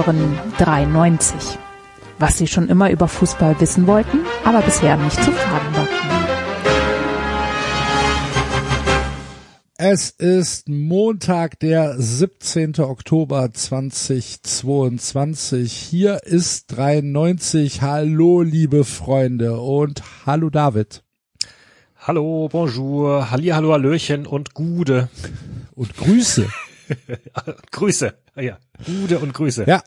Hören 93. Was Sie schon immer über Fußball wissen wollten, aber bisher nicht zu fragen war. Es ist Montag, der 17. Oktober 2022. Hier ist 93. Hallo, liebe Freunde und hallo David. Hallo, bonjour, halli, hallo, hallöchen und Gude. Und Grüße. Grüße, ah ja, Gude und Grüße. Ja.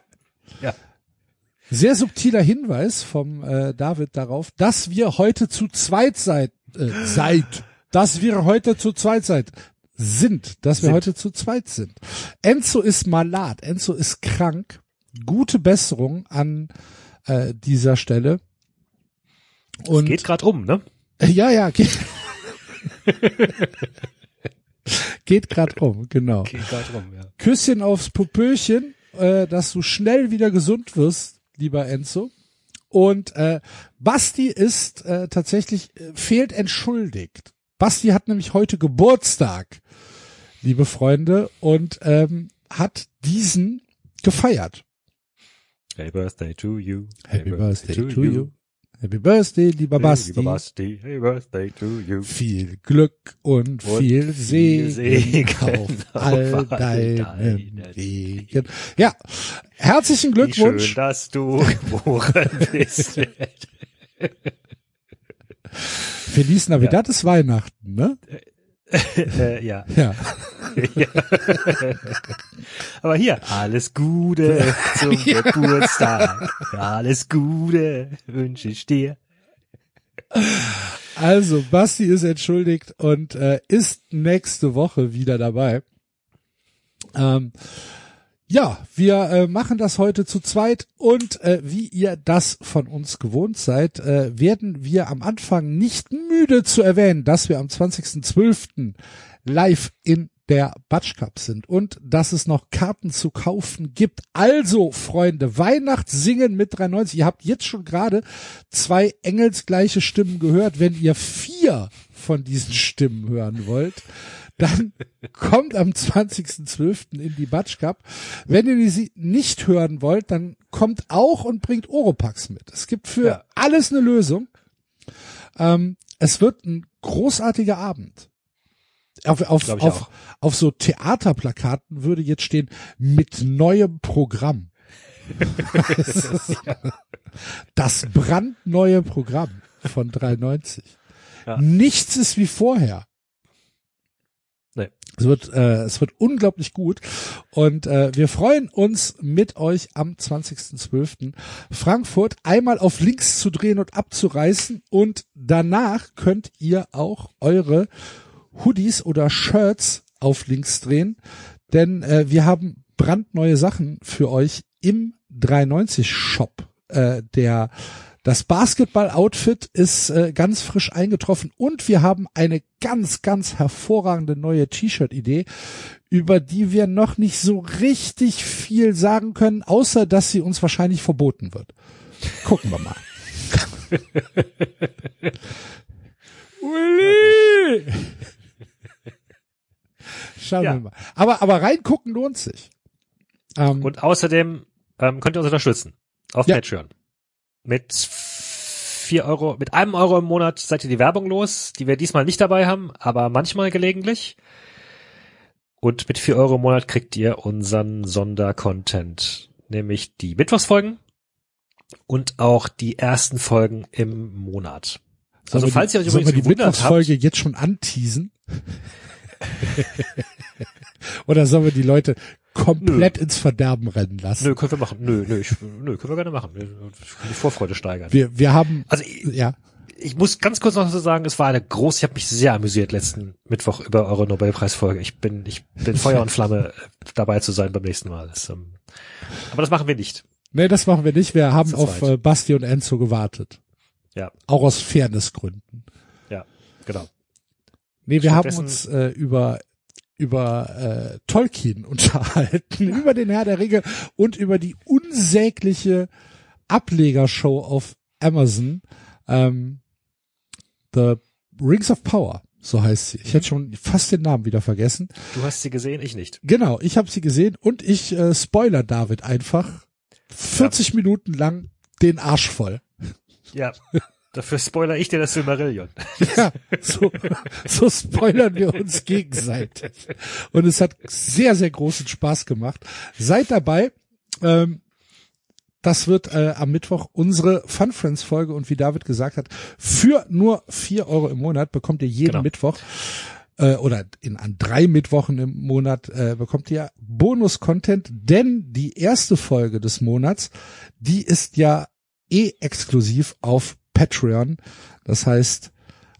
Ja. Sehr subtiler Hinweis vom äh, David darauf, dass wir heute zu zweit seid, äh, seid, dass wir heute zu zweit seid sind, dass wir Sind. heute zu zweit sind. Enzo ist malat, Enzo ist krank. Gute Besserung an äh, dieser Stelle. Und Geht grad um, ne? ja, ja, geht, geht grad um, genau. Geht grad rum, ja. Küsschen aufs Popöchen, äh, dass du schnell wieder gesund wirst, lieber Enzo. Und äh, Basti ist äh, tatsächlich äh, fehlt entschuldigt. Basti hat nämlich heute Geburtstag, liebe Freunde, und ähm, hat diesen gefeiert. Happy Birthday to you. Happy Birthday to you. Happy Birthday, lieber Basti. Lieber Basti, Happy Birthday to you. Viel Glück und, Und viel Segen, Segen auf all deinen deinen Wegen. Ja, herzlichen Wie schön, Glückwunsch. dass du geboren bist. Feliz Navidad ist Weihnachten, ne? äh, ja. Ja. ja. Aber hier, alles Gute zum Geburtstag. Alles Gute wünsche ich dir. Also, Basti ist entschuldigt und äh, ist nächste Woche wieder dabei. Ähm, ja, wir äh, machen das heute zu zweit und äh, wie ihr das von uns gewohnt seid, äh, werden wir am Anfang nicht müde zu erwähnen, dass wir am 20.12. live in der Batsch Cup sind und dass es noch Karten zu kaufen gibt. Also, Freunde, Weihnachtssingen mit 93. Ihr habt jetzt schon gerade zwei engelsgleiche Stimmen gehört. Wenn ihr vier von diesen Stimmen hören wollt, dann kommt am 20.12. in die Batsch Cup. Wenn ihr sie nicht hören wollt, dann kommt auch und bringt Oropax mit. Es gibt für Ja. alles eine Lösung. Ähm, es wird ein großartiger Abend. Auf, auf, auf, auch. auf so Theaterplakaten würde jetzt stehen, mit neuem Programm. das brandneue Programm von 93. Ja. Nichts ist wie vorher. Nee. Es wird, äh, es wird unglaublich gut und äh, wir freuen uns mit euch am 20.12. Frankfurt einmal auf links zu drehen und abzureißen und danach könnt ihr auch eure Hoodies oder Shirts auf links drehen, denn äh, wir haben brandneue Sachen für euch im 390 Shop. Äh, der das Basketball-Outfit ist äh, ganz frisch eingetroffen und wir haben eine ganz, ganz hervorragende neue T-Shirt-Idee, über die wir noch nicht so richtig viel sagen können, außer dass sie uns wahrscheinlich verboten wird. Gucken wir mal. Uli! Schauen Ja. wir mal. Aber, aber reingucken lohnt sich. Ähm, Und außerdem ähm, könnt ihr uns unterstützen auf Ja. Patreon. Mit vier Euro, mit einem Euro im Monat seid ihr die Werbung los, die wir diesmal nicht dabei haben, aber manchmal gelegentlich. Und mit vier Euro im Monat kriegt ihr unseren Sondercontent, nämlich die Mittwochsfolgen und auch die ersten Folgen im Monat. Also falls ihr euch übrigens die Mittwochsfolge jetzt schon anteasen? Oder sollen wir die Leute komplett ins Verderben rennen lassen? Nö, können wir machen. Nö, nö, ich, nö, können wir gerne machen. Die Vorfreude steigern. Wir, wir haben, Also ich, ja, ich muss ganz kurz noch so sagen, es war eine große, ich habe mich sehr amüsiert letzten Mittwoch über eure Nobelpreisfolge. Ich bin, ich bin Feuer und Flamme äh, dabei zu sein beim nächsten Mal. Das, ähm, aber das machen wir nicht. nee, das machen wir nicht. Wir haben auf zweit. äh, Basti und Enzo gewartet. Ja, Auch aus Fairnessgründen. ja, genau. Nee, wir haben uns äh, über über äh, Tolkien unterhalten, über den Herr der Ringe und über die unsägliche Ablegershow auf Amazon, ähm, The Rings of Power. So heißt sie. Ich hätte schon fast den Namen wieder vergessen. Du hast sie gesehen, ich nicht. Genau, ich habe sie gesehen und ich äh, spoiler David einfach 40 ja. Minuten lang den Arsch voll. Ja, dafür spoiler ich dir das Silmarillion. Ja, so, so spoilern wir uns gegenseitig. Und es hat sehr, sehr großen Spaß gemacht. Seid dabei. Ähm, das wird äh, am Mittwoch unsere Fun Friends Folge und wie David gesagt hat, für nur vier Euro im Monat bekommt ihr jeden genau. Mittwoch äh, oder in an drei Mittwochen im Monat äh, bekommt ihr Bonus-Content, denn die erste Folge des Monats, die ist ja eh exklusiv auf Patreon. Das heißt,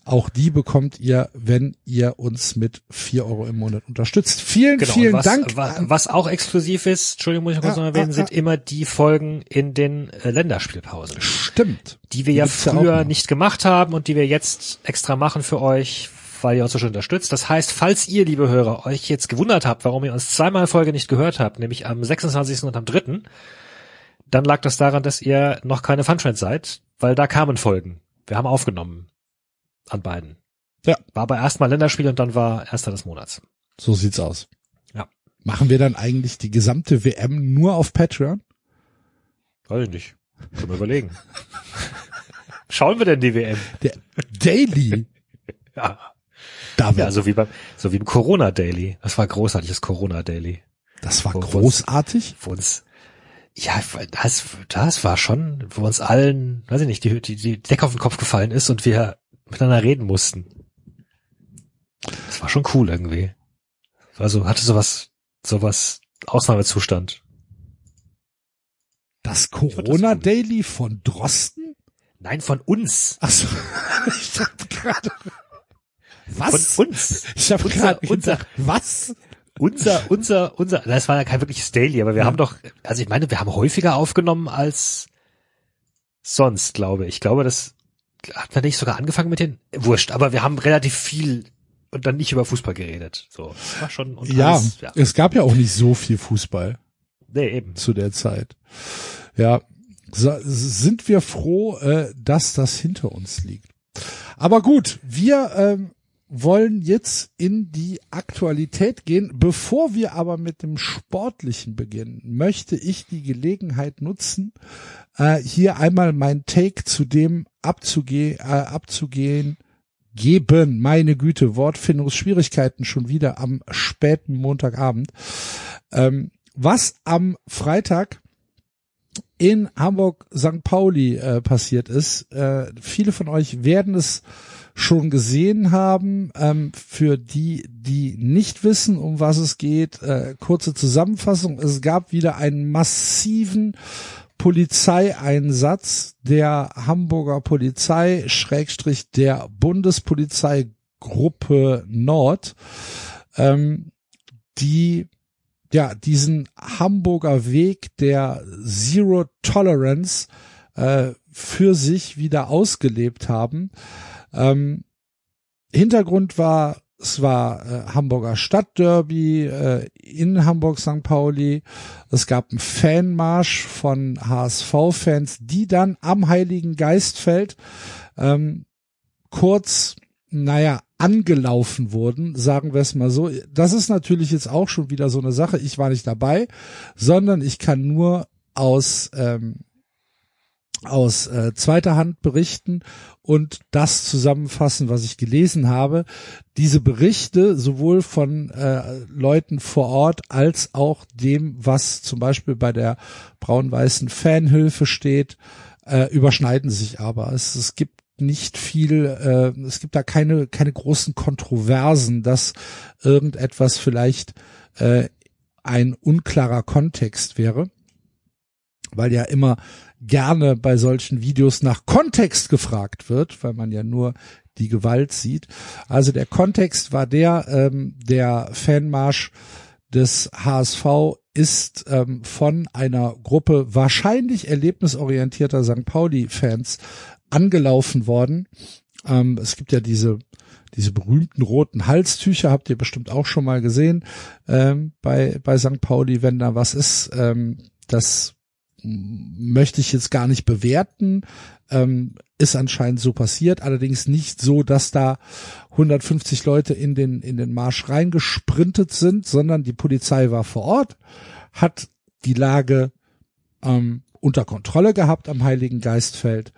auch die bekommt ihr, wenn ihr uns mit vier Euro im Monat unterstützt. Vielen, genau, vielen was, Dank. Was, was, auch exklusiv ist, Entschuldigung, muss ich kurz ah, noch erwähnen, ah, sind ah. immer die Folgen in den äh, Länderspielpausen. Stimmt. Die wir die ja früher ja nicht gemacht haben und die wir jetzt extra machen für euch, weil ihr uns so schön unterstützt. Das heißt, falls ihr, liebe Hörer, euch jetzt gewundert habt, warum ihr uns zweimal Folge nicht gehört habt, nämlich am 26. und am 3., dann lag das daran, dass ihr noch keine Funfriends seid, weil da kamen Folgen. Wir haben aufgenommen an beiden. Ja. War aber erstmal Länderspiel und dann war erster des Monats. So sieht's aus. Ja. Machen wir dann eigentlich die gesamte WM nur auf Patreon? Weiß ich nicht. Können wir überlegen. Schauen wir denn die WM? Der Daily. ja. David. Ja, so wie beim, so wie im Corona Daily. Das war großartiges Corona Daily. Das war wo großartig? Wo uns, ja, das, das war schon, wo uns allen, weiß ich nicht, die, die, die Decke auf den Kopf gefallen ist und wir miteinander reden mussten. Das war schon cool irgendwie. Also hatte sowas, sowas Ausnahmezustand. Das Corona Daily von Drosten? Nein, von uns. Ach so. ich dachte gerade. Was? Von uns. Ich habe gerade unser, was? Unser, unser, unser, das war ja kein wirkliches Daily, aber wir ja. haben doch, also ich meine, wir haben häufiger aufgenommen als sonst, glaube ich. Ich glaube, das hat man nicht sogar angefangen mit den, wurscht, aber wir haben relativ viel und dann nicht über Fußball geredet. So, war schon, ja, alles, ja, es gab ja auch nicht so viel Fußball. Nee, eben. Zu der Zeit. Ja, sind wir froh, äh, dass das hinter uns liegt. Aber gut, wir ähm, wollen jetzt in die Aktualität gehen. Bevor wir aber mit dem Sportlichen beginnen, möchte ich die Gelegenheit nutzen, äh, hier einmal mein Take zu dem abzuge äh, abzugehen, geben. Meine Güte, Wortfindungsschwierigkeiten schon wieder am späten Montagabend. Ähm, was am Freitag in Hamburg St. Pauli äh, passiert ist. Äh, viele von euch werden es schon gesehen haben. Ähm, für die, die nicht wissen, um was es geht, äh, kurze Zusammenfassung. Es gab wieder einen massiven Polizeieinsatz der Hamburger Polizei, Schrägstrich der Bundespolizeigruppe Nord, ähm, die ja diesen Hamburger Weg der Zero Tolerance äh, für sich wieder ausgelebt haben. Ähm, Hintergrund war, es war äh, Hamburger Stadtderby äh, in Hamburg St. Pauli. Es gab einen Fanmarsch von HSV-Fans, die dann am Heiligen Geistfeld ähm, kurz, naja, angelaufen wurden, sagen wir es mal so. Das ist natürlich jetzt auch schon wieder so eine Sache. Ich war nicht dabei, sondern ich kann nur aus ähm, aus äh, zweiter Hand berichten und das zusammenfassen, was ich gelesen habe. Diese Berichte sowohl von äh, Leuten vor Ort als auch dem, was zum Beispiel bei der braun-weißen Fanhilfe steht, äh, überschneiden sich aber. Es, es gibt nicht viel, äh, es gibt da keine, keine großen Kontroversen, dass irgendetwas vielleicht äh, ein unklarer Kontext wäre, weil ja immer gerne bei solchen Videos nach Kontext gefragt wird, weil man ja nur die Gewalt sieht. Also der Kontext war der, ähm, der Fanmarsch des HSV ist ähm, von einer Gruppe wahrscheinlich erlebnisorientierter St. Pauli-Fans angelaufen worden. Ähm, es gibt ja diese diese berühmten roten Halstücher habt ihr bestimmt auch schon mal gesehen ähm, bei bei St. Pauli, wenn da was ist. Ähm, das möchte ich jetzt gar nicht bewerten. Ähm, ist anscheinend so passiert, allerdings nicht so, dass da 150 Leute in den, in den Marsch reingesprintet sind, sondern die Polizei war vor Ort, hat die Lage ähm, unter Kontrolle gehabt am Heiligen Geistfeld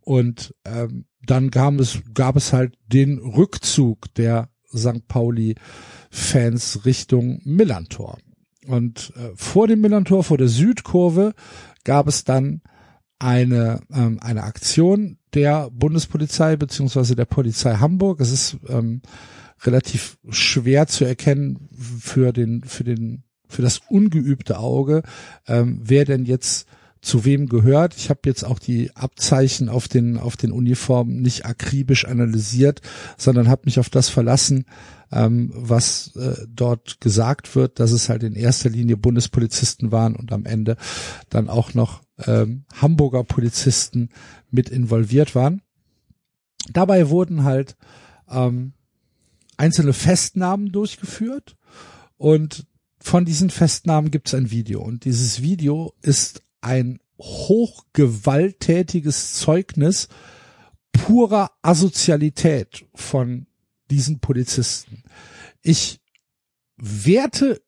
und ähm, dann gab es, gab es halt den Rückzug der St. Pauli-Fans Richtung Millantor. Und äh, vor dem Millantor, vor der Südkurve, gab es dann eine, ähm, eine Aktion der Bundespolizei beziehungsweise der Polizei Hamburg. Es ist ähm, relativ schwer zu erkennen für den, für den, für das ungeübte Auge, ähm, wer denn jetzt zu wem gehört. Ich habe jetzt auch die Abzeichen auf den auf den Uniformen nicht akribisch analysiert, sondern habe mich auf das verlassen, ähm, was äh, dort gesagt wird, dass es halt in erster Linie Bundespolizisten waren und am Ende dann auch noch ähm, Hamburger Polizisten mit involviert waren. Dabei wurden halt ähm, einzelne Festnahmen durchgeführt und von diesen Festnahmen gibt es ein Video und dieses Video ist ein hochgewalttätiges Zeugnis purer Asozialität von diesen Polizisten. Ich werte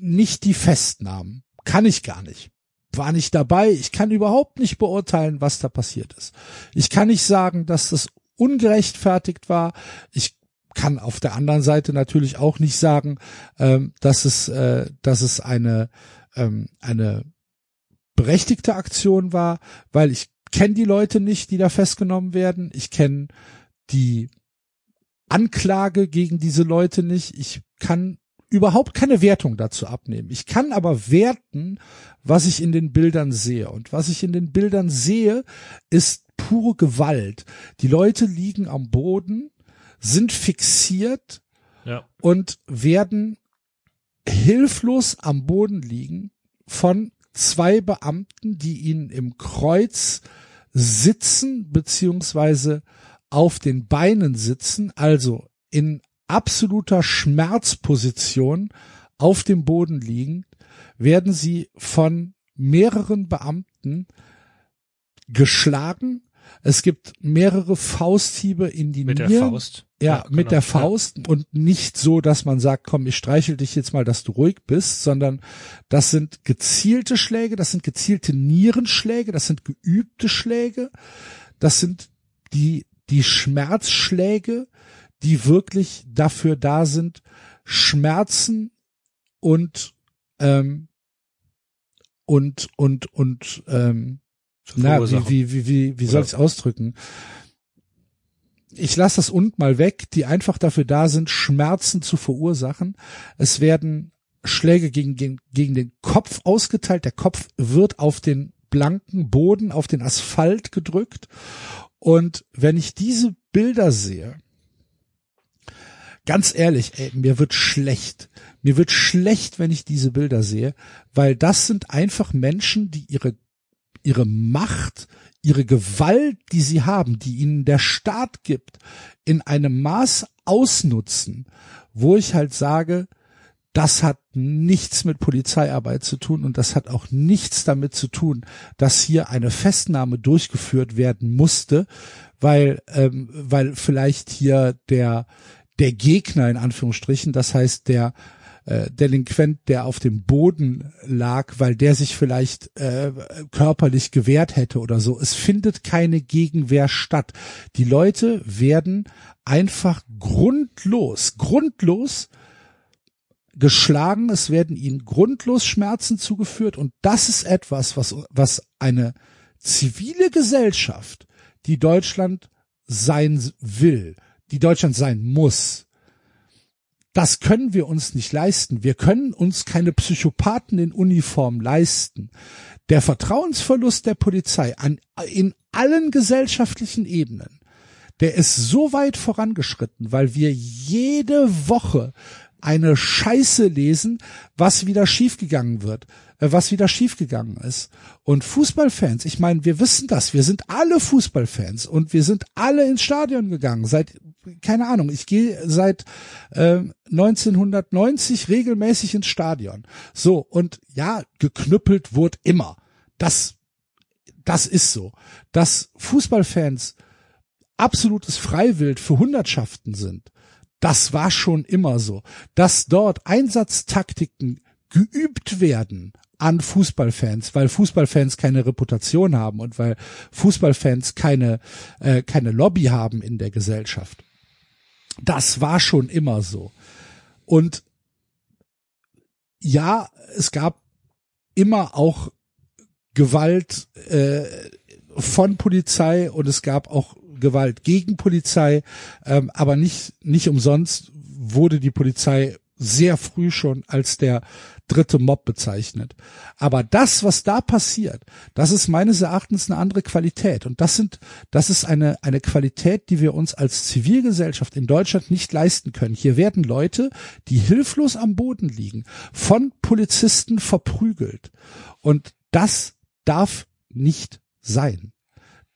nicht die Festnahmen. Kann ich gar nicht. War nicht dabei. Ich kann überhaupt nicht beurteilen, was da passiert ist. Ich kann nicht sagen, dass das ungerechtfertigt war. Ich kann auf der anderen Seite natürlich auch nicht sagen, ähm, dass es, äh, dass es eine, ähm, eine berechtigte Aktion war, weil ich kenne die Leute nicht, die da festgenommen werden. Ich kenne die Anklage gegen diese Leute nicht. Ich kann überhaupt keine Wertung dazu abnehmen. Ich kann aber werten, was ich in den Bildern sehe. Und was ich in den Bildern sehe, ist pure Gewalt. Die Leute liegen am Boden, sind fixiert Ja. und werden hilflos am Boden liegen von zwei Beamten, die ihnen im Kreuz sitzen beziehungsweise auf den Beinen sitzen, also in absoluter Schmerzposition auf dem Boden liegen, werden sie von mehreren Beamten geschlagen. Es gibt mehrere Fausthiebe in die Mit der Nieren. Faust. Ja, mit genau. der Faust und nicht so, dass man sagt, komm, ich streichel dich jetzt mal, dass du ruhig bist, sondern das sind gezielte Schläge, das sind gezielte Nierenschläge, das sind geübte Schläge, das sind die, die Schmerzschläge, die wirklich dafür da sind, Schmerzen und, ähm, und, und, und, ähm, na, wie, wie, wie, wie, wie soll ich es ausdrücken? Ich lasse das und mal weg, die einfach dafür da sind, Schmerzen zu verursachen. Es werden Schläge gegen, gegen, gegen den Kopf ausgeteilt. Der Kopf wird auf den blanken Boden, auf den Asphalt gedrückt. Und wenn ich diese Bilder sehe, ganz ehrlich, ey, mir wird schlecht. Mir wird schlecht, wenn ich diese Bilder sehe, weil das sind einfach Menschen, die ihre ihre Macht, ihre Gewalt, die sie haben, die ihnen der Staat gibt, in einem Maß ausnutzen, wo ich halt sage, das hat nichts mit Polizeiarbeit zu tun und das hat auch nichts damit zu tun, dass hier eine Festnahme durchgeführt werden musste, weil ähm, weil vielleicht hier der der Gegner in Anführungsstrichen, das heißt der äh, Delinquent, der auf dem Boden lag, weil der sich vielleicht äh, körperlich gewehrt hätte oder so. Es findet keine Gegenwehr statt. Die Leute werden einfach grundlos, grundlos geschlagen, es werden ihnen grundlos Schmerzen zugeführt und das ist etwas, was, was eine zivile Gesellschaft, die Deutschland sein will, die Deutschland sein muss, das können wir uns nicht leisten. Wir können uns keine Psychopathen in Uniform leisten. Der Vertrauensverlust der Polizei an, in allen gesellschaftlichen Ebenen, der ist so weit vorangeschritten, weil wir jede Woche eine Scheiße lesen, was wieder schiefgegangen wird, äh, was wieder schiefgegangen ist. Und Fußballfans, ich meine, wir wissen das, wir sind alle Fußballfans und wir sind alle ins Stadion gegangen. Seit, keine Ahnung, ich gehe seit äh, 1990 regelmäßig ins Stadion. So, und ja, geknüppelt wurde immer. das, das ist so. Dass Fußballfans absolutes Freiwild für Hundertschaften sind, das war schon immer so. Dass dort Einsatztaktiken geübt werden an Fußballfans, weil Fußballfans keine Reputation haben und weil Fußballfans keine, äh, keine Lobby haben in der Gesellschaft. Das war schon immer so. Und ja, es gab immer auch Gewalt äh, von Polizei und es gab auch Gewalt gegen Polizei, ähm, aber nicht nicht umsonst wurde die Polizei sehr früh schon als der dritte Mob bezeichnet. Aber das, was da passiert, das ist meines Erachtens eine andere Qualität. Und das sind, das ist eine, eine Qualität, die wir uns als Zivilgesellschaft in Deutschland nicht leisten können. Hier werden Leute, die hilflos am Boden liegen, von Polizisten verprügelt. Und das darf nicht sein.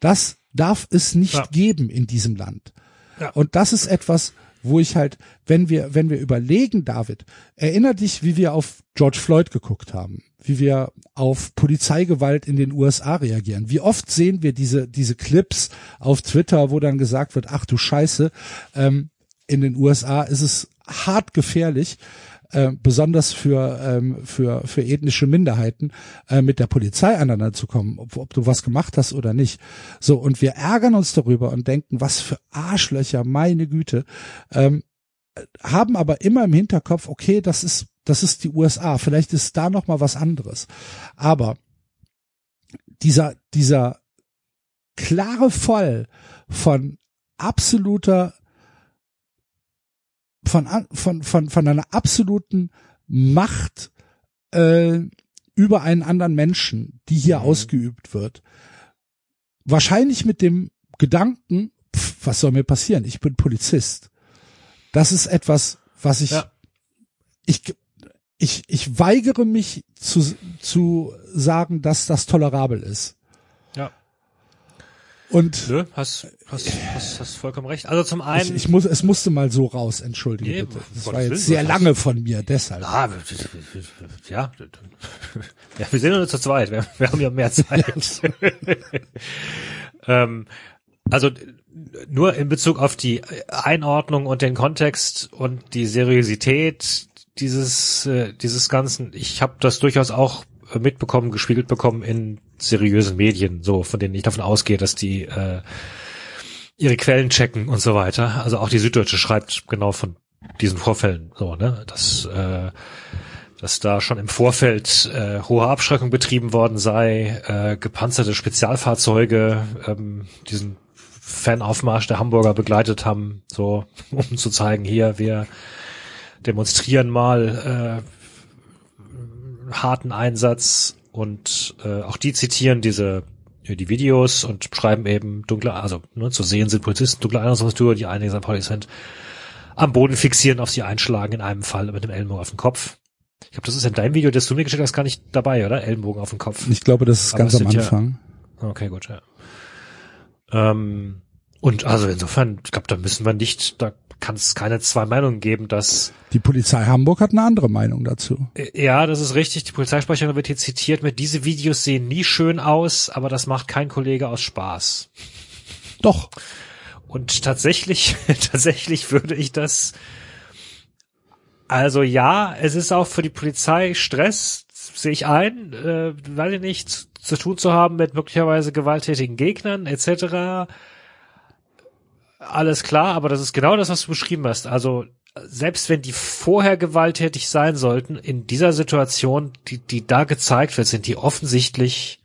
Das darf es nicht ja. geben in diesem Land. Ja. Und das ist etwas, wo ich halt, wenn wir, wenn wir überlegen, David, erinner dich, wie wir auf George Floyd geguckt haben, wie wir auf Polizeigewalt in den USA reagieren. Wie oft sehen wir diese, diese Clips auf Twitter, wo dann gesagt wird, ach du Scheiße, ähm, in den USA ist es hart gefährlich, äh, besonders für, ähm, für, für ethnische Minderheiten, äh, mit der Polizei aneinander zu kommen, ob, ob du was gemacht hast oder nicht. So, und wir ärgern uns darüber und denken, was für Arschlöcher, meine Güte, ähm, haben aber immer im Hinterkopf, okay, das ist, das ist die USA, vielleicht ist da noch mal was anderes. Aber dieser, dieser klare Fall von absoluter von, von, von, von einer absoluten Macht äh, über einen anderen Menschen, die hier mhm. ausgeübt wird. Wahrscheinlich mit dem Gedanken, pff, was soll mir passieren? Ich bin Polizist. Das ist etwas, was ich, ja. ich, ich, ich weigere mich zu, zu sagen, dass das tolerabel ist. Und Nö, hast, hast, hast, hast vollkommen recht. Also zum einen. Ich, ich muss, es musste mal so raus, entschuldige nee, bitte. Das war jetzt Willen, sehr lange von mir, deshalb. Ah, ja, ja, wir sind nur zu zweit, wir, wir haben ja mehr Zeit. ähm, also nur in Bezug auf die Einordnung und den Kontext und die Seriosität dieses äh, dieses Ganzen. Ich habe das durchaus auch mitbekommen, gespiegelt bekommen in seriösen Medien, so von denen ich davon ausgehe, dass die äh, ihre Quellen checken und so weiter. Also auch die Süddeutsche schreibt genau von diesen Vorfällen so, ne, dass äh, dass da schon im Vorfeld äh, hohe Abschreckung betrieben worden sei, äh, gepanzerte Spezialfahrzeuge ähm, diesen Fanaufmarsch der Hamburger begleitet haben, so um zu zeigen, hier wir demonstrieren mal äh, harten Einsatz und äh, auch die zitieren diese die Videos und schreiben eben dunkle, also ne, zu sehen sind Polizisten dunkle Einrichtungstür, die einige sind, am Boden fixieren, auf sie einschlagen, in einem Fall mit dem Ellenbogen auf den Kopf. Ich glaube, das ist in deinem Video, das du mir geschickt hast, gar nicht dabei, oder? Ellenbogen auf den Kopf. Ich glaube, das ist Aber ganz am Anfang. Ja, okay, gut, ja. Ähm, und also insofern, ich glaube, da müssen wir nicht, da kann es keine zwei Meinungen geben, dass die Polizei Hamburg hat eine andere Meinung dazu. Äh, ja, das ist richtig. Die Polizeisprecherin wird hier zitiert mit: Diese Videos sehen nie schön aus, aber das macht kein Kollege aus Spaß. Doch. Und tatsächlich, tatsächlich würde ich das. Also ja, es ist auch für die Polizei Stress, sehe ich ein, äh, ich nicht, zu tun zu haben mit möglicherweise gewalttätigen Gegnern etc alles klar, aber das ist genau das, was du beschrieben hast. Also selbst wenn die vorher gewalttätig sein sollten, in dieser Situation, die, die da gezeigt wird, sind die offensichtlich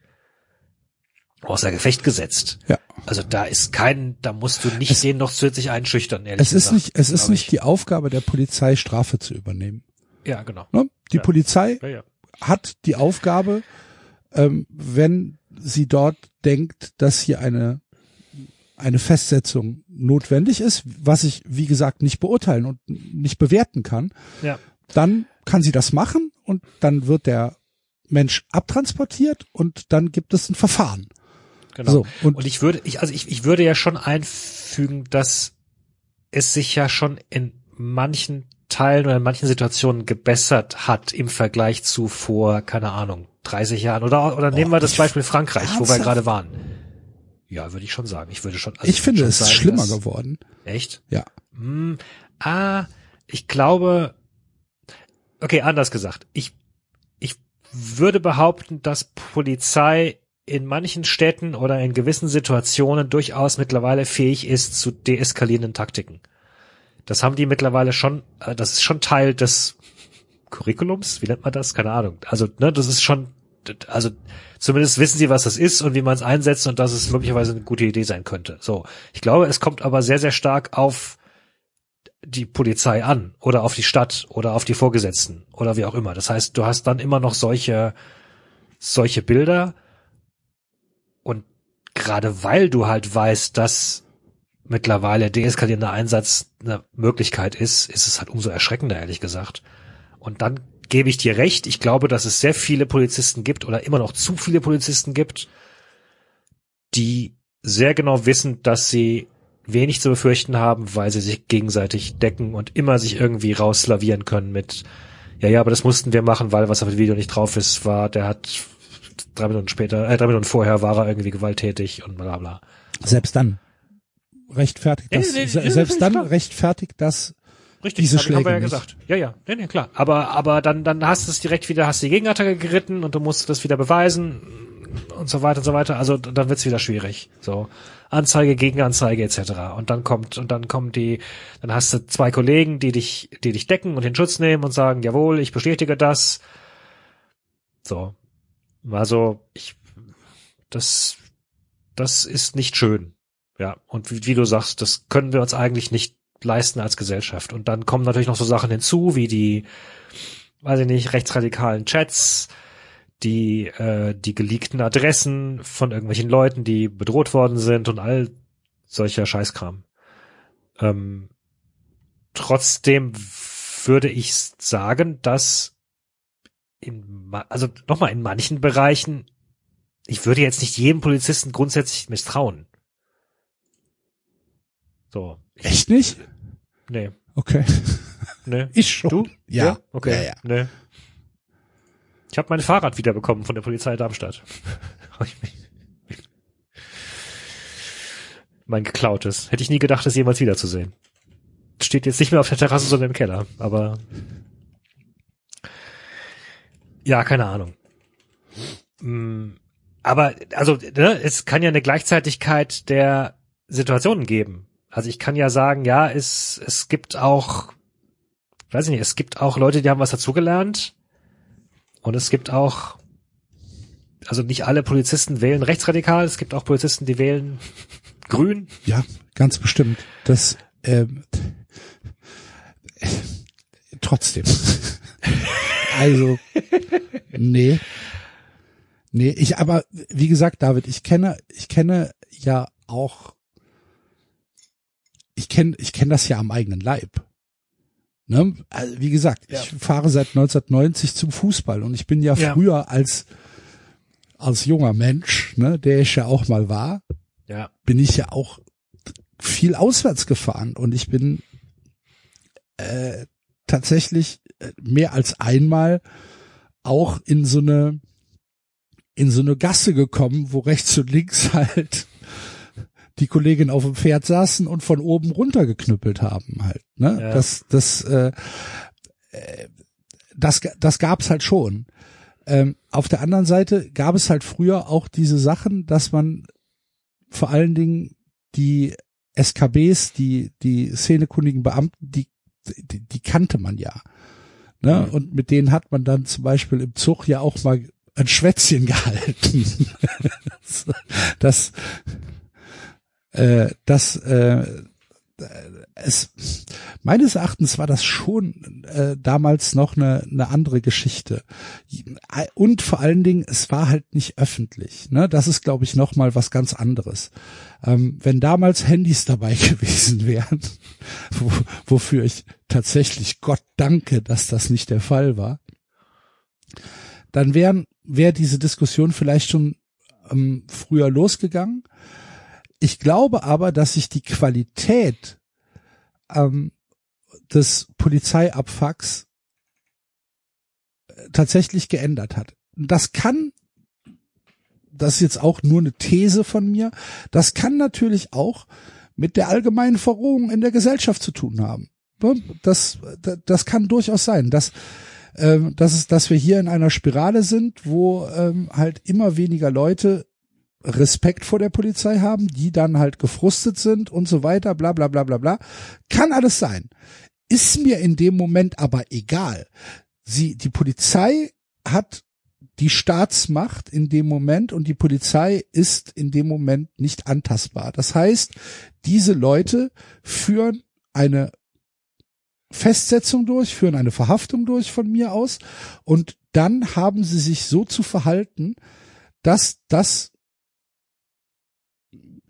außer Gefecht gesetzt. Ja. Also da ist kein, da musst du nicht es, den noch zusätzlich einschüchtern, ehrlich Es ist gesagt, nicht, es ist nicht die Aufgabe der Polizei, Strafe zu übernehmen. Ja, genau. Ne? Die ja. Polizei ja. hat die Aufgabe, ähm, wenn sie dort denkt, dass hier eine eine Festsetzung notwendig ist, was ich, wie gesagt, nicht beurteilen und nicht bewerten kann, ja. dann kann sie das machen und dann wird der Mensch abtransportiert und dann gibt es ein Verfahren. Genau. So, und, und ich würde, ich, also ich, ich würde ja schon einfügen, dass es sich ja schon in manchen Teilen oder in manchen Situationen gebessert hat im Vergleich zu vor, keine Ahnung, 30 Jahren? Oder, oder nehmen wir das Beispiel Frankreich, wo wir gerade waren. Ja, würde ich schon sagen. Ich würde schon. also ich finde es schon ist sagen, schlimmer dass- geworden. Echt? Ja. Hm, ah, ich glaube, okay, anders gesagt. Ich, ich würde behaupten, dass Polizei in manchen Städten oder in gewissen Situationen durchaus mittlerweile fähig ist zu deeskalierenden Taktiken. Das haben die mittlerweile schon, äh, das ist schon Teil des Curriculums, wie nennt man das? Keine Ahnung. Also, ne, das ist schon, also zumindest wissen sie, was das ist und wie man es einsetzt und dass es möglicherweise eine gute Idee sein könnte. So, ich glaube, es kommt aber sehr, sehr stark auf die Polizei an oder auf die Stadt oder auf die Vorgesetzten oder wie auch immer. Das heißt, du hast dann immer noch solche, solche Bilder und gerade weil du halt weißt, dass mittlerweile deeskalierender Einsatz eine Möglichkeit ist, ist es halt umso erschreckender, ehrlich gesagt. Und dann gebe ich dir recht. Ich glaube, dass es sehr viele Polizisten gibt oder immer noch zu viele Polizisten gibt, die sehr genau wissen, dass sie wenig zu befürchten haben, weil sie sich gegenseitig decken und immer sich irgendwie rauslavieren können mit, ja, ja, aber das mussten wir machen, weil was auf dem Video nicht drauf ist, war, der hat drei Minuten später, äh, drei Minuten vorher war er irgendwie gewalttätig und bla bla. Selbst dann rechtfertigt das, se- nee, selbst dann rechtfertigt das Richtig, Diese hab- haben wir ja Schläge nicht. gesagt. Ja, ja, nee, nee, klar. Aber, aber dann, dann hast du es direkt wieder, hast die Gegenattacke geritten und du musst das wieder beweisen und so weiter und so weiter. Also dann wird's wieder schwierig. So Anzeige, Gegenanzeige etc. Und dann kommt und dann kommen die, dann hast du zwei Kollegen, die dich, die dich decken und in Schutz nehmen und sagen, jawohl, ich bestätige das. So, also ich, das, das ist nicht schön. Ja, und wie, wie du sagst, das können wir uns eigentlich nicht leisten als Gesellschaft. Und dann kommen natürlich noch so Sachen hinzu, wie die, weiß ich nicht, rechtsradikalen Chats, die, äh, die geleakten Adressen von irgendwelchen Leuten, die bedroht worden sind und all solcher Scheißkram. Ähm, trotzdem würde ich sagen, dass in, also nochmal in manchen Bereichen, ich würde jetzt nicht jedem Polizisten grundsätzlich misstrauen. So. Echt nicht? Nee, Okay. nee. Ich schon. Du? Ja. Okay. Ja, ja. Nee. Ich habe mein Fahrrad wiederbekommen von der Polizei Darmstadt. Mein geklautes. Hätte ich nie gedacht, es jemals wiederzusehen. Steht jetzt nicht mehr auf der Terrasse, sondern im Keller. Aber ja, keine Ahnung. Mm, Aber also ne, es kann ja eine Gleichzeitigkeit der Situationen geben. Also ich kann ja sagen, ja, es es gibt auch weiß ich nicht, es gibt auch Leute, die haben was dazugelernt. Und es gibt auch, also nicht alle Polizisten wählen rechtsradikal, es gibt auch Polizisten, die wählen grün. Ja, ganz bestimmt. Das ähm, trotzdem. also nee. Nee, ich aber wie gesagt, David, ich kenne ich kenne ja auch ich kenne ich kenne das ja am eigenen Leib. Ne? Also, wie gesagt, Ja. ich fahre seit 1990 zum Fußball und ich bin ja, Ja. früher als als junger Mensch, ne, der ich ja auch mal war, Ja. bin ich ja auch viel auswärts gefahren und ich bin äh, tatsächlich äh, mehr als einmal auch in so eine in so eine Gasse gekommen, wo rechts und links halt die Kollegin auf dem Pferd saßen und von oben runter geknüppelt haben halt. Ne? Ja. Das das äh, äh, das das gab's halt schon. Ähm, auf der anderen Seite gab es halt früher auch diese Sachen, dass man vor allen Dingen die SKBs, die, die szenekundigen Beamten, die, die, die kannte man ja. Ne? Mhm. Und mit denen hat man dann zum Beispiel im Zug ja auch mal ein Schwätzchen gehalten. das, äh, das, äh, es, meines Erachtens war das schon äh, damals noch eine, eine andere Geschichte. Und vor allen Dingen, es war halt nicht öffentlich. Ne? Das ist, glaube ich, noch mal was ganz anderes. Ähm, wenn damals Handys dabei gewesen wären, wo, wofür ich tatsächlich Gott danke, dass das nicht der Fall war, dann wären wäre diese Diskussion vielleicht schon ähm, früher losgegangen. Ich glaube aber, dass sich die Qualität ähm, des Polizeiabfucks äh, tatsächlich geändert hat. das kann, das ist jetzt auch nur eine These von mir, das kann natürlich auch mit der allgemeinen Verrohung in der Gesellschaft zu tun haben. Ne? Das, das kann durchaus sein, dass, ähm, dass, es, dass wir hier in einer Spirale sind, wo ähm, halt immer weniger Leute Respekt vor der Polizei haben, die dann halt gefrustet sind und so weiter, bla bla bla bla bla. Kann alles sein. Ist mir in dem Moment aber egal. Sie, die Polizei hat die Staatsmacht in dem Moment und die Polizei ist in dem Moment nicht antastbar. Das heißt, diese Leute führen eine Festsetzung durch, führen eine Verhaftung durch von mir aus und dann haben sie sich so zu verhalten, dass das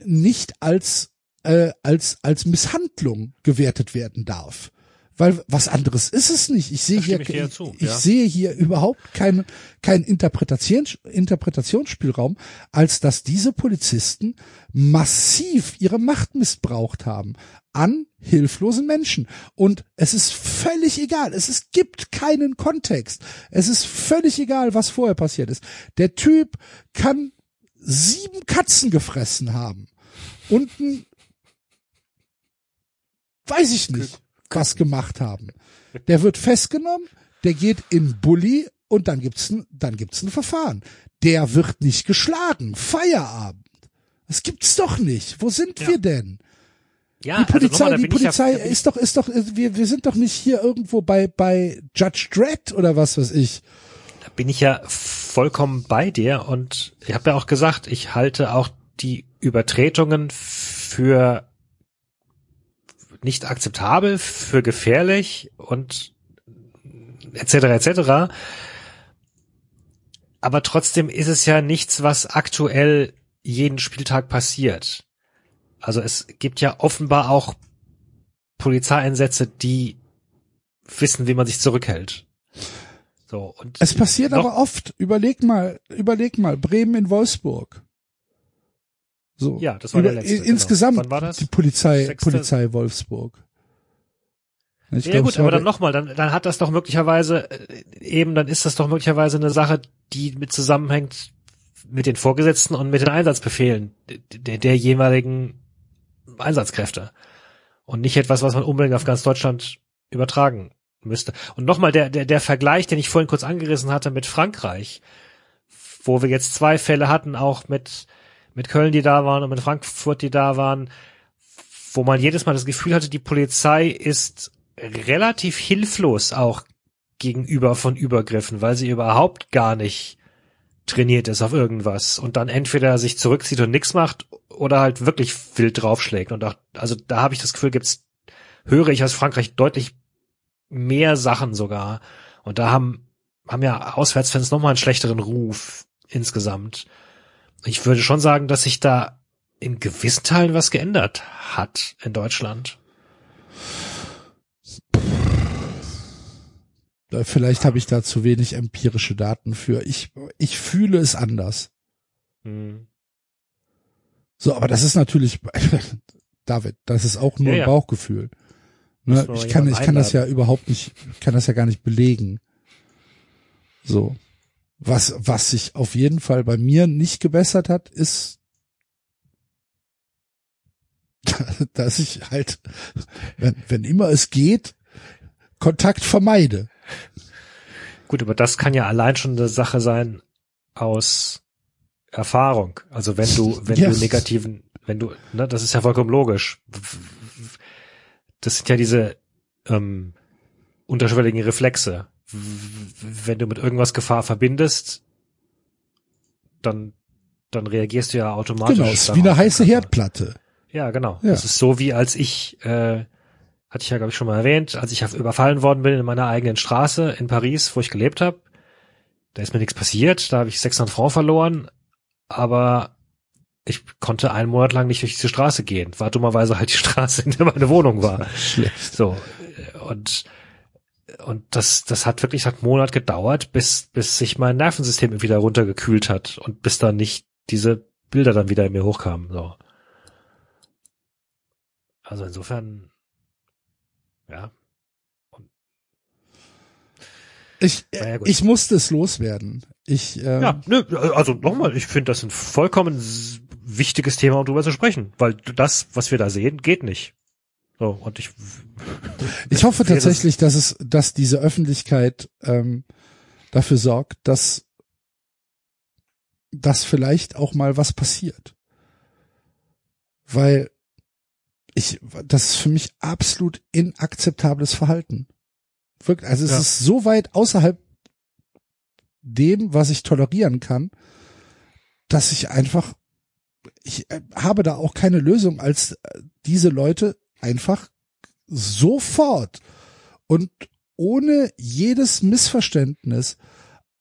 nicht als äh, als als Misshandlung gewertet werden darf. Weil was anderes ist es nicht. Ich sehe hier, ich, zu, ich ja. sehe hier überhaupt keinen keinen Interpretations, Interpretationsspielraum, als dass diese Polizisten massiv ihre Macht missbraucht haben an hilflosen Menschen. Und es ist völlig egal. Es ist, gibt keinen Kontext. Es ist völlig egal, was vorher passiert ist. Der Typ kann sieben Katzen gefressen haben und ein, weiß ich nicht, was gemacht haben. Der wird festgenommen, der geht in Bulli und dann gibt's ein, dann gibt's ein Verfahren. Der wird nicht geschlagen. Feierabend. Das gibt's doch nicht. Wo sind ja. wir denn? Ja, die Polizei, also mal, die Polizei ja, ist doch, ist doch, wir, wir sind doch nicht hier irgendwo bei, bei Judge Dredd oder was weiß ich. Da bin ich ja vollkommen bei dir und ich habe ja auch gesagt, ich halte auch die Übertretungen für nicht akzeptabel, für gefährlich und etc. etc. Aber trotzdem ist es ja nichts, was aktuell jeden Spieltag passiert. Also es gibt ja offenbar auch Polizeieinsätze, die wissen, wie man sich zurückhält. So, und es passiert aber oft. Überleg mal, überleg mal, Bremen in Wolfsburg. So. Ja, das war Über, der letzte. Insgesamt genau. Wann war das? die Polizei, Sechste? Polizei Wolfsburg. Ich ja glaub, gut, aber dann nochmal, dann, dann hat das doch möglicherweise äh, eben, dann ist das doch möglicherweise eine Sache, die mit zusammenhängt mit den Vorgesetzten und mit den Einsatzbefehlen der, der jeweiligen Einsatzkräfte. Und nicht etwas, was man unbedingt auf ganz Deutschland übertragen müsste. Und nochmal der, der, der Vergleich, den ich vorhin kurz angerissen hatte mit Frankreich, wo wir jetzt zwei Fälle hatten, auch mit, mit Köln, die da waren und mit Frankfurt, die da waren, wo man jedes Mal das Gefühl hatte, die Polizei ist relativ hilflos auch gegenüber von Übergriffen, weil sie überhaupt gar nicht trainiert ist auf irgendwas und dann entweder sich zurückzieht und nichts macht oder halt wirklich wild draufschlägt. Und auch, also da habe ich das Gefühl, gibt's, höre ich aus Frankreich deutlich mehr Sachen sogar. Und da haben, haben ja Auswärtsfans nochmal einen schlechteren Ruf insgesamt. Ich würde schon sagen, dass sich da in gewissen Teilen was geändert hat in Deutschland. Vielleicht habe ich da zu wenig empirische Daten für. Ich, ich fühle es anders. Hm. So, aber das ist natürlich, David, das ist auch nur ja, ja. Bauchgefühl. Ne? Ich kann, ich kann das ja überhaupt nicht, kann das ja gar nicht belegen. So. Was, was sich auf jeden Fall bei mir nicht gebessert hat, ist, dass ich halt, wenn, wenn immer es geht, Kontakt vermeide. Gut, aber das kann ja allein schon eine Sache sein aus Erfahrung. Also wenn du, wenn yes. du negativen, wenn du, ne, das ist ja vollkommen logisch. Das sind ja diese ähm, unterschwelligen Reflexe. Wenn du mit irgendwas Gefahr verbindest, dann dann reagierst du ja automatisch. Genau, ist wie eine heiße Herdplatte. Ja, genau. Ja. Das ist so wie als ich, äh, hatte ich ja glaube ich schon mal erwähnt, als ich überfallen worden bin in meiner eigenen Straße in Paris, wo ich gelebt habe. Da ist mir nichts passiert, da habe ich 600 Francs verloren, aber ich konnte einen Monat lang nicht durch diese Straße gehen. War dummerweise halt die Straße, in der meine Wohnung war. Schlecht. So. Und, und das, das hat wirklich, hat einen Monat gedauert, bis, bis sich mein Nervensystem wieder runtergekühlt hat und bis dann nicht diese Bilder dann wieder in mir hochkamen, so. Also insofern, ja. Ich, ja ich musste es loswerden. Ich, ähm, Ja, nö, also nochmal, ich finde das ein vollkommen wichtiges Thema, um drüber zu sprechen, weil das, was wir da sehen, geht nicht. So, und ich, Ich hoffe tatsächlich, dass es, dass diese Öffentlichkeit ähm, dafür sorgt, dass dass vielleicht auch mal was passiert. Weil ich, das ist für mich absolut inakzeptables Verhalten. Wirklich, also es Ja. ist so weit außerhalb dem, was ich tolerieren kann, dass ich einfach, ich äh, habe da auch keine Lösung, als äh, diese Leute einfach sofort und ohne jedes Missverständnis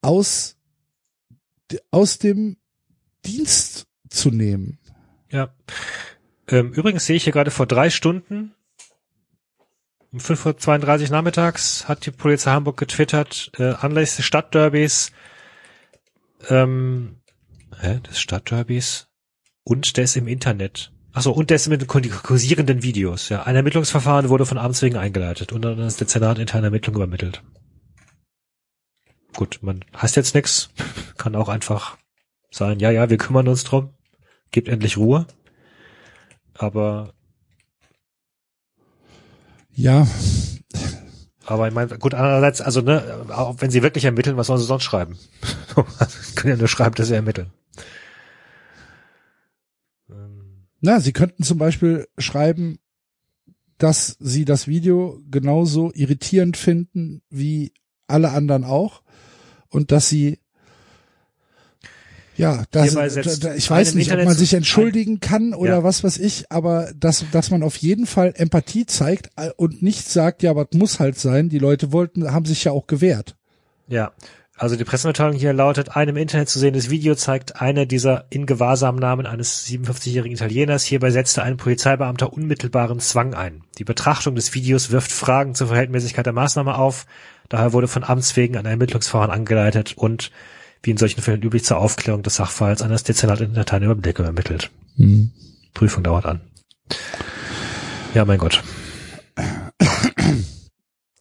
aus, aus dem Dienst zu nehmen. ja. Ähm, übrigens sehe ich hier gerade vor drei Stunden, um 5.32 Uhr nachmittags, hat die Polizei Hamburg getwittert, äh, anlässlich des Stadtderbys, ähm, hä, des Stadtderbys und des im Internet. Achso, und des mit den kursierenden Videos. Ja, ein Ermittlungsverfahren wurde von Amts wegen eingeleitet und dann ist der Senat interne Ermittlung übermittelt. Gut, man hasst jetzt nix, kann auch einfach sein, ja, ja, wir kümmern uns drum, gibt endlich Ruhe. Aber, Ja, aber ich meine, gut, andererseits, also ne, auch wenn sie wirklich ermitteln, was sollen sie sonst schreiben? Sie können ja nur schreiben, dass sie ermitteln. Ähm, na, sie könnten zum Beispiel schreiben, dass sie das Video genauso irritierend finden wie alle anderen auch und dass sie ja, das, ich weiß nicht, ob man sich entschuldigen kann oder Ja. was weiß ich, aber dass, dass man auf jeden Fall Empathie zeigt äh, und nicht sagt, ja, aber es muss halt sein, die Leute wollten, haben sich ja auch gewehrt. Ja, also die Pressemitteilung hier lautet, ein im Internet zu sehendes Video zeigt eine dieser in Gewahrsamnahmen eines 57-jährigen Italieners. Hierbei setzte ein Polizeibeamter unmittelbaren Zwang ein. Die Betrachtung des Videos wirft Fragen zur Verhältnismäßigkeit der Maßnahme auf. Daher wurde von Amts wegen ein Ermittlungsverfahren angeleitet und wie in solchen Fällen üblich zur Aufklärung des Sachverhalts eines Dezernat in Dateien Überblicke ermittelt. Prüfung dauert an. Ja, mein Gott.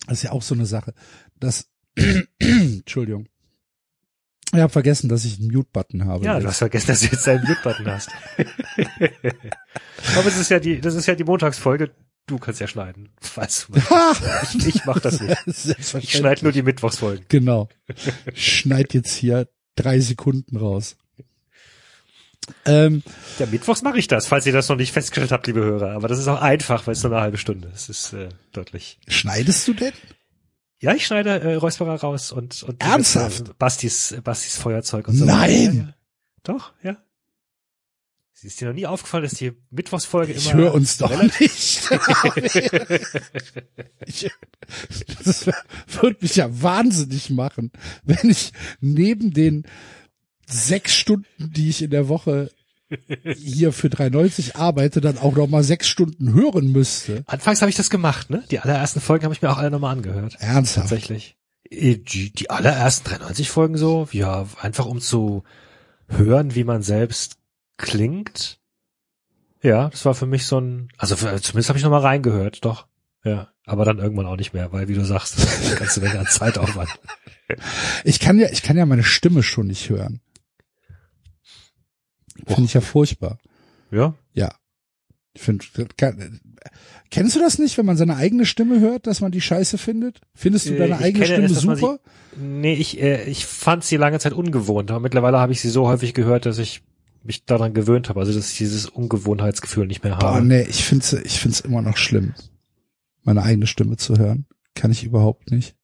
Das ist ja auch so eine Sache. Das, Entschuldigung. Ich habe vergessen, dass ich einen Mute-Button habe. Ja, du hast vergessen, dass du jetzt deinen Mute-Button hast. Aber es ist ja die, das ist ja die Montagsfolge. Du kannst ja schneiden. Falls du ich, ich mach das nicht. Ich schneide nur die Mittwochsfolgen. Genau. Schneid jetzt hier drei Sekunden raus. Ähm, Ja, Mittwochs mache ich das, falls ihr das noch nicht festgestellt habt, liebe Hörer. Aber das ist auch einfach, weil es nur eine halbe Stunde ist. Es ist äh, deutlich. schneidest du denn? Ja, ich schneide äh, Räusperer raus und, und Ernsthaft? Äh, Bastis, äh, Bastis Feuerzeug und so Nein! Ja, ja. Doch, ja. Ist dir noch nie aufgefallen, dass die Mittwochsfolge Ich immer höre uns doch nicht. ich, das würde mich ja wahnsinnig machen, wenn ich neben den sechs Stunden, die ich in der Woche hier für 3,90 arbeite, dann auch noch mal sechs Stunden hören müsste. Anfangs habe ich das gemacht, ne? Die allerersten Folgen habe ich mir auch alle nochmal angehört. Ernsthaft. Tatsächlich. Äh, Die, die allerersten 93 Folgen so, ja, einfach um zu hören, wie man selbst klingt. Ja, das war für mich so ein, also für, zumindest habe ich nochmal reingehört, doch. Ja, aber dann irgendwann auch nicht mehr, weil wie du sagst, das ist eine ganze Menge an Zeitaufwand. Ich kann ja, ich kann ja meine Stimme schon nicht hören. Finde ich ja furchtbar. Ja, Ja. Ich finde, kann- kennst du das nicht, wenn man seine eigene Stimme hört, dass man die scheiße findet? Findest du Äh, deine ich eigene Stimme es, super? nee, ich, äh, ich fand sie lange Zeit ungewohnt, aber mittlerweile habe ich sie so häufig gehört, dass ich mich daran gewöhnt habe, also dass ich dieses Ungewohnheitsgefühl nicht mehr Boah, habe. nee, ich find's, ich find's immer noch schlimm, meine eigene Stimme zu hören. Kann ich überhaupt nicht.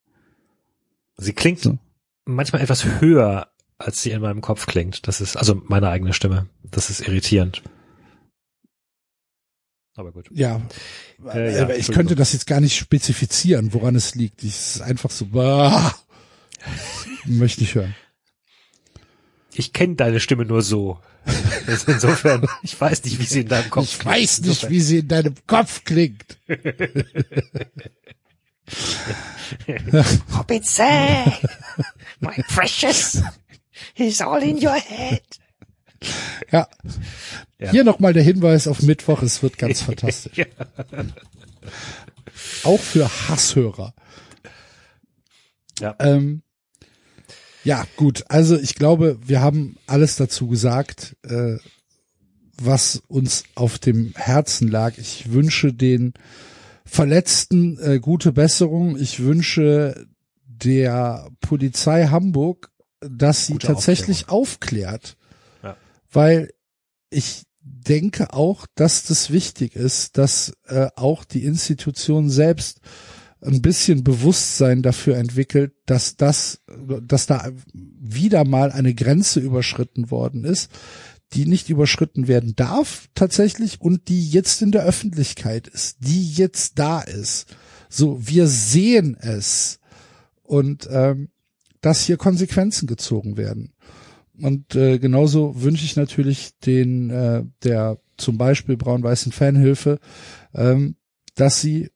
Sie klingt So. manchmal etwas höher, als sie in meinem Kopf klingt. Das ist, also meine eigene Stimme. Das ist irritierend. Aber gut. Ja. Äh, ja, ich könnte das jetzt gar nicht spezifizieren, woran es liegt. Ich, es ist einfach so, bah, möchte ich hören. Ich kenne deine Stimme nur so. Also insofern, ich weiß nicht, wie sie in deinem Kopf Ich weiß nicht, wie sie in deinem Kopf klingt. Robinson, my precious, is all in your head. Ja. Ja. Hier nochmal der Hinweis auf Mittwoch, es wird ganz fantastisch. Ja. Auch für Hasshörer. Ja. Ähm, Ja, gut. Also ich glaube, wir haben alles dazu gesagt, äh, was uns auf dem Herzen lag. Ich wünsche den Verletzten äh, gute Besserung. Ich wünsche der Polizei Hamburg, dass sie Gute tatsächlich aufklärt. Ja. Weil ich denke auch, dass das wichtig ist, dass äh, auch die Institution selbst ein bisschen Bewusstsein dafür entwickelt, dass das, dass da wieder mal eine Grenze überschritten worden ist, die nicht überschritten werden darf tatsächlich und die jetzt in der Öffentlichkeit ist, die jetzt da ist. So, wir sehen es und ähm, dass hier Konsequenzen gezogen werden. Und äh, genauso wünsche ich natürlich den äh, der zum Beispiel braun-weißen Fanhilfe, ähm, dass sie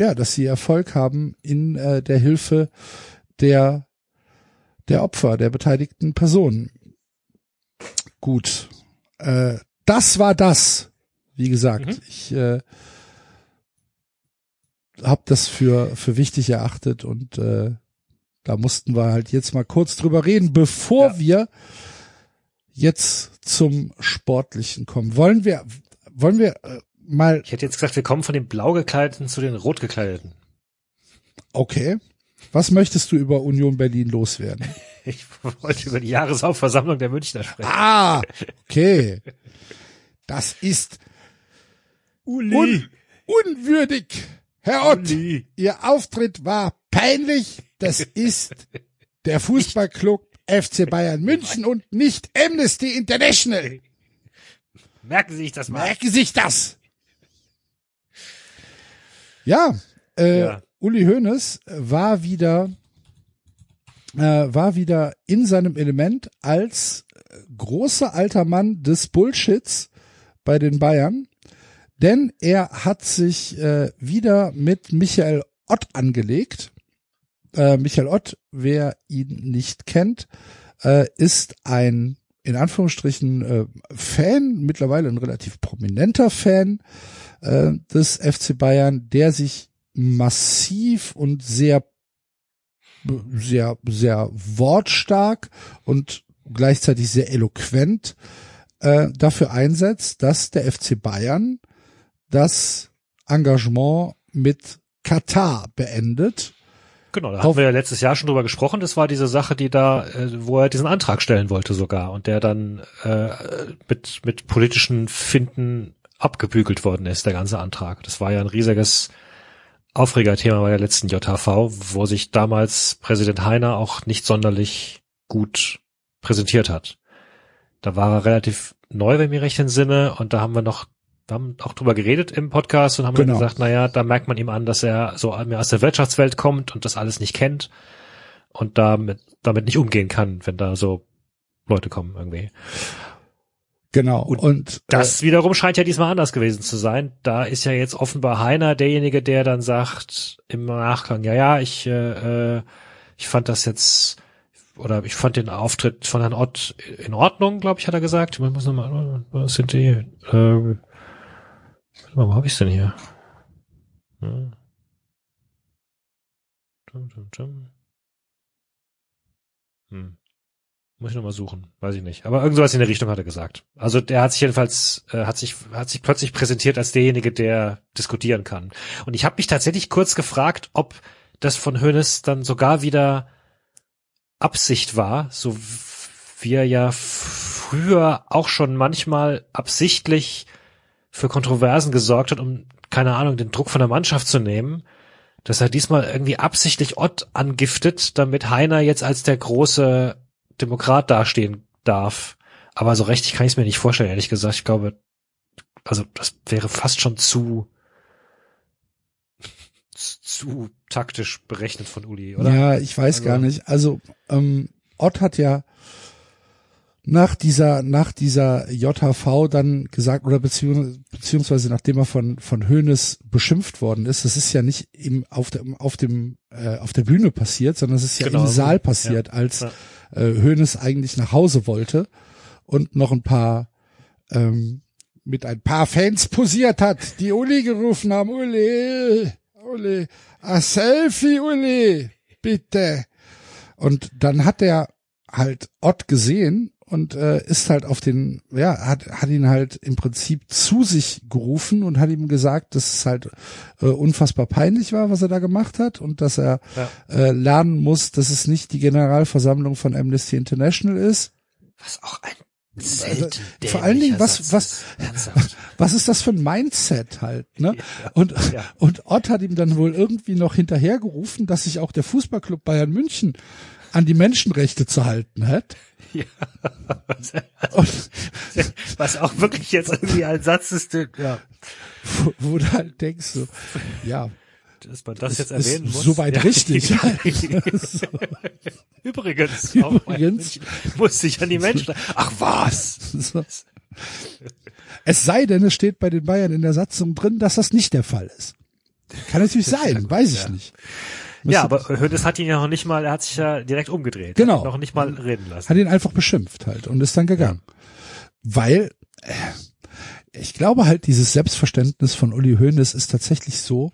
ja, dass sie Erfolg haben in äh, der Hilfe der der Opfer, der beteiligten Personen. Gut, äh, das war das. Wie gesagt, Mhm. ich äh, habe das für für wichtig erachtet und äh, da mussten wir halt jetzt mal kurz drüber reden, bevor Ja. wir jetzt zum Sportlichen kommen. Wollen wir wollen wir äh, mal Ich hätte jetzt gesagt, wir kommen von den blau gekleideten zu den rot gekleideten. okay. Was möchtest du über Union Berlin loswerden? Ich wollte über die Jahreshauptversammlung der Münchner sprechen. Ah, okay. Das ist un unwürdig. Herr Ott, Uli. Ihr Auftritt war peinlich. Das ist der Fußballclub FC Bayern München und nicht Amnesty International. Merken Sie sich das mal. Merken Sie sich das. Ja, äh, Ja. Uli Hoeneß war wieder äh, war wieder in seinem Element als äh, großer alter Mann des Bullshits bei den Bayern, denn er hat sich äh, wieder mit Michael Ott angelegt. Äh, Michael Ott, wer ihn nicht kennt, äh, ist ein in Anführungsstrichen äh, Fan, mittlerweile ein relativ prominenter Fan äh, des FC Bayern, der sich massiv und sehr sehr sehr wortstark und gleichzeitig sehr eloquent äh, dafür einsetzt, dass der FC Bayern das Engagement mit Katar beendet. Genau, da haben wir ja letztes Jahr schon drüber gesprochen. Das war diese Sache, die da, äh, wo er diesen Antrag stellen wollte sogar und der dann äh, mit mit politischen Finden abgebügelt worden ist, der ganze Antrag. Das war ja ein riesiges Aufregerthema bei der letzten JHV, wo sich damals Präsident Heiner auch nicht sonderlich gut präsentiert hat. Da war er relativ neu, wenn mir recht entsinne, und da haben wir noch, wir haben auch drüber geredet im Podcast und haben Genau. dann gesagt, naja, da merkt man ihm an, dass er so mehr aus der Wirtschaftswelt kommt und das alles nicht kennt und damit, damit nicht umgehen kann, wenn da so Leute kommen irgendwie. Genau. Und Und, Das wiederum scheint ja diesmal anders gewesen zu sein. Da ist ja jetzt offenbar Heiner derjenige, der dann sagt im Nachgang, ja, ja, ich, äh, äh, ich fand das jetzt oder ich fand den Auftritt von Herrn Ott in Ordnung, glaube ich, hat er gesagt. Man muss noch mal, was sind die? Äh, warte mal, wo habe ich's denn hier? Hm. Dum, dum, dum. Hm. Muss ich noch mal suchen, weiß ich nicht. Aber irgendwas in der Richtung hat er gesagt. Also der hat sich jedenfalls, äh, hat sich, hat sich plötzlich präsentiert als derjenige, der diskutieren kann. Und ich habe mich tatsächlich kurz gefragt, ob das von Hönes dann sogar wieder Absicht war, so wie er ja früher auch schon manchmal absichtlich für Kontroversen gesorgt hat, um, keine Ahnung, den Druck von der Mannschaft zu nehmen, dass er diesmal irgendwie absichtlich Ott angiftet, damit Heiner jetzt als der große Demokrat dastehen darf. Aber so richtig kann ich es mir nicht vorstellen, ehrlich gesagt. Ich glaube, also das wäre fast schon zu zu taktisch berechnet von Uli, oder? Ja, ich weiß Also- gar nicht. Also ähm, Ott hat ja nach dieser nach dieser JHV dann gesagt oder beziehungs beziehungsweise nachdem er von von Hoeneß beschimpft worden ist, das ist ja nicht im auf dem auf dem äh, auf der Bühne passiert, sondern es ist ja Genau. im Saal passiert, als Ja. äh, Hoeneß eigentlich nach Hause wollte und noch ein paar ähm, mit ein paar Fans posiert hat, die Uli gerufen haben, Uli, Uli, a Selfie, Uli, bitte. Und dann hat der halt Ott gesehen und äh, ist halt auf den, ja, hat, hat ihn halt im Prinzip zu sich gerufen und hat ihm gesagt, dass es halt äh, unfassbar peinlich war, was er da gemacht hat und dass er Ja. äh, lernen muss, dass es nicht die Generalversammlung von Amnesty International ist. Was auch ein selten Also, vor allen Dingen, was- was-. Was ist das für ein Mindset halt, ne? Ja. Und, Ja. und Ott hat ihm dann wohl irgendwie noch hinterhergerufen, dass sich auch der Fußballclub Bayern München an die Menschenrechte zu halten hat. Ja. Und Was auch wirklich jetzt irgendwie ein Satz ist, ja, wo, wo du halt denkst so, ja, dass man das jetzt ist erwähnen muss. soweit ja. richtig. Übrigens, Übrigens. auch Übrigens. muss sich an die Menschen. Ach was? so. Es sei denn, es steht bei den Bayern in der Satzung drin, dass das nicht der Fall ist. Kann natürlich sein, weiß ich ja. nicht. Ja, aber Hönes hat ihn ja noch nicht mal, er hat sich ja direkt umgedreht. Genau. Hat ihn noch nicht mal reden lassen. hat ihn einfach beschimpft halt und ist dann gegangen. Weil äh, ich glaube halt, dieses Selbstverständnis von Uli Hoeneß ist tatsächlich so,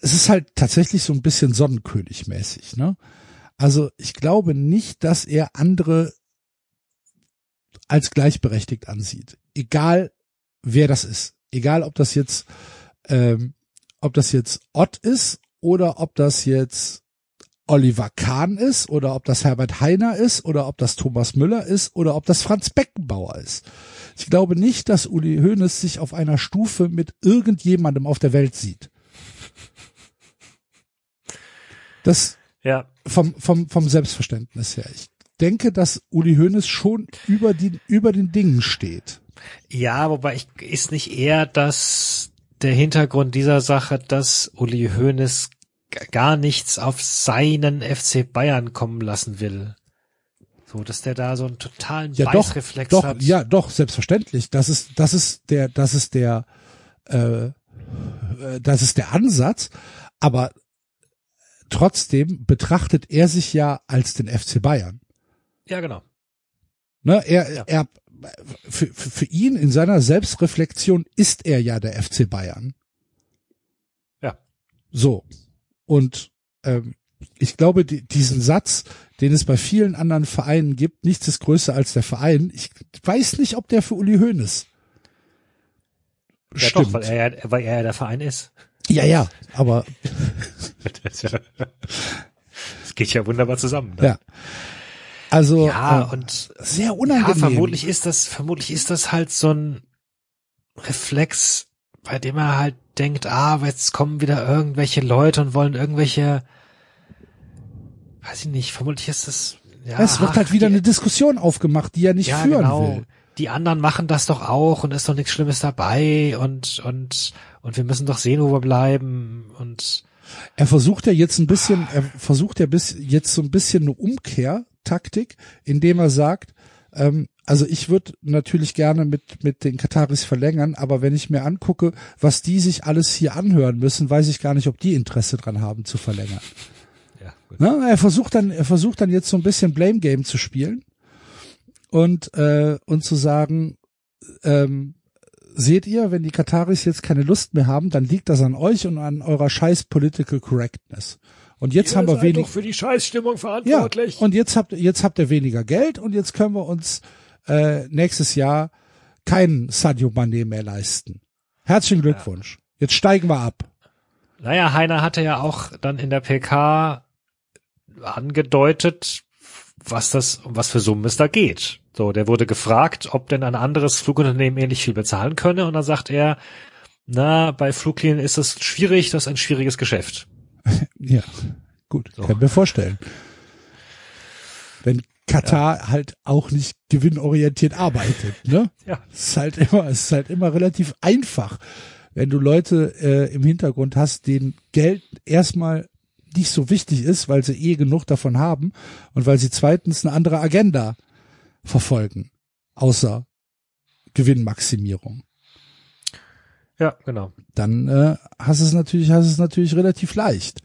es ist halt tatsächlich so ein bisschen Sonnenkönig-mäßig, ne? Also ich glaube nicht, dass er andere als gleichberechtigt ansieht. Egal wer das ist. Egal ob das jetzt, ähm, ob das jetzt Ott ist oder ob das jetzt Oliver Kahn ist oder ob das Herbert Heiner ist oder ob das Thomas Müller ist oder ob das Franz Beckenbauer ist. Ich glaube nicht, dass Uli Hoeneß sich auf einer Stufe mit irgendjemandem auf der Welt sieht. Das Ja, vom, vom, vom Selbstverständnis her. Ich denke, dass Uli Hoeneß schon über die, über den Dingen steht. ja, wobei ich, ist nicht eher das der Hintergrund dieser Sache, dass Uli Hoeneß gar nichts auf seinen FC Bayern kommen lassen will. So, dass der da so einen totalen Ja, doch, Beißreflex doch, hat. ja, doch, selbstverständlich. Das ist, das ist der, das ist der, äh, äh, das ist der Ansatz. Aber trotzdem betrachtet er sich ja als den FC Bayern. ja genau. Ne, er, Ja. er, für, für, für ihn in seiner Selbstreflexion ist er ja der FC Bayern. Ja. So. Und ähm, ich glaube, die, diesen Satz, den es bei vielen anderen Vereinen gibt, nichts ist größer als der Verein. Ich weiß nicht, ob der für Uli Hoeneß Ja, stimmt. doch, weil er, ja- weil er ja der Verein ist. ja, ja, aber Das, ja, das geht ja wunderbar zusammen. Ne? ja. Also Ja, äh, und sehr ja, unangenehm. vermutlich ist das, vermutlich ist das halt so ein Reflex, bei dem er halt denkt, ah, jetzt kommen wieder irgendwelche Leute und wollen irgendwelche, weiß ich nicht, vermutlich ist das, ja. es wird halt wieder die, eine Diskussion aufgemacht, die er nicht ja, führen genau. will. Die anderen machen das doch auch und ist doch nichts Schlimmes dabei und, und, und wir müssen doch sehen, wo wir bleiben und, Er versucht ja jetzt ein bisschen, er versucht ja bis jetzt so ein bisschen eine Umkehrtaktik, indem er sagt, ähm, also ich würde natürlich gerne mit mit den Kataris verlängern, aber wenn ich mir angucke, was die sich alles hier anhören müssen, weiß ich gar nicht, ob die Interesse dran haben zu verlängern. ja, gut. Ne? Er versucht dann, er versucht dann jetzt so ein bisschen Blame Game zu spielen und äh, und zu sagen, ähm, seht ihr, wenn die Kataris jetzt keine Lust mehr haben, dann liegt das an euch und an eurer scheiß Political Correctness. Und jetzt haben wir wenig, für die Scheißstimmung ja, verantwortlich. und jetzt habt jetzt habt ihr weniger Geld und jetzt können wir uns äh, nächstes Jahr keinen Sadio Mané mehr leisten. Herzlichen Glückwunsch. Jetzt steigen wir ab. Naja, Heiner hatte ja auch dann in der PK angedeutet, was das, um was für Summen es da geht. So, der wurde gefragt, ob denn ein anderes Flugunternehmen ähnlich viel bezahlen könne, und dann sagt er, na, bei Fluglinien ist es schwierig, das ist ein schwieriges Geschäft. Ja, gut, So. können wir vorstellen. Wenn Katar halt auch nicht gewinnorientiert arbeitet, ne? Ja. Es ist halt immer, es ist halt immer relativ einfach, wenn du Leute äh, im Hintergrund hast, denen Geld erstmal nicht so wichtig ist, weil sie eh genug davon haben und weil sie zweitens eine andere Agenda verfolgen, außer Gewinnmaximierung. Ja, genau. Dann äh, hast es natürlich, hast es natürlich relativ leicht.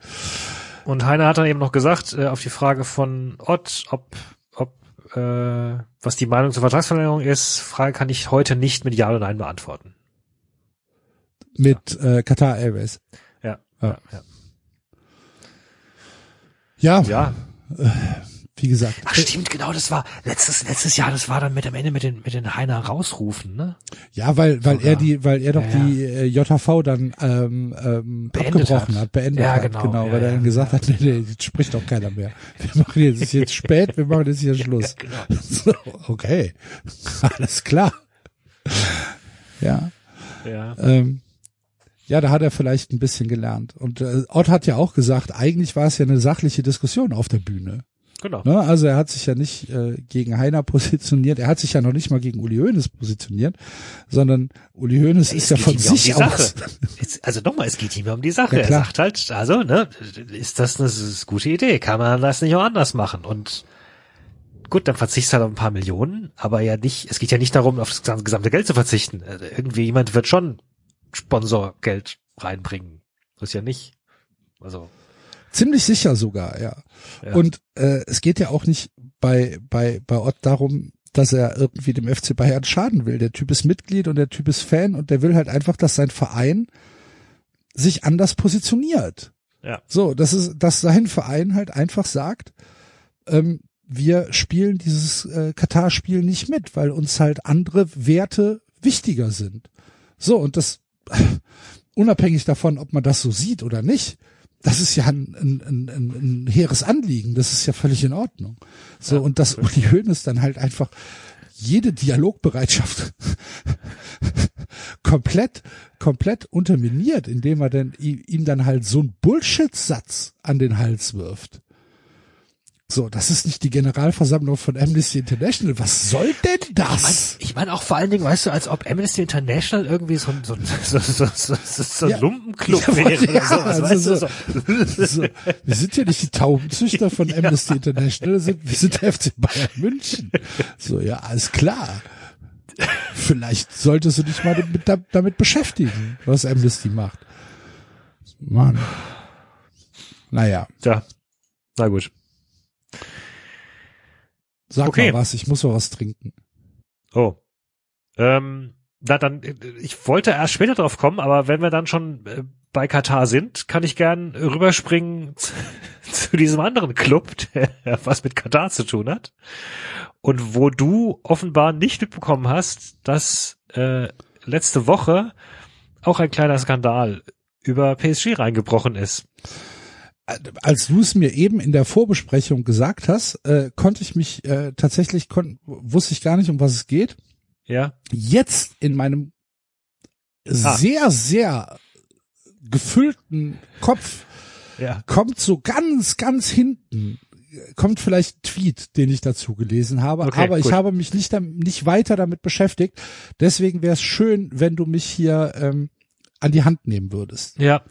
Und Heiner hat dann eben noch gesagt, äh, auf die Frage von Ott, ob, ob äh, was die Meinung zur Vertragsverlängerung ist, Frage kann ich heute nicht mit Ja oder Nein beantworten. Mit äh, Qatar Airways. Ja. Ja. ja. Ja, Ja, wie gesagt. Ach stimmt, genau, das war letztes letztes Jahr, das war dann mit am Ende mit den mit den Heiner rausrufen, ne? Ja, weil weil Sogar. er die, weil er doch Ja, ja. die äh, JV dann ähm, ähm, Beendet abgebrochen hat. hat, beendet Ja, hat, genau, genau, ja, weil er dann gesagt hat, nee, nee, jetzt spricht doch keiner mehr. Wir machen jetzt, ist jetzt spät, wir machen jetzt hier Schluss. genau. So, okay, alles klar. Ja, Ja. ähm, ja, da hat er vielleicht ein bisschen gelernt. Und äh, Ott hat ja auch gesagt, eigentlich war es ja eine sachliche Diskussion auf der Bühne. Genau. Ne? Also er hat sich ja nicht äh, gegen Heiner positioniert, er hat sich ja noch nicht mal gegen Uli Hoeneß positioniert, sondern Uli Hoeneß ist ja von ihm ja um sich die aus. Es, also nochmal, es geht ihm ja um die Sache. Ja, er sagt halt, also, ne, ist das eine, s- gute Idee? Kann man das nicht auch anders machen? Und gut, dann verzichtest du halt auf ein paar Millionen, aber ja nicht, es geht ja nicht darum, auf das gesamte- gesamte Geld zu verzichten. Also irgendwie jemand wird schon Sponsorgeld reinbringen. Das ist ja nicht. Also, Ziemlich sicher sogar, ja. Ja. Und äh, es geht ja auch nicht bei bei bei Ott darum, dass er irgendwie dem FC Bayern schaden will. Der Typ ist Mitglied und der Typ ist Fan und der will halt einfach, dass sein Verein sich anders positioniert. Ja. So, das ist, dass sein Verein halt einfach sagt, ähm, wir spielen dieses äh, Katar-Spiel nicht mit, weil uns halt andere Werte wichtiger sind. So, und das unabhängig davon, ob man das so sieht oder nicht, das ist ja ein, ein, ein, ein, ein hehres Anliegen, das ist ja völlig in Ordnung. So, Ja, und dass Uli Hoeneß dann halt einfach jede Dialogbereitschaft komplett, komplett unterminiert, indem er dann i- ihm dann halt so einen Bullshit-Satz an den Hals wirft. So, das ist nicht die Generalversammlung von Amnesty International. Was soll denn das? Ich meine auch vor allen Dingen, weißt du, als ob Amnesty International irgendwie so ein, so ein, so, so, so, so, Ja. Lumpenclub Ja, wäre ja, sowas, also so. So, wir sind ja nicht die Taubenzüchter von Amnesty International, sind, wir sind der FC Bayern München. So, ja, alles klar. Vielleicht solltest du dich mal damit, damit beschäftigen, was Amnesty macht. Mann. Naja, Tja, na gut. Sag Okay. mal was, ich muss mal was trinken. Oh. Ähm, na dann, äh, ich wollte erst später drauf kommen, aber wenn wir dann schon äh, bei Katar sind, kann ich gern rüberspringen zu, zu diesem anderen Club, der was mit Katar zu tun hat. Und wo du offenbar nicht mitbekommen hast, dass äh, letzte Woche auch ein kleiner Skandal über PSG reingebrochen ist. Als du es mir eben in der Vorbesprechung gesagt hast, äh, konnte ich mich äh, tatsächlich, kon wusste ich gar nicht, um was es geht. Ja, jetzt in meinem Ah. sehr, sehr gefüllten Kopf ja. kommt so ganz, ganz hinten, kommt vielleicht ein Tweet, den ich dazu gelesen habe, Okay, aber ich gut. habe mich nicht, nicht weiter damit beschäftigt. Deswegen wäre es schön, wenn du mich hier ähm, an die Hand nehmen würdest. Ja,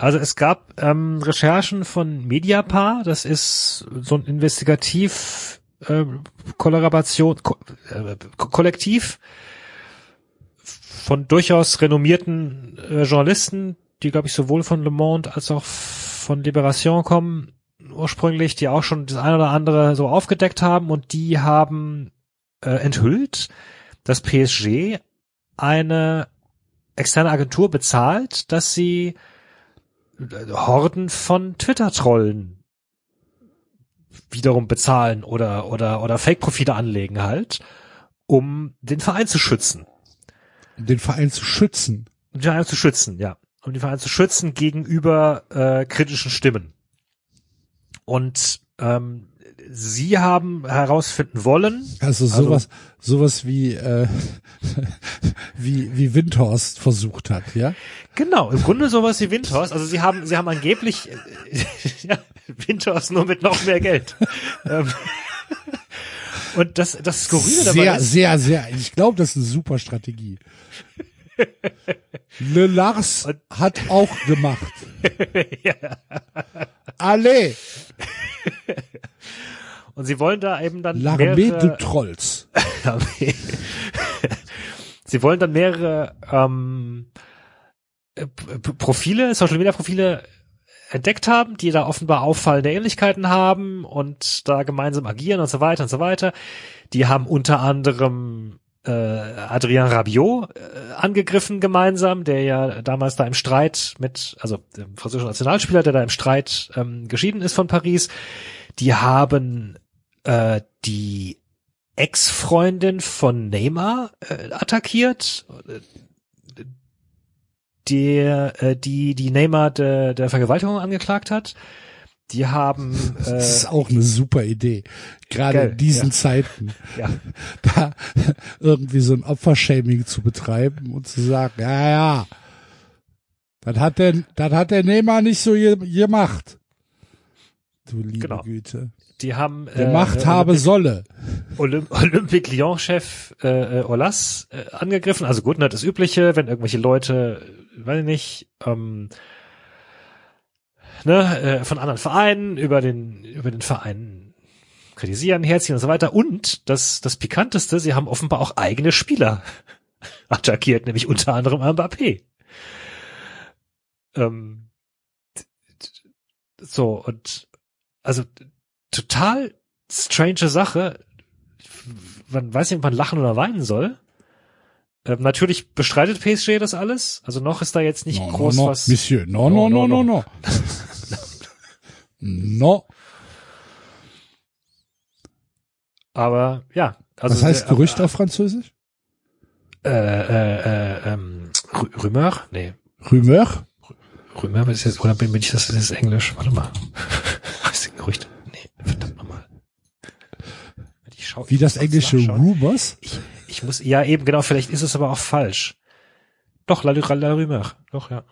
also es gab ähm, Recherchen von Mediapar, das ist so ein Investigativ äh, Kollaboration Ko äh, Ko Kollektiv von durchaus renommierten äh, Journalisten, die glaube ich sowohl von Le Monde als auch von Liberation kommen ursprünglich, die auch schon das eine oder andere so aufgedeckt haben und die haben äh, enthüllt, dass PSG eine externe Agentur bezahlt, dass sie Horden von Twitter-Trollen wiederum bezahlen oder oder oder Fake-Profile anlegen halt, um den Verein zu schützen. Um den Verein zu schützen. Um den Verein zu schützen, ja. Um den Verein zu schützen gegenüber äh, kritischen Stimmen. Und ähm, sie haben herausfinden wollen, Also Also- sowas, sowas wie, äh, wie, wie Windhorst versucht hat, ja? Genau, im Grunde sowas wie Windhorst. Also sie haben, sie haben angeblich äh, ja, Windhorst nur mit noch mehr Geld. Ähm, Und das, das Skurrile dabei Sehr, ist, sehr, sehr. Ich glaube, das ist eine super Strategie. Le Lars Und- hat auch gemacht. ja, Allez, und sie wollen da eben dann l'armée mehrere, Trolls. sie wollen dann mehrere ähm, äh, Profile, Social Media Profile entdeckt haben, die da offenbar auffallende Ähnlichkeiten haben und da gemeinsam agieren und so weiter und so weiter. Die haben unter anderem äh, Adrien Rabiot äh, angegriffen gemeinsam, der ja damals da im Streit mit, also dem französischen Nationalspieler, der da im Streit ähm, geschieden ist von Paris. Die haben äh, die Ex-Freundin von Neymar äh, attackiert, der, äh, die die Neymar de, der Vergewaltigung angeklagt hat. Die haben äh, Das ist auch eine super Idee. Gerade Geil, in diesen ja. Zeiten, ja, da irgendwie so ein Opfershaming zu betreiben und zu sagen, ja, ja, das hat der, das hat der Neymar nicht so ge- gemacht. Du liebe Genau. Güte. Die haben Gemacht äh, habe solle. Olymp Olympique Lyon-Chef äh, äh, Olas äh, angegriffen. Also gut, das Übliche, wenn irgendwelche Leute, äh, weiß ich nicht, ähm, ne, äh, von anderen Vereinen über den über den Verein kritisieren, herziehen und so weiter. Und das das pikanteste, sie haben offenbar auch eigene Spieler attackiert, nämlich unter anderem Mbappé. Ähm, so und also total strange Sache. Man weiß nicht, ob man lachen oder weinen soll. Ähm, natürlich bestreitet PSG das alles. Also noch ist da jetzt nicht no, groß no, no, was. Monsieur, no, no, no, no, no. No. Aber ja, also Was heißt äh, Gerücht auf Französisch? Äh, äh, äh, ähm, Rumeur? Nee, Rumeur? Rumeur ist jetzt, oder bin bin ich das, das ist Englisch? Warte mal. Was ist ein Gerücht? Nee, verdammt nochmal. Ich schau, Wie ich das englische. Rumors? Ich, ich muss, ja eben, genau, vielleicht ist es aber auch falsch. Doch, la, la, la Rumeur. Doch, ja.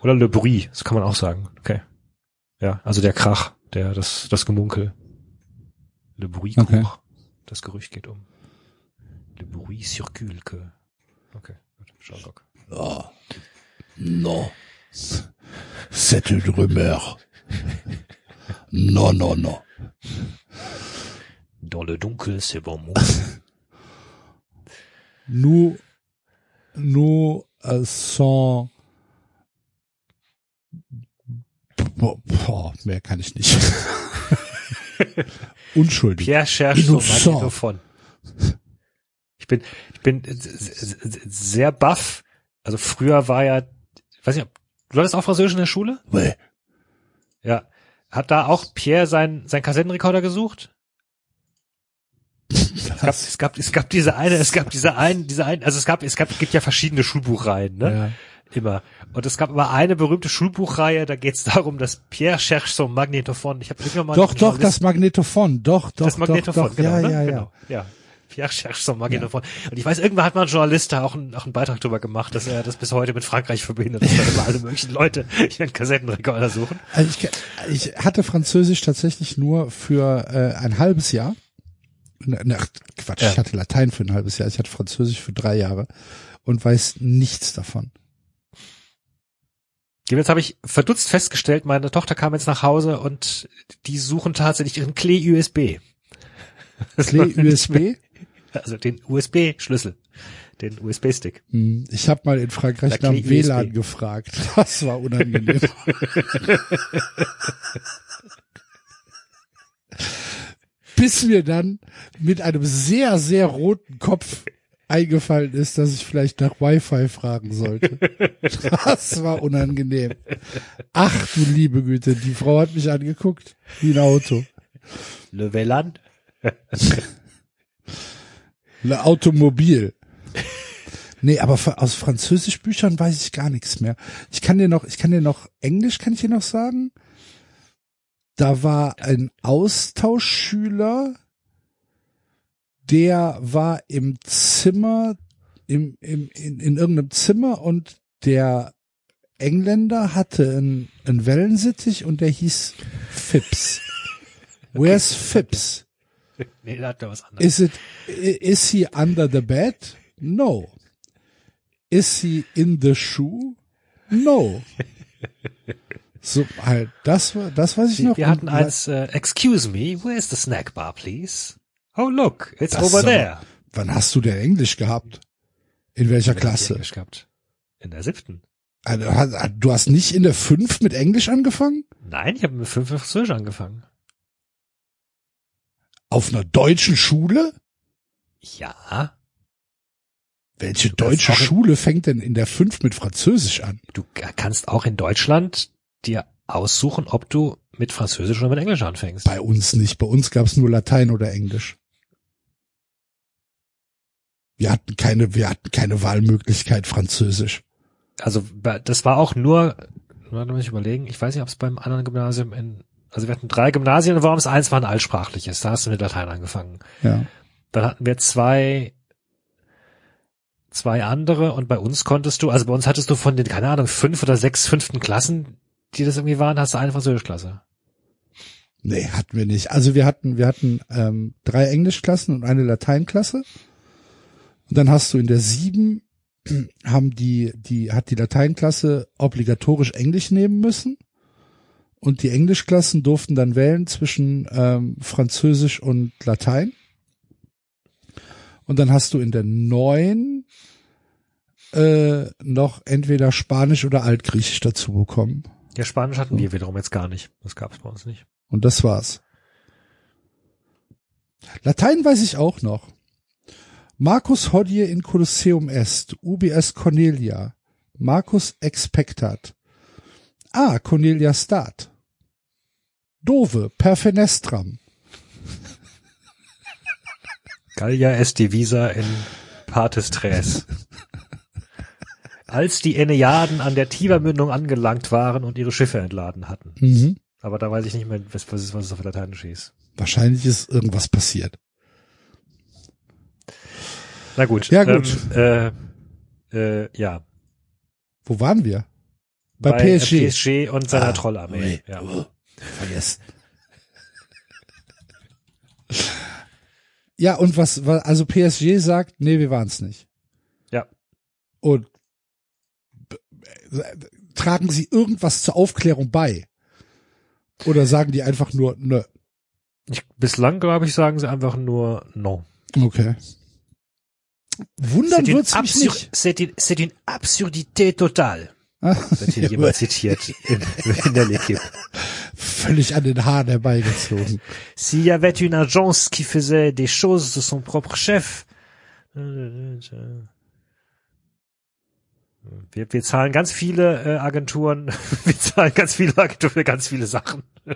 Oder Le Bruit, das kann man auch sagen. Okay. Ja, also der Krach, der, das, das Gemunkel. Le Bruit Okay. court. Das Gerücht geht um. Le Bruit circule que. Okay, gut, Sherlock. Oh. Non. C'est une rumeur. Non, non, non. Dans le dunkel, c'est bon mot. Nous, nous euh, sont Boah, boah, mehr kann ich nicht. Unschuldig. Pierre cherche son Innocent. Magnetophon. Ich bin, ich bin sehr baff. Also früher war ja, weiß ob- du hattest auch Französisch in der Schule? Ouais. Ja. Hat da auch Pierre sein, sein Kassettenrekorder gesucht? Es gab, es gab, es gab diese eine, es gab diese eine, diese eine, also es gab, es gab, es gibt ja verschiedene Schulbuchreihen, ne? ja. Immer. Und es gab immer eine berühmte Schulbuchreihe, da geht es darum, dass Pierre cherche son Magnetophon. Ich habe irgendwann mal Doch, einen doch, das Magnetophon. Doch, doch, das Magnetophon, doch, doch. genau, ja, ne? ja, ja. genau. Ja. Pierre cherche son Magnetophon. Und ich weiß, irgendwann hat mal ein Journalist da auch, einen, auch einen Beitrag drüber gemacht, dass er das bis heute mit Frankreich verbindet, dass da immer alle möglichen Leute ihren Kassettenrekorder suchen. Also ich, ich hatte Französisch tatsächlich nur für äh, ein halbes Jahr. Ach, Quatsch, Ja. ich hatte Latein für ein halbes Jahr. Ich hatte Französisch für drei Jahre und weiß nichts davon. Jetzt habe ich verdutzt festgestellt, meine Tochter kam jetzt nach Hause und die suchen tatsächlich ihren Klee-USB. Klee-USB? Also den USB-Schlüssel, den USB-Stick. Hm, Ich habe mal in Frankreich nach dem. WLAN gefragt. Das war unangenehm. Bis mir dann mit einem sehr, sehr roten Kopf eingefallen ist, dass ich vielleicht nach Wi-Fi fragen sollte. Das war unangenehm. Ach du liebe Güte, die Frau hat mich angeguckt wie ein Auto. Le WLAN. Le Automobil. Nee, aber aus Französischbüchern weiß ich gar nichts mehr. Ich kann dir noch, ich kann dir noch, Englisch kann ich dir noch sagen. Da war ein Austauschschüler, der war im Zimmer, im, im, in, in irgendeinem Zimmer und der Engländer hatte einen, einen Wellensittich und der hieß Phipps. Where's Phipps? Nee, da hat er was anderes. Is it is he under the bed? No. Is he in the shoe? No. So halt, das war das weiß ich noch. Wir hatten eins, äh, excuse me, where's the snack bar, please? Oh, look, it's Das over there. Wann hast du denn Englisch gehabt? In welcher Wann ich Klasse? Englisch gehabt? In der siebten. Also, Du hast nicht in der fünf mit Englisch angefangen? Nein, ich habe mit fünf mit Französisch angefangen. Auf einer deutschen Schule? Ja. Welche deutsche Schule fängt denn in der 5 mit Französisch an? Du kannst auch in Deutschland dir aussuchen, ob du mit Französisch oder mit Englisch anfängst. Bei uns nicht. Bei uns gab es nur Latein oder Englisch. Wir hatten keine, wir hatten keine Wahlmöglichkeit Französisch. Also das war auch nur, warte mal, ich überlegen, ich weiß nicht, ob es beim anderen Gymnasium in, also wir hatten drei Gymnasien und warum es eins war ein altsprachliches, da hast du mit Latein angefangen. Ja. Dann hatten wir zwei, zwei andere und bei uns konntest du, also bei uns hattest du von den, keine Ahnung, fünf oder sechs fünften Klassen, die das irgendwie waren, hast du eine Französischklasse. Nee, hatten wir nicht. Also wir hatten, wir hatten ähm, drei Englischklassen und eine Lateinklasse. Und dann hast du in der sieben haben die, die, hat die Lateinklasse obligatorisch Englisch nehmen müssen. Und die Englischklassen durften dann wählen zwischen ähm, Französisch und Latein. Und dann hast du in der neun äh, noch entweder Spanisch oder Altgriechisch dazu bekommen. Ja, Spanisch hatten wir wiederum jetzt gar nicht. Das gab es bei uns nicht. Und das war's. Latein weiß ich auch noch. Marcus hodie in Colosseum est, UBS Cornelia, Marcus expectat. Ah, Cornelia stat. Dove, per fenestram. Gallia est divisa in partes tres. Als die Enneaden an der Tibermündung angelangt waren und ihre Schiffe entladen hatten. Mhm. Aber da weiß ich nicht mehr, was, was, es, was es auf Lateinisch hieß. Wahrscheinlich ist irgendwas passiert. Na gut. Ja, gut. Ähm, äh, äh, ja. Wo waren wir? Bei, äh, PSG. PSG und seiner Ah, Trollarmee. ui, Ja. Vergessen. Ja, und was, also PSG sagt, nee, wir waren's nicht. ja. Und tragen sie irgendwas zur Aufklärung bei? Oder sagen die einfach nur, nö. Ich, bislang, glaube ich, sagen sie einfach nur no. Okay. Wundern wird's mich nicht. C'est une, c'est une absurdité totale. Wird hier jemand zitiert in, in der L'Equipe. Völlig an den Haaren herbeigezogen. S'il y avait une agence qui faisait des choses de son propre chef. Wir, wir zahlen ganz viele äh, Agenturen, wir zahlen ganz viele Agenturen für ganz viele Sachen.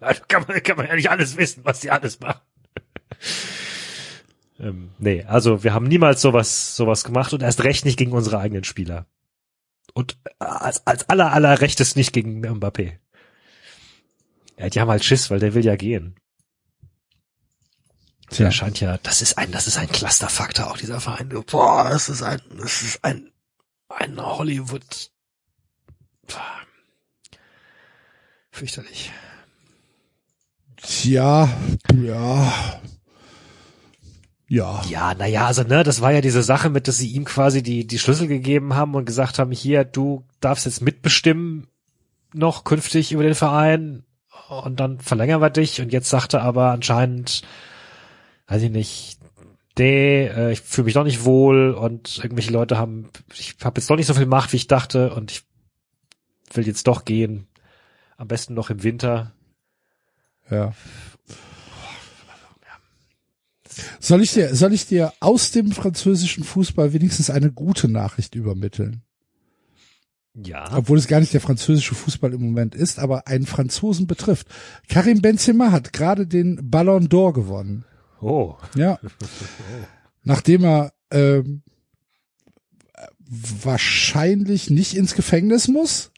Also kann man, kann man ja nicht alles wissen, was die alles machen. ähm, nee, also wir haben niemals sowas, sowas gemacht und erst recht nicht gegen unsere eigenen Spieler. Und als, als aller, aller Rechtes nicht gegen Mbappé. Ja, die haben halt Schiss, weil der will ja gehen. Tja. Der scheint ja, das ist ein, das ist ein Clusterfaktor auch dieser Verein. Boah, das ist ein, das ist ein, ein Hollywood. Fürchterlich. Tja, ja. Ja. Ja, naja, also ne, das war ja diese Sache mit, dass sie ihm quasi die, die Schlüssel gegeben haben und gesagt haben, hier, du darfst jetzt mitbestimmen noch künftig über den Verein und dann verlängern wir dich und jetzt sagt er aber anscheinend, weiß ich nicht, nee, äh, ich fühle mich doch nicht wohl und irgendwelche Leute haben, ich habe jetzt doch nicht so viel Macht, wie ich dachte und ich will jetzt doch gehen. Am besten noch im Winter. Ja. Soll ich dir, soll ich dir aus dem französischen Fußball wenigstens eine gute Nachricht übermitteln? Ja. Obwohl es gar nicht der französische Fußball im Moment ist, aber einen Franzosen betrifft. Karim Benzema hat gerade den Ballon d'Or gewonnen. Oh. Ja. Nachdem er ähm, wahrscheinlich nicht ins Gefängnis muss,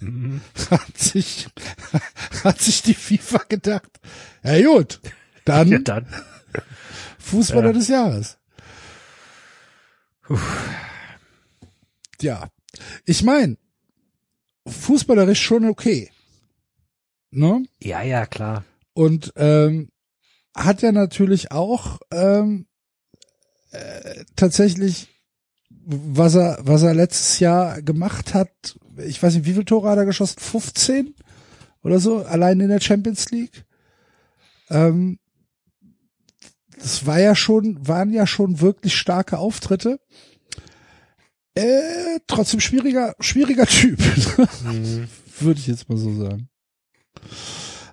Mhm. hat sich, hat sich die FIFA gedacht, ja gut, dann Ja, dann. Fußballer Ja. des Jahres. Ja, ich meine, fußballerisch schon okay. Ne? Ja, ja, klar. Und ähm, hat er natürlich auch ähm, äh, tatsächlich, was er, was er letztes Jahr gemacht hat, ich weiß nicht, wie viele Tore hat er geschossen? 15 oder so, allein in der Champions League. Ähm, das war ja schon, waren ja schon wirklich starke Auftritte. Äh, trotzdem schwieriger, schwieriger Typ, Mhm. würde ich jetzt mal so sagen.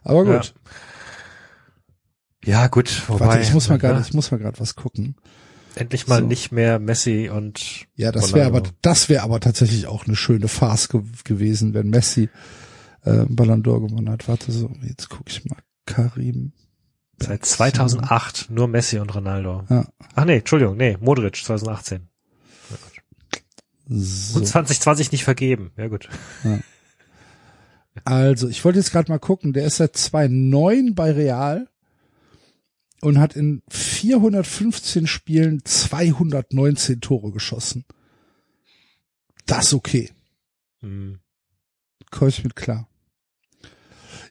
Aber gut. Ja. Ja, gut, wobei. Warte, ich muss mal ja. gerade, ich muss mal gerade was gucken. Endlich mal So. nicht mehr Messi und Ja, das wäre aber, das wäre aber tatsächlich auch eine schöne Farce ge gewesen, wenn Messi äh, Ballon d'Or gewonnen hat. Warte so, jetzt gucke ich mal. Karim. seit 2008 nur Messi und Ronaldo. Ja. Ach nee, Entschuldigung, nee, Modric 2018. So. Und 2020 nicht vergeben. Ja gut. Also, ich wollte jetzt gerade mal gucken, der ist seit 2009 bei Real und hat in 415 Spielen 219 Tore geschossen. Das ist okay. Hm. Komme ich mit klar.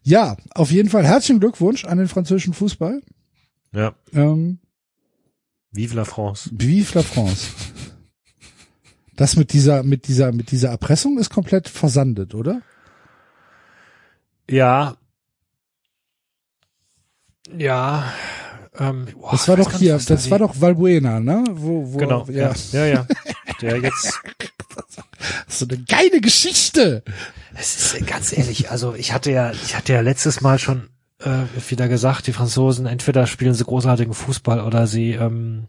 Ja, auf jeden Fall herzlichen Glückwunsch an den französischen Fußball. Ja. Ähm, Vive la France. Vive la France. Das mit dieser, mit dieser, mit dieser Erpressung ist komplett versandet, oder? Ja. Ja. Ähm, boah, Das war doch hier, nicht, was da das war doch Valbuena, ne? Wo, wo, Genau. ja. Ja, ja. ja. Der jetzt So eine geile Geschichte. Es ist äh, ganz ehrlich, also ich hatte ja, ich hatte ja letztes Mal schon äh, wieder gesagt, die Franzosen entweder spielen sie großartigen Fußball oder sie ähm,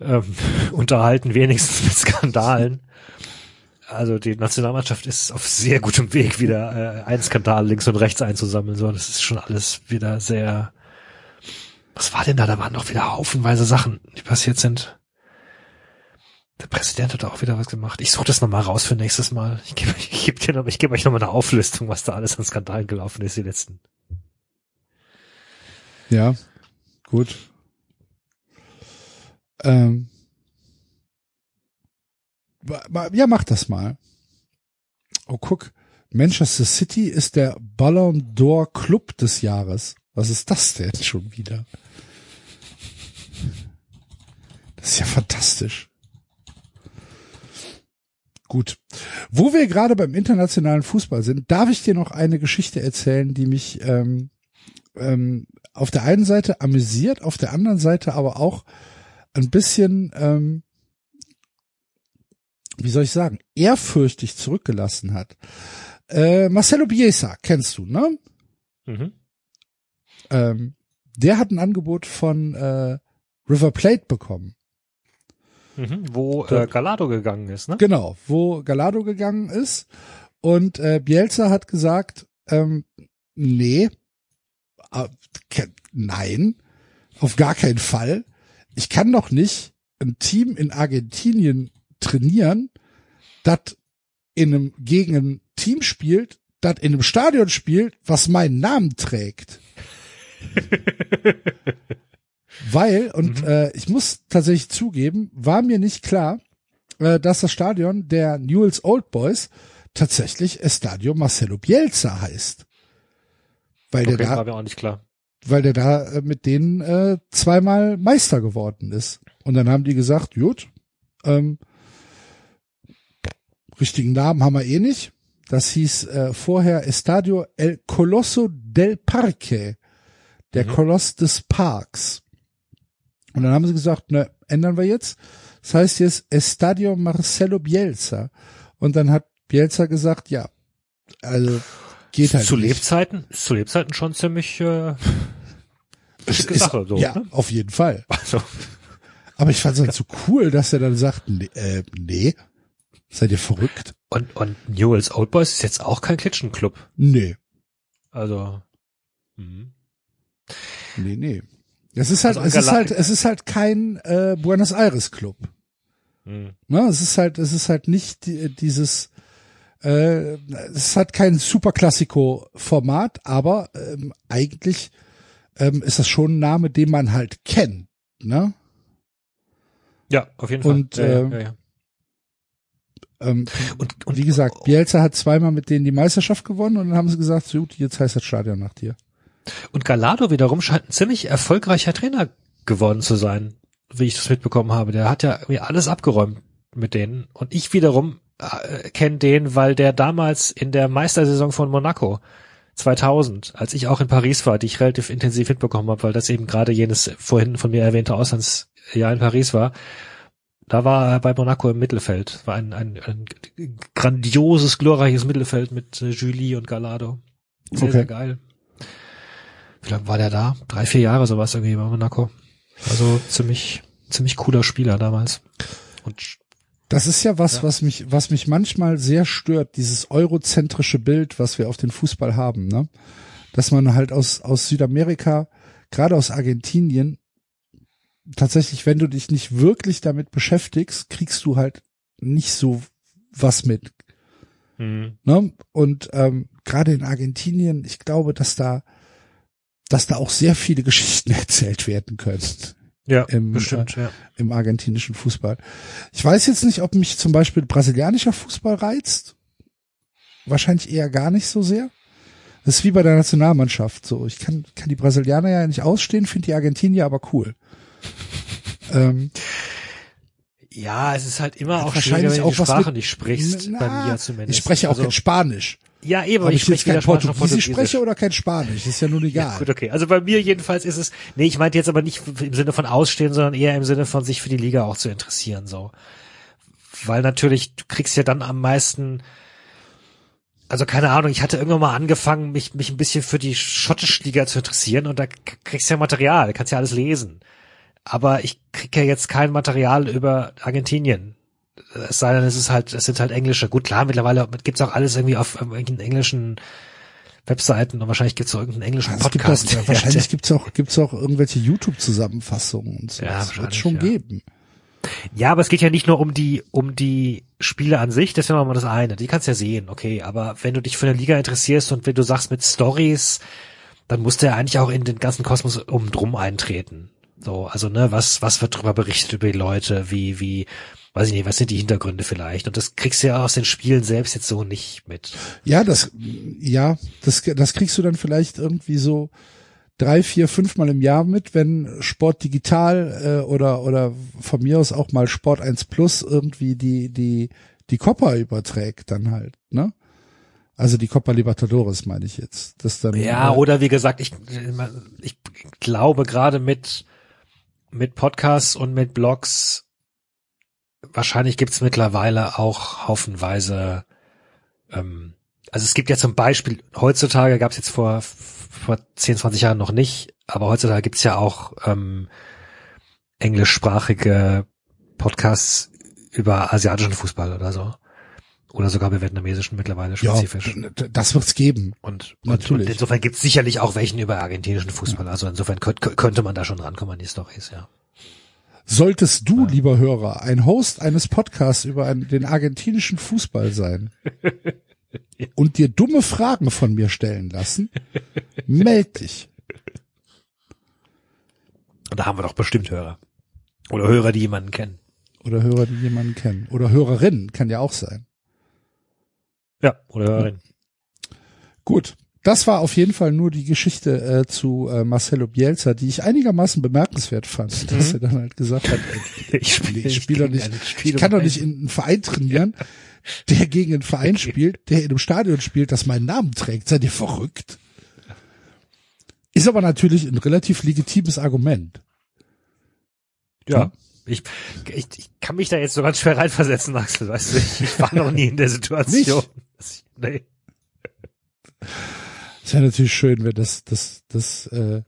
ähm, unterhalten wenigstens mit Skandalen. Also die Nationalmannschaft ist auf sehr gutem Weg, wieder äh, einen Skandal links und rechts einzusammeln. So, das ist schon alles wieder sehr. Was war denn da? Da waren doch wieder haufenweise Sachen, die passiert sind. Der Präsident hat auch wieder was gemacht. Ich suche das nochmal raus für nächstes Mal. Ich gebe ich geb dir noch, ich gebe euch nochmal eine Auflistung, was da alles an Skandalen gelaufen ist, die letzten. Ja, gut. Ähm, ja, mach das mal. Oh, guck. Manchester City ist der Ballon d'Or Club des Jahres. Was ist das denn schon wieder? Das ist ja fantastisch. Gut. Wo wir gerade beim internationalen Fußball sind, darf ich dir noch eine Geschichte erzählen, die mich ähm, ähm, auf der einen Seite amüsiert, auf der anderen Seite aber auch ein bisschen, ähm, wie soll ich sagen, ehrfürchtig zurückgelassen hat. Äh, Marcelo Bielsa, kennst du, ne? Mhm. Ähm, der hat ein Angebot von äh, River Plate bekommen. Mhm. Wo äh, Galado gegangen ist, ne? Genau, wo Galado gegangen ist. Und äh, Bielsa hat gesagt, ähm, nee, äh, nein, auf gar keinen Fall. Ich kann doch nicht ein Team in Argentinien trainieren, das in einem, gegen ein Team spielt, das in einem Stadion spielt, was meinen Namen trägt. Weil, und Mhm. äh, ich muss tatsächlich zugeben, war mir nicht klar, äh, dass das Stadion der Newell's Old Boys tatsächlich Estadio Marcelo Bielsa heißt. Weil Okay, der da war mir auch nicht klar. weil der da äh, mit denen äh, zweimal Meister geworden ist. Und dann haben die gesagt, gut, ähm, richtigen Namen haben wir eh nicht. Das hieß äh, vorher Estadio El Colosso del Parque, der Mhm. Koloss des Parks. Und dann haben sie gesagt, ne, ändern wir jetzt. Das heißt jetzt Estadio Marcelo Bielsa. Und dann hat Bielsa gesagt, ja, also geht halt zu nicht. Lebzeiten, ist zu Lebzeiten schon ziemlich äh, schicke Ist- Sache, so, ja, ne? auf jeden Fall. Also, Aber ich fand es halt so cool, dass er dann sagt, nee, äh, nee, seid ihr verrückt? und, und Newell's Old Boys ist jetzt auch kein Klitschenclub. Nee, Also, mhm. Nee, nee. Es ist halt, Also es ist halt, es ist halt kein äh, Buenos Aires Club. Mhm. Ne? Es ist halt, es ist halt nicht die, dieses, äh, es hat kein Superklassiko-Format, aber ähm, eigentlich ähm, ist das schon ein Name, den man halt kennt. Ne? Ja, auf jeden Fall. Und, ja, äh, ja, ja. Ähm, Und, Und wie gesagt, Bielsa hat zweimal mit denen die Meisterschaft gewonnen und dann haben sie gesagt, gut, jetzt heißt das Stadion nach dir. Und Galado wiederum scheint ein ziemlich erfolgreicher Trainer geworden zu sein, wie ich das mitbekommen habe. Der hat ja irgendwie alles abgeräumt mit denen. Und ich wiederum äh, kenne den, weil der damals in der Meistersaison von Monaco 2000, als ich auch in Paris war, die ich relativ intensiv mitbekommen habe, weil das eben gerade jenes vorhin von mir erwähnte Auslandsjahr in Paris war, da war er bei Monaco im Mittelfeld. War ein, ein, ein grandioses, glorreiches Mittelfeld mit äh, Julie und Galado. Sehr, Okay. sehr geil. Wie lange war der da? Drei, vier Jahre sowas irgendwie bei Monaco. Also ziemlich, ziemlich cooler Spieler damals. Und Das ist ja was, Ja. was mich, was mich manchmal sehr stört, dieses eurozentrische Bild, was wir auf den Fußball haben, ne? Dass man halt aus, aus Südamerika, gerade aus Argentinien, tatsächlich, wenn du dich nicht wirklich damit beschäftigst, kriegst du halt nicht so was mit. hm, Ne? Und ähm, gerade in Argentinien, ich glaube, dass da, dass da auch sehr viele Geschichten erzählt werden können ja, Im, bestimmt, ja. im argentinischen Fußball. Ich weiß jetzt nicht, ob mich zum Beispiel brasilianischer Fußball reizt. Wahrscheinlich eher gar nicht so sehr. Das ist wie bei der Nationalmannschaft so. Ich kann, kann die Brasilianer ja nicht ausstehen, finde die Argentinier aber cool. ähm, Ja, es ist halt immer auch wahrscheinlich schwieriger, wenn du auch die Sprache mit- nicht sprichst, na, bei mir zumindest. ich spreche auch also, kein Spanisch. Ja, eben, aber ich, ich spreche kein Portugiesisch Portugiesisch. spreche oder kein Spanisch, ist ja nun egal. Ja, gut, okay. Also bei mir jedenfalls ist es, nee, ich meinte jetzt aber nicht im Sinne von ausstehen, sondern eher im Sinne von sich für die Liga auch zu interessieren, so. Weil natürlich, du kriegst ja dann am meisten, also keine Ahnung, ich hatte irgendwann mal angefangen, mich, mich ein bisschen für die schottische Liga zu interessieren und da kriegst du ja Material, kannst ja alles lesen. Aber ich krieg ja jetzt kein Material über Argentinien. Es sei denn, es ist halt, es sind halt englische. Gut, klar, mittlerweile gibt's auch alles irgendwie auf irgendwelchen englischen Webseiten und wahrscheinlich gibt's auch irgendeinen englischen Also es gibt Podcast. auch, wahrscheinlich gibt's auch, gibt's auch irgendwelche YouTube-Zusammenfassungen und so. Ja, das wird schon ja. geben. Ja, aber es geht ja nicht nur um die, um die Spiele an sich, das ist ja mal das eine. Die kannst du ja sehen, okay. Aber wenn du dich für eine Liga interessierst und wenn du sagst mit Stories, dann musst du ja eigentlich auch in den ganzen Kosmos um drum eintreten. So, also, ne, was, was wird darüber berichtet über die Leute, wie, wie, weiß ich nicht, was sind die Hintergründe vielleicht? Und das kriegst du ja aus den Spielen selbst jetzt so nicht mit. Ja, das, ja, das, das kriegst du dann vielleicht irgendwie so drei, vier, fünfmal im Jahr mit, wenn Sport Digital äh, oder oder von mir aus auch mal Sport 1 Plus irgendwie die die die Copa überträgt dann halt, ne? Also die Copa Libertadores meine ich jetzt, das dann Ja, äh, oder wie gesagt, ich, ich glaube gerade mit, mit Podcasts und mit Blogs, wahrscheinlich gibt's mittlerweile auch haufenweise, ähm, also es gibt ja zum Beispiel, heutzutage gab's jetzt vor, vor 10, 20 Jahren noch nicht, aber heutzutage gibt's ja auch ähm, englischsprachige Podcasts über asiatischen Fußball oder so. Oder sogar über vietnamesischen mittlerweile ja, spezifisch. d- das wird's geben. Und, Natürlich. und insofern gibt es sicherlich auch welchen über argentinischen Fußball. Also insofern könnt, könnte man da schon rankommen an die Storys, ja. Solltest du, lieber Hörer, ein Host eines Podcasts über einen, den argentinischen Fußball sein und dir dumme Fragen von mir stellen lassen, meld dich. Und da haben wir doch bestimmt Hörer. Oder Hörer, die jemanden kennen. Oder Hörer, die jemanden kennen. Oder Hörerinnen, kann ja auch sein. Ja, oder Hörerin. Gut. Das war auf jeden Fall nur die Geschichte äh, zu äh, Marcelo Bielsa, die ich einigermaßen bemerkenswert fand, dass er dann halt gesagt hat, ey, Ich spiele ich, spiel doch nicht, ich kann doch nicht in einen Verein trainieren, der gegen einen Verein spielt, der in einem Stadion spielt, das meinen Namen trägt. Seid ihr verrückt? Ist aber natürlich ein relativ legitimes Argument. Ja. Ich, ich, ich kann mich da jetzt so ganz schwer reinversetzen, Axel, weißt du, ich, ich war noch nie in der Situation. ich- Nee. Ist ja natürlich schön, wenn das, das, das, äh,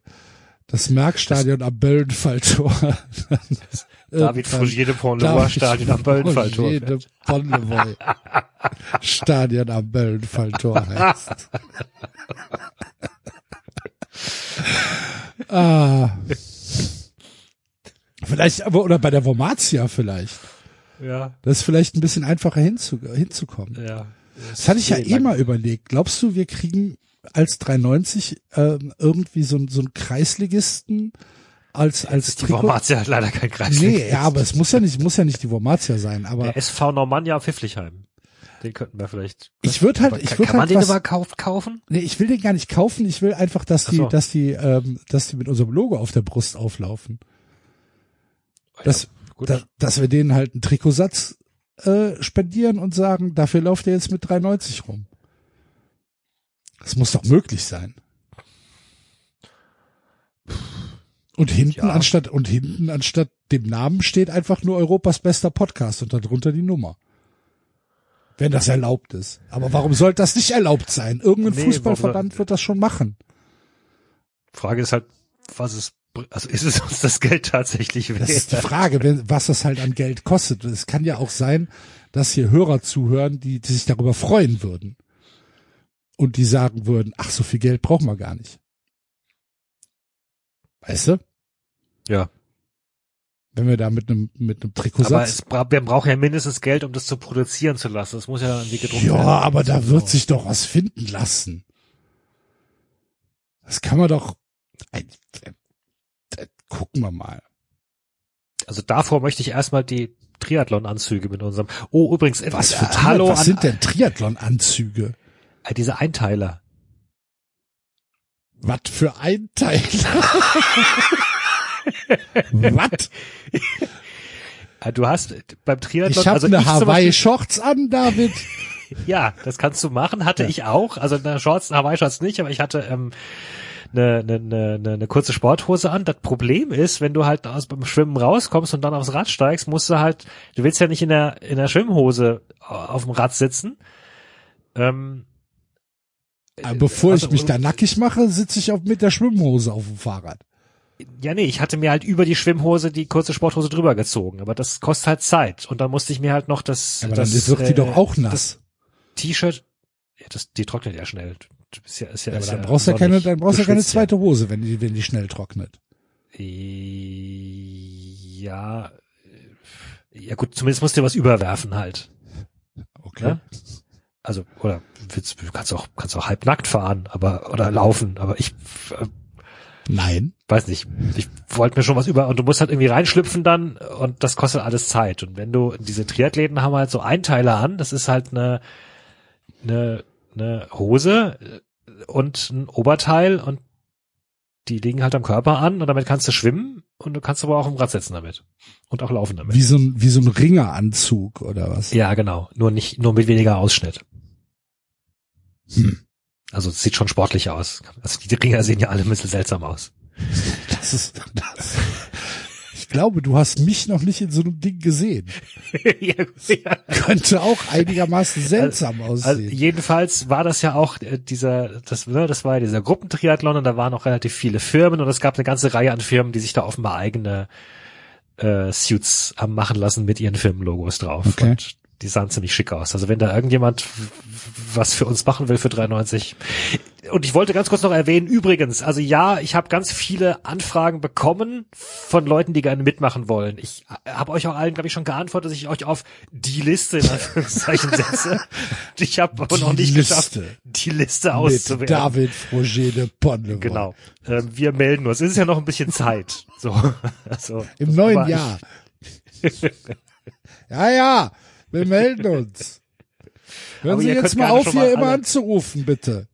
das Merkstadion am Böllenfalltor. David Fogier de Pont-Leroy Stadion am Böllenfalltor. Jede Bonnevoy. Stadion am Böllenfalltor heißt. ah. Vielleicht, aber, oder bei der Vomatia vielleicht. Ja, Das ist vielleicht ein bisschen einfacher hinzu, hinzukommen. ja. Das hatte ich ja eh mal überlegt. Glaubst du, wir kriegen als 390 ähm, irgendwie so, so einen Kreisligisten als als Die Formatia hat leider kein Kreis. Nee, ja, aber es muss ja nicht muss ja nicht die Wormatia sein, aber Der SV Normannia Pfifflichheim. Den könnten wir vielleicht. ich würde halt ich kann, würde kann man halt den was, überhaupt kaufen? nee, ich will den gar nicht kaufen, ich will einfach, dass die so. dass die ähm, dass die mit unserem Logo auf der Brust auflaufen. Das, Gut. da, dass wir denen halt einen Trikotsatz äh, spendieren und sagen, dafür lauft ihr jetzt mit 390 rum. Das muss doch möglich sein. Und hinten Ja. anstatt und hinten anstatt dem Namen steht einfach nur Europas bester Podcast und darunter die Nummer. Wenn das erlaubt ist. Aber warum sollte das nicht erlaubt sein? Irgendein Nee, Fußballverband warum- wird das schon machen. Frage ist halt, was es, br- also ist es uns das Geld tatsächlich wert? Das ist die Frage, was das halt an Geld kostet. Es kann ja auch sein, dass hier Hörer zuhören, die, die sich darüber freuen würden. Und die sagen würden, ach, so viel Geld brauchen wir gar nicht. Weißt du? ja. Wenn wir da mit einem, mit einem Trikot Aber es, wir brauchen ja mindestens Geld, um das zu produzieren zu lassen. Das muss ja irgendwie gedruckt Ja, werden. aber da wird sich doch was finden lassen. Das kann man doch, gucken wir mal. Also davor möchte ich erstmal die Triathlon-Anzüge mit unserem. Oh, übrigens, äh, Was für äh, Hallo was sind denn Triathlon-Anzüge? äh, diese Einteiler. Was für Einteiler? Was? Äh, Du hast beim Triathlon, Ich habe also eine Hawaii-Shorts an, David. Ja, das kannst du machen. Hatte Ja. ich auch. Also eine Shorts, eine Hawaii-Shorts nicht, aber ich hatte ähm, eine, eine, eine, eine, eine kurze Sporthose an. Das Problem ist, wenn du halt aus beim Schwimmen rauskommst und dann aufs Rad steigst, musst du halt, du willst ja nicht in der in der Schwimmhose auf dem Rad sitzen. Ähm, Aber Bevor also, ich mich da nackig mache, sitze ich auf, mit der Schwimmhose auf dem Fahrrad. Ja, nee, ich hatte mir halt über die Schwimmhose die kurze Sporthose drüber gezogen, aber das kostet halt Zeit. Und dann musste ich mir halt noch das, Aber das dann wird die äh, doch auch nass. T-Shirt, ja, das, die trocknet ja schnell. Du bist ja, ist ja, Ja, aber ist dann ja brauchst du ja keine, dann brauchst du ja keine zweite Hose, wenn die, wenn die schnell trocknet. Ja, äh, ja gut, zumindest musst du dir was überwerfen halt. Okay. Ne? Also, oder willst, du kannst auch, kannst auch halbnackt fahren, aber, oder laufen, aber ich äh, Nein. weiß nicht, ich wollte mir schon was über, und du musst halt irgendwie reinschlüpfen dann, und das kostet alles Zeit. Und wenn du, diese Triathleten haben halt so Einteiler an, das ist halt eine, eine, eine Hose äh, und ein Oberteil und die liegen halt am Körper an und damit kannst du schwimmen und du kannst aber auch im Rad sitzen damit. Und auch laufen damit. Wie so ein, wie so ein Ringeranzug oder was? Ja, genau. Nur nicht, nur mit weniger Ausschnitt. Hm. Also es sieht schon sportlich aus. Also die Ringer sehen ja alle ein bisschen seltsam aus. Das ist, das. Ich glaube, du hast mich noch nicht in so einem Ding gesehen. ja, ja. Könnte auch einigermaßen seltsam Also aussehen. jedenfalls war das ja auch äh, dieser, das, ne, das war ja dieser Gruppentriathlon und da waren auch relativ viele Firmen und es gab eine ganze Reihe an Firmen, die sich da offenbar eigene äh, Suits haben machen lassen mit ihren Firmenlogos drauf. Okay. Und die sahen ziemlich schick aus. Also wenn da irgendjemand was für uns machen will für 3,90. Und ich wollte ganz kurz noch erwähnen, übrigens, also ja, ich habe ganz viele Anfragen bekommen von Leuten, die gerne mitmachen wollen. Ich habe euch auch allen, glaube ich, schon geantwortet, dass ich euch auf die Liste in Anführungszeichen setze. Ich habe aber noch nicht Liste. geschafft, die Liste Mit auszuwählen. David Froger de Ponnevol. Genau. Ähm, wir melden uns. Es ist ja noch ein bisschen Zeit. So, also, Im neuen Jahr. ja, ja, wir melden uns. Hören Aber Sie jetzt mal auf, schon hier mal immer anzurufen, bitte.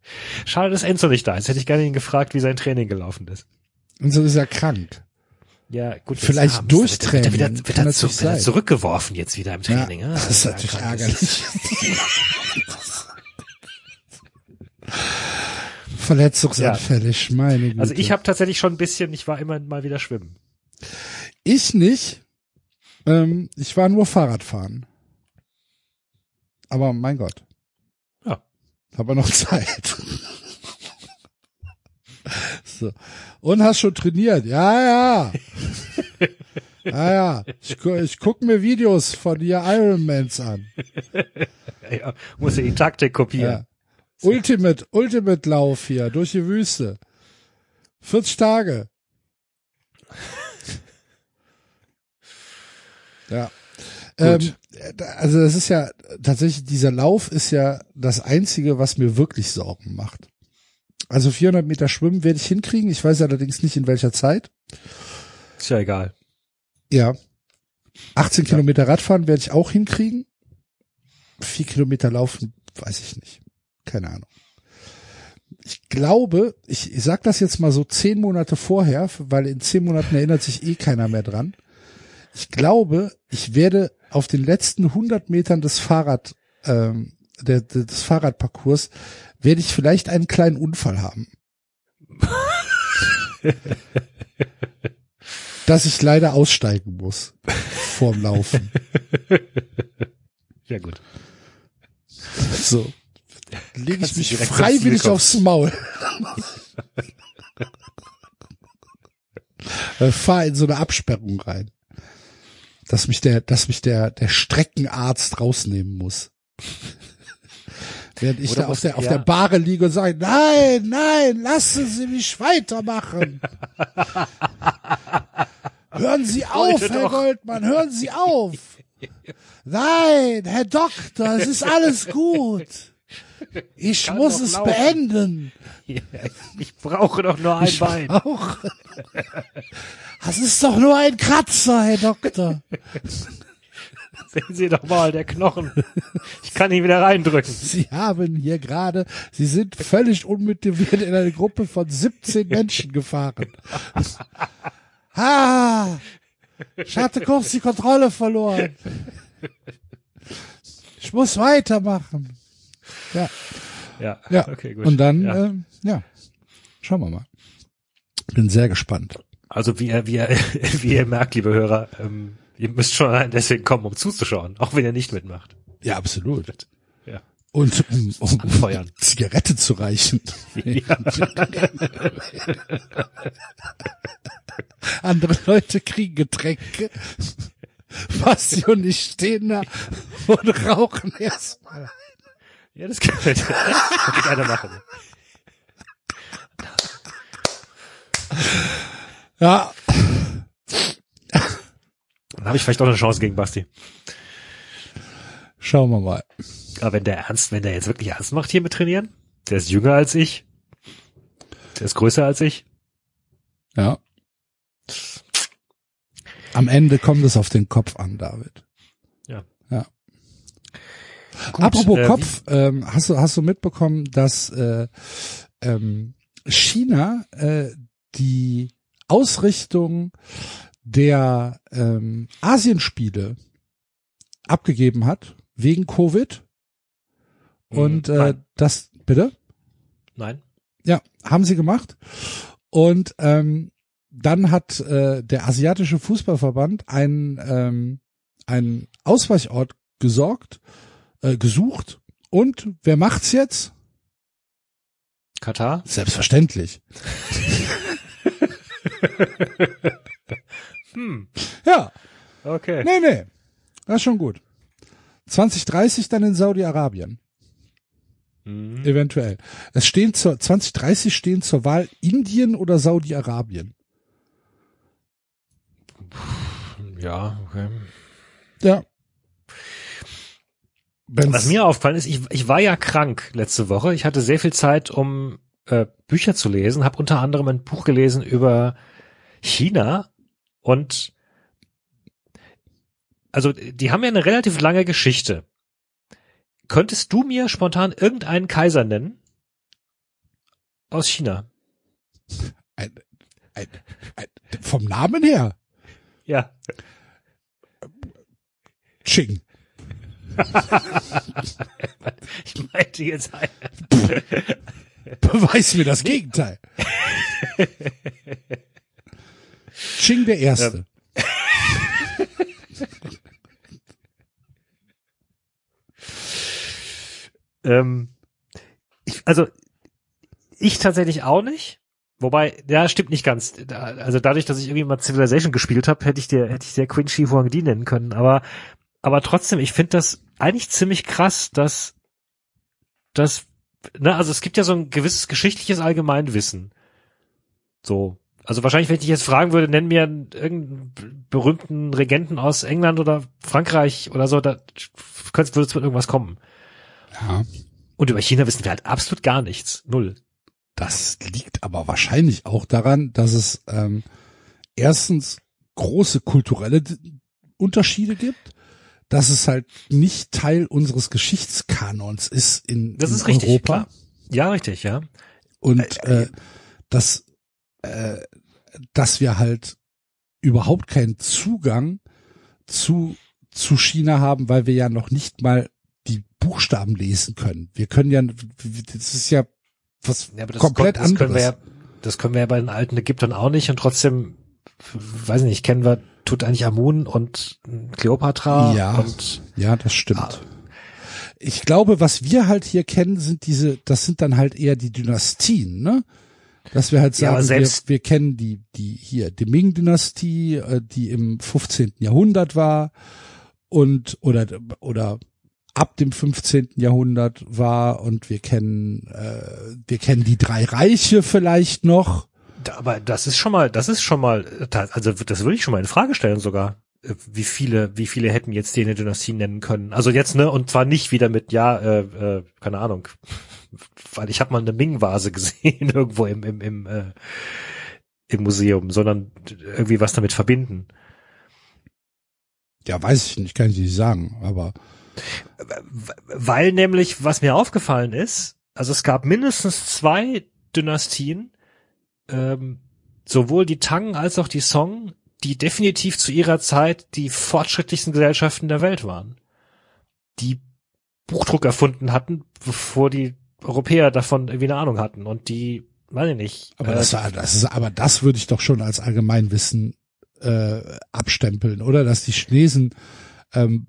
Schade, dass Enzo nicht da ist. Hätte ich gerne ihn gefragt, wie sein Training gelaufen ist. Und so ist er krank. Ja, gut. Vielleicht ah, Mist, Durchtraining, Wird, er- wird, er- wird, er zu, wird er zurückgeworfen jetzt wieder im Ja, Training. Ja, das ist ja natürlich krank. ärgerlich. Verletzungsanfällig, meine Güte. Also ich habe tatsächlich schon ein bisschen, ich war immer mal wieder schwimmen. Ich nicht. Ähm, ich war nur Fahrradfahren. Aber mein Gott. Ja. Aber noch Zeit. so. Und hast schon trainiert? Ja, ja. Ja, ja. Ich, gu- ich guck mir Videos von ihr Ironmans an. Ja, muss ja die Taktik kopieren. Ja. Ultimate, Ultimate Lauf hier durch die Wüste. 40 Tage. Ja. Ähm, also das ist ja tatsächlich, dieser Lauf ist ja das einzige, was mir wirklich Sorgen macht. Also 400 Meter Schwimmen werde ich hinkriegen. Ich weiß allerdings nicht in welcher Zeit. Ist ja egal. Ja. 18 Kilometer Radfahren werde ich auch hinkriegen. Vier Kilometer laufen, weiß ich nicht. Keine Ahnung. Ich glaube, ich, ich sag das jetzt mal so zehn Monate vorher, weil in zehn Monaten erinnert sich eh keiner mehr dran. Ich glaube, ich werde auf den letzten 100 Metern des Fahrrad, ähm, der, der, des Fahrradparcours, werde ich vielleicht einen kleinen Unfall haben. dass ich leider aussteigen muss vorm Laufen. Ja gut. So. Lege ich mich freiwillig aufs Maul. äh, fahr in so eine Absperrung rein. Dass mich der, dass mich der, der Streckenarzt rausnehmen muss. Während ich Oder da auf der, auf der Bahre liege und sage, nein, nein, lassen Sie mich weitermachen. hören Sie auf, Herr doch. Goldmann, hören Sie auf. Nein, Herr Doktor, es ist alles gut. Ich kann muss es laufen. beenden. Ich brauche doch nur ein Bein. Auch. Das ist doch nur ein Kratzer, Herr Doktor. Sehen Sie doch mal, der Knochen. Ich kann ihn wieder reindrücken. Sie haben hier gerade, Sie sind völlig unmotiviert in eine Gruppe von 17 Menschen gefahren. Ah, ich hatte kurz die Kontrolle verloren. Ich muss weitermachen. Ja, Ja, ja. okay, gut. Und dann, ja. ähm, ja, schauen wir mal. Bin sehr gespannt. Also wie ihr, wie ihr, wie ihr merkt, liebe Hörer, ähm, ihr müsst schon allein deswegen kommen, um zuzuschauen, auch wenn ihr nicht mitmacht. Ja, absolut. Ja. Und um, um Anfeuern. Zigarette zu reichen. ja. Andere Leute kriegen Getränke. Basti und ich stehen da und rauchen erstmal. Ja, das kann, das kann einer machen. Ja, Dann habe ich vielleicht auch eine Chance gegen Basti. schauen wir mal. Aber wenn der ernst, wenn der jetzt wirklich ernst macht hier mit trainieren, der ist jünger als ich, der ist größer als ich. Ja. Am Ende kommt es auf den Kopf an, David. Gut, Apropos äh, Kopf, ähm, hast du hast du mitbekommen, dass äh, ähm, China äh, die Ausrichtung der ähm, Asienspiele abgegeben hat wegen Covid? Mhm, und äh, das bitte? Nein. ja haben sie gemacht. Und ähm, dann hat äh, der asiatische Fußballverband einen ähm, einen Ausweichort gesorgt äh, gesucht und wer macht's jetzt Katar? Selbstverständlich. Hm. Ja, Okay. nee, nee. Das ist schon gut. 2030 dann in Saudi-Arabien. Mhm. Eventuell. Es stehen zur, 2030 stehen zur Wahl Indien oder Saudi-Arabien. Ja, okay. Ja. Wenn's- Was mir aufgefallen ist, ich, ich war ja krank letzte Woche. Ich hatte sehr viel Zeit, um äh, Bücher zu lesen, habe unter anderem ein Buch gelesen über China und also die haben ja eine relativ lange Geschichte. Könntest du mir spontan irgendeinen Kaiser nennen? Aus China. ein, ein, ein, vom Namen her. Ja. Ching. Ich meinte jetzt. Beweis mir das Gegenteil. Ching der Erste. Ähm, ich, also ich tatsächlich auch nicht. Wobei, ja, stimmt nicht ganz. Also dadurch, dass ich irgendwie mal Civilization gespielt habe, hätte ich dir, hätte ich dir Queen Shi Huang Di nennen können. Aber, aber trotzdem, ich finde das eigentlich ziemlich krass, dass, dass, ne, also es gibt ja so ein gewisses geschichtliches Allgemeinwissen. So. Also wahrscheinlich, wenn ich dich jetzt fragen würde, nenn mir irgendeinen berühmten Regenten aus England oder Frankreich oder so, da könntest, würdest du mit irgendwas kommen. Ja. Und über China wissen wir halt absolut gar nichts. Null. Das liegt aber wahrscheinlich auch daran, dass es ähm, erstens große kulturelle Unterschiede gibt, dass es halt nicht Teil unseres Geschichtskanons ist in, Das in ist richtig, Europa klar. Ja, richtig, ja. und äh, dass äh, dass wir halt überhaupt keinen Zugang zu zu China haben, weil wir ja noch nicht mal die Buchstaben lesen können. Wir können ja, das ist ja was ja komplett kon- das anderes. können wir ja, das können wir ja bei den alten Ägyptern auch nicht und trotzdem, weiß nicht, kennen wir Tutanchamun und Kleopatra Ja. und Ja, das stimmt. Ah. Ich glaube, was wir halt hier kennen, sind diese, das sind dann halt eher die Dynastien, ne? Dass wir halt Ja, sagen, wir, selbst- wir kennen die, die hier, die Ming-Dynastie, äh, die im 15. Jahrhundert war und, oder, oder ab dem 15. Jahrhundert war und wir kennen, äh, wir kennen die drei Reiche vielleicht noch. Aber das ist schon mal, das ist schon mal, da- also das würde ich schon mal in Frage stellen sogar. Äh, Wie viele, wie viele hätten jetzt die eine Dynastie nennen können? Also jetzt, ne, und zwar nicht wieder mit, ja, äh, äh, keine Ahnung, weil ich habe mal eine Ming-Vase gesehen irgendwo im, im, im, äh, im Museum, sondern irgendwie was damit verbinden. Ja, weiß ich nicht, kann ich nicht sagen, aber Weil nämlich, was mir aufgefallen ist, also es gab mindestens zwei Dynastien, ähm, sowohl die Tang als auch die Song, die definitiv zu ihrer Zeit die fortschrittlichsten Gesellschaften der Welt waren. Die Buchdruck erfunden hatten, bevor die Europäer davon irgendwie eine Ahnung hatten. Und die, weiß ich nicht. Aber äh, das, war- das ist, aber das würde ich doch schon als Allgemeinwissen äh, abstempeln, oder? Dass die Chinesen ähm,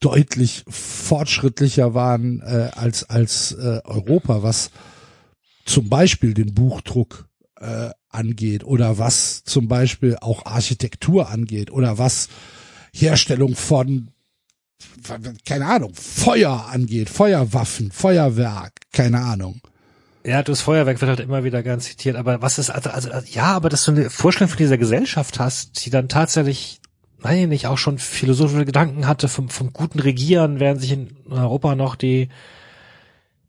deutlich fortschrittlicher waren äh, als als äh, Europa, was zum Beispiel den Buchdruck äh, angeht oder was zum Beispiel auch Architektur angeht oder was Herstellung von keine Ahnung Feuer angeht, Feuerwaffen, Feuerwerk, keine Ahnung. Ja, das Feuerwerk wird halt immer wieder gern zitiert, aber was ist, also, also ja, aber dass du eine Vorstellung von dieser Gesellschaft hast, die dann tatsächlich, ich nicht, auch schon philosophische Gedanken hatte vom, vom guten Regieren, während sich in Europa noch die,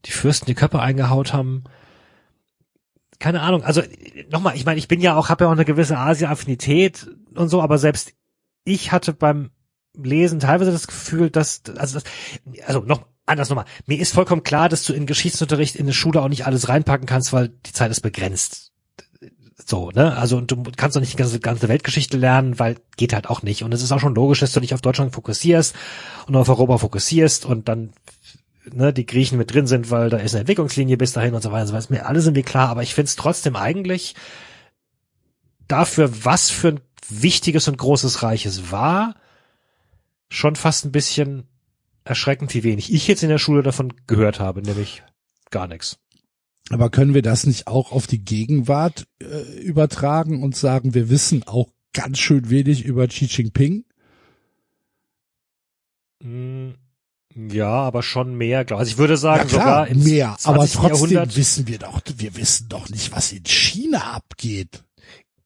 die Fürsten die Köpfe eingehaut haben. Keine Ahnung, also nochmal, ich meine, ich bin ja auch, habe ja auch eine gewisse Asia-Affinität und so, aber selbst ich hatte beim Lesen teilweise das Gefühl, dass, also, das, also noch anders nochmal, mir ist vollkommen klar, dass du in Geschichtsunterricht in der Schule auch nicht alles reinpacken kannst, weil die Zeit ist begrenzt. So, ne? Also und du kannst doch nicht die ganze, ganze Weltgeschichte lernen, weil geht halt auch nicht. Und es ist auch schon logisch, dass du dich auf Deutschland fokussierst und auf Europa fokussierst und dann ne, die Griechen mit drin sind, weil da ist eine Entwicklungslinie bis dahin und so weiter. und So weiter. Ist mir alles irgendwie klar, aber ich finde es trotzdem eigentlich dafür, was für ein wichtiges und großes Reich es war, schon fast ein bisschen erschreckend, wie wenig ich jetzt in der Schule davon gehört habe, nämlich gar nichts. Aber können wir das nicht auch auf die Gegenwart äh, übertragen und sagen, wir wissen auch ganz schön wenig über Xi Jinping? Mm, Ja, aber schon mehr, glaube Also ich würde sagen, ja klar, sogar im mehr. 20. Aber trotzdem Jahrhundert. wissen wir doch, wir wissen doch nicht, was in China abgeht.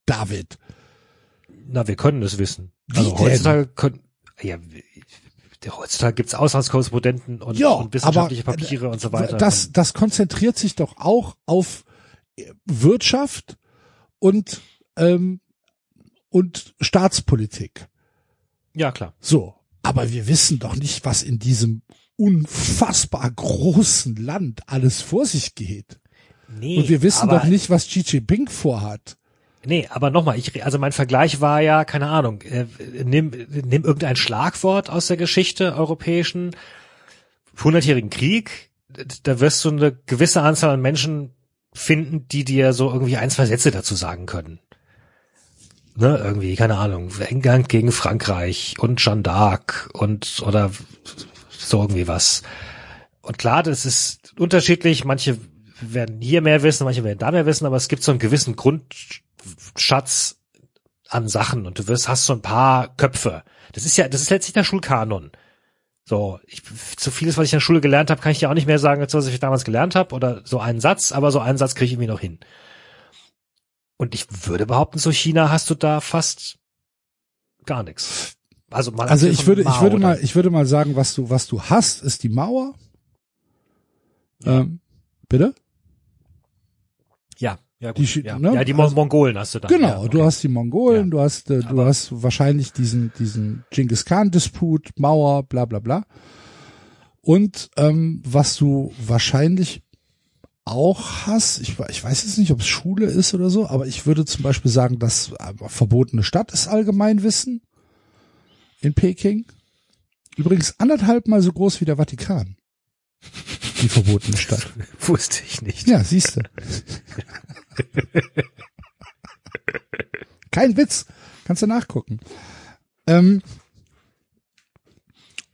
David. Na, wir können es wissen. Wie also denn? heutzutage können, ja, heutzutage gibt's Auslandskorrespondenten und, Ja, und wissenschaftliche aber, Papiere und so weiter. Das, das konzentriert sich doch auch auf äh, Wirtschaft und, ähm, und Staatspolitik. ja, klar. So. Aber wir wissen doch nicht, was in diesem unfassbar großen Land alles vor sich geht. Nee, Und wir wissen doch nicht, was Xi Jinping vorhat. Nee, aber nochmal, ich, also mein Vergleich war ja, keine Ahnung, äh, nimm, nimm irgendein Schlagwort aus der Geschichte europäischen, hundertjährigen Krieg, da wirst du eine gewisse Anzahl an Menschen finden, die dir so irgendwie ein, zwei Sätze dazu sagen können. Ne, irgendwie, keine Ahnung, England gegen Frankreich und Jeanne d'Arc und, oder so irgendwie was. Und klar, das ist unterschiedlich, manche werden hier mehr wissen, manche werden da mehr wissen, aber es gibt so einen gewissen Grundschatz an Sachen und du wirst, hast so ein paar Köpfe. Das ist ja, das ist letztlich der Schulkanon. So, ich, so vieles, was ich in der Schule gelernt habe, kann ich dir auch nicht mehr sagen, als was ich damals gelernt habe oder so einen Satz, aber so einen Satz kriege ich irgendwie noch hin. Und ich würde behaupten, so China hast du da fast gar nichts. Also mal Also ich würde, ich Mao würde dann. mal, ich würde mal sagen, was du, was du hast, ist die Mauer. Ähm, bitte? ja, ja, gut, die ja. ne? ja, die Mon Also- Mongolen hast du dann. Genau, ja, okay. du hast die Mongolen, Ja. du hast, äh, du Aber- hast wahrscheinlich diesen, diesen Genghis Khan Disput, Mauer, bla bla bla. Und ähm, was du wahrscheinlich auch hast, ich, ich weiß jetzt nicht, ob es Schule ist oder so, aber ich würde zum Beispiel sagen, dass äh, verbotene Stadt ist Allgemeinwissen in Peking. Übrigens anderthalb mal so groß wie der Vatikan. Die verbotene Stadt. Wusste ich nicht. Ja, siehst du. Kein Witz. Kannst du nachgucken. Ähm,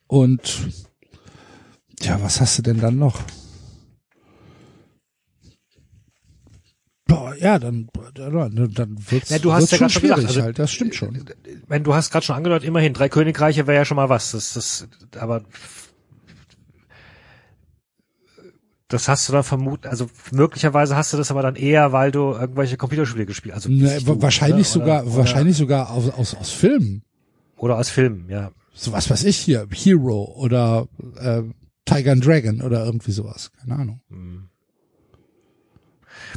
und ja, was hast du denn dann noch? Boah, Ja, dann, dann, wird's, Ja, du hast wird's ja schon schwierig gesagt, also- halt, das stimmt schon. Wenn du hast gerade schon angedeutet, immerhin drei Königreiche wäre ja schon mal was. Das, das, aber das hast du dann vermuten, also möglicherweise hast du das aber dann eher, weil du irgendwelche Computerspiele gespielt, also Ne, nicht du, wahrscheinlich oder? sogar, oder, wahrscheinlich sogar aus, aus, aus Filmen. oder aus Filmen, ja. So was weiß ich hier, Hero oder äh, Tiger and Dragon oder irgendwie sowas. Keine Ahnung.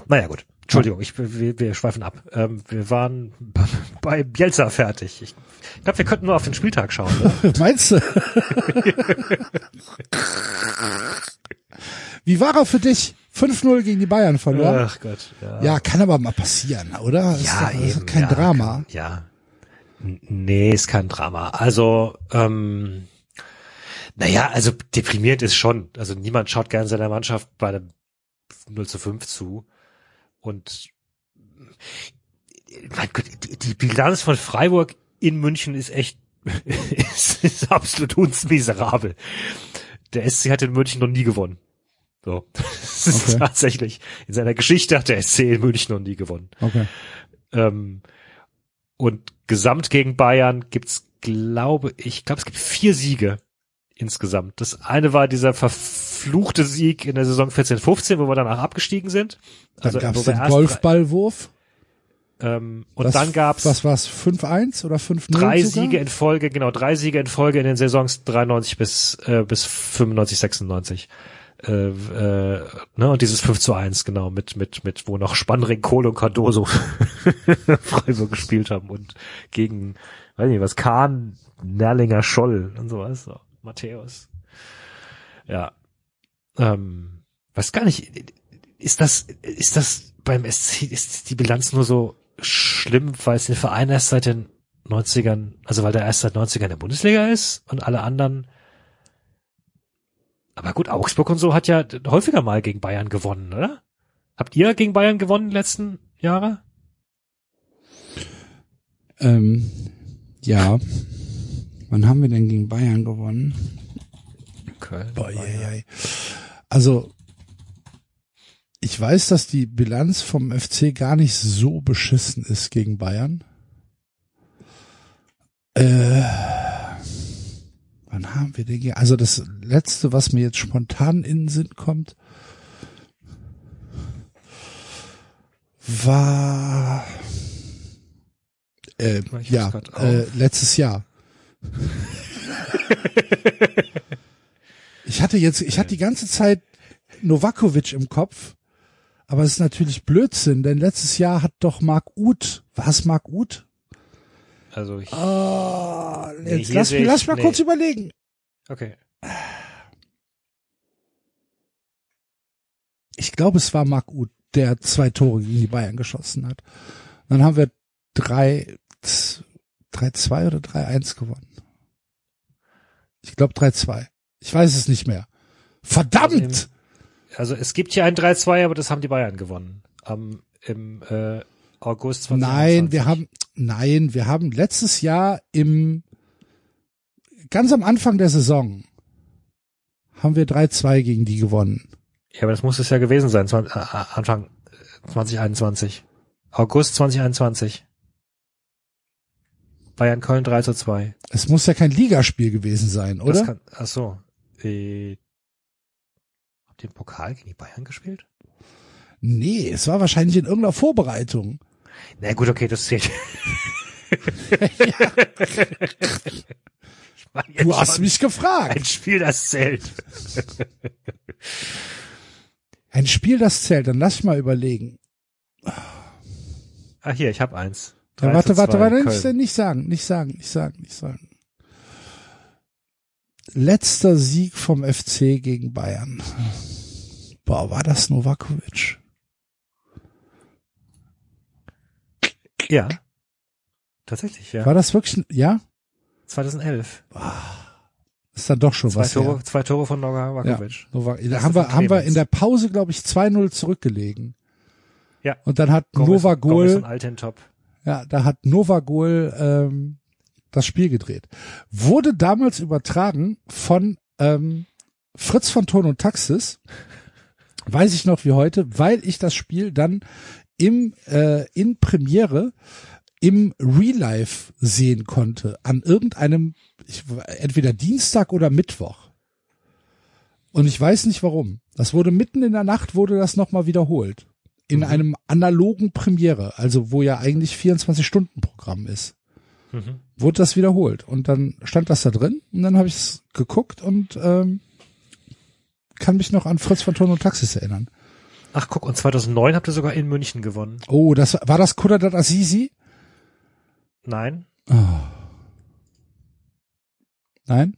Naja, gut. Entschuldigung, ich, wir, wir schweifen ab. Ähm, wir waren bei Bielsa fertig. Ich glaube, wir könnten nur auf den Spieltag schauen. Ne? Meinst du? Wie war er für dich? 5-0 gegen die Bayern verloren. Ach Gott. Ja, Ja, kann aber mal passieren, oder? Ist ja doch- eben. kein ja, Drama. Kann, ja. Nee, ist kein Drama. Also, ähm, naja, also deprimiert ist schon. Also niemand schaut gern seiner Mannschaft bei einem 0 zu 5 zu. Und mein Gott, die, Bilanz von Freiburg in München ist echt ist, ist absolut hundsmiserabel. Der SC hat in München noch nie gewonnen. So. Das ist Okay. tatsächlich, in seiner Geschichte hat der SC in München noch nie gewonnen. Okay. Ähm, und gesamt gegen Bayern gibt's, glaube ich, glaube es gibt vier Siege insgesamt. Das eine war dieser verfluchte Sieg in der Saison 14-15, wo wir danach abgestiegen sind. Dann Also, gab's wo wir den Golfballwurf. Ähm, und Das- dann gab's Was war's? 5-1 oder 5-0 drei sogar? Siege in Folge, genau, drei Siege in Folge in den Saisons 93 bis, äh, bis 95, 96. Äh, äh, ne, und dieses 5 zu 1, genau, mit, mit, mit, wo noch Spannring, Kohl und Cardoso Freiburg gespielt haben und gegen, weiß nicht, was, Kahn, Nerlinger Scholl und sowas, so, Matthäus. Ja. Ähm, weiß gar nicht, ist das, ist das beim SC, ist die Bilanz nur so schlimm, weil es den Verein erst seit den 90ern, also weil der erst seit 90ern in der Bundesliga ist und alle anderen aber gut, Augsburg und so hat ja häufiger mal gegen Bayern gewonnen, oder? Habt ihr gegen Bayern gewonnen die letzten Jahre? Ähm, ja. Wann haben wir denn gegen Bayern gewonnen? Köln. Boah, je. Also, ich weiß, dass die Bilanz vom FC gar nicht so beschissen ist gegen Bayern. Äh, wann haben wir den? ge- Also das letzte, was mir jetzt spontan in den Sinn kommt, war äh, ja äh, letztes Jahr. Ich hatte jetzt, ich hatte die ganze Zeit Novakovic im Kopf, aber es ist natürlich Blödsinn, denn letztes Jahr hat doch Marc Uth, war es Marc Uth? Also ich, Oh, Nee, jetzt hier lass, mich, ich- lass mal nee. kurz überlegen. okay. Ich glaube, es war Marc Uth, der zwei Tore gegen die Bayern geschossen hat. Dann haben wir drei, z- 3-2 oder 3-1 gewonnen. Ich glaube 3-2. Ich weiß es nicht mehr. Verdammt! Also es gibt hier ein 3-2, aber das haben die Bayern gewonnen. Am, im äh, August 2021. Nein, wir haben, nein, wir haben letztes Jahr im, ganz am Anfang der Saison haben wir 3-2 gegen die gewonnen. Ja, aber das muss es ja gewesen sein, 20, äh, Anfang äh, 2021. August 2021. Bayern Köln 3 zu 2. Es muss ja kein Ligaspiel gewesen sein, Das oder? kann, ach so. Äh, habt ihr im Pokal gegen die Bayern gespielt? Nee, es war wahrscheinlich in irgendeiner Vorbereitung. Na gut, okay, das zählt. Du hast mich gefragt. ein Spiel, das zählt. Ein Spiel, das zählt, dann lass ich mal überlegen. Ah, hier, ich habe eins. Ja, 3 warte, warte, 2 warte, nicht, nicht sagen, nicht sagen, nicht sagen, nicht sagen. Letzter Sieg vom FC gegen Bayern. Boah, war das Novakovic? Ja. Tatsächlich, ja. War das wirklich, ja? 2011. Ist dann doch schon Zwei was Tore, her. zwei Tore von Novakovic. Nova, da Erste haben wir, haben wir in der Pause, glaube ich, 2-0 zurückgelegen. Ja. Und dann hat Gomez, Ja, da hat Nova Gol ähm, das Spiel gedreht. Wurde damals übertragen von ähm, Fritz von Ton und Taxis. Weiß ich noch wie heute, weil ich das Spiel dann im äh, in Premiere im Real Life sehen konnte an irgendeinem ich, entweder Dienstag oder Mittwoch. Und ich weiß nicht warum. Das wurde mitten in der Nacht wurde das nochmal wiederholt. In Mhm. einem analogen Premiere, also wo ja eigentlich 24 Stunden Programm ist Mhm. wurde das wiederholt. Und dann stand das da drin und dann habe ich es geguckt und ähm, kann mich noch an Fritz von Ton und Taxis erinnern. Ach guck, und 2009 habt ihr sogar in München gewonnen. Oh, das war das Kudadat Azizi? Nein, Oh. Nein?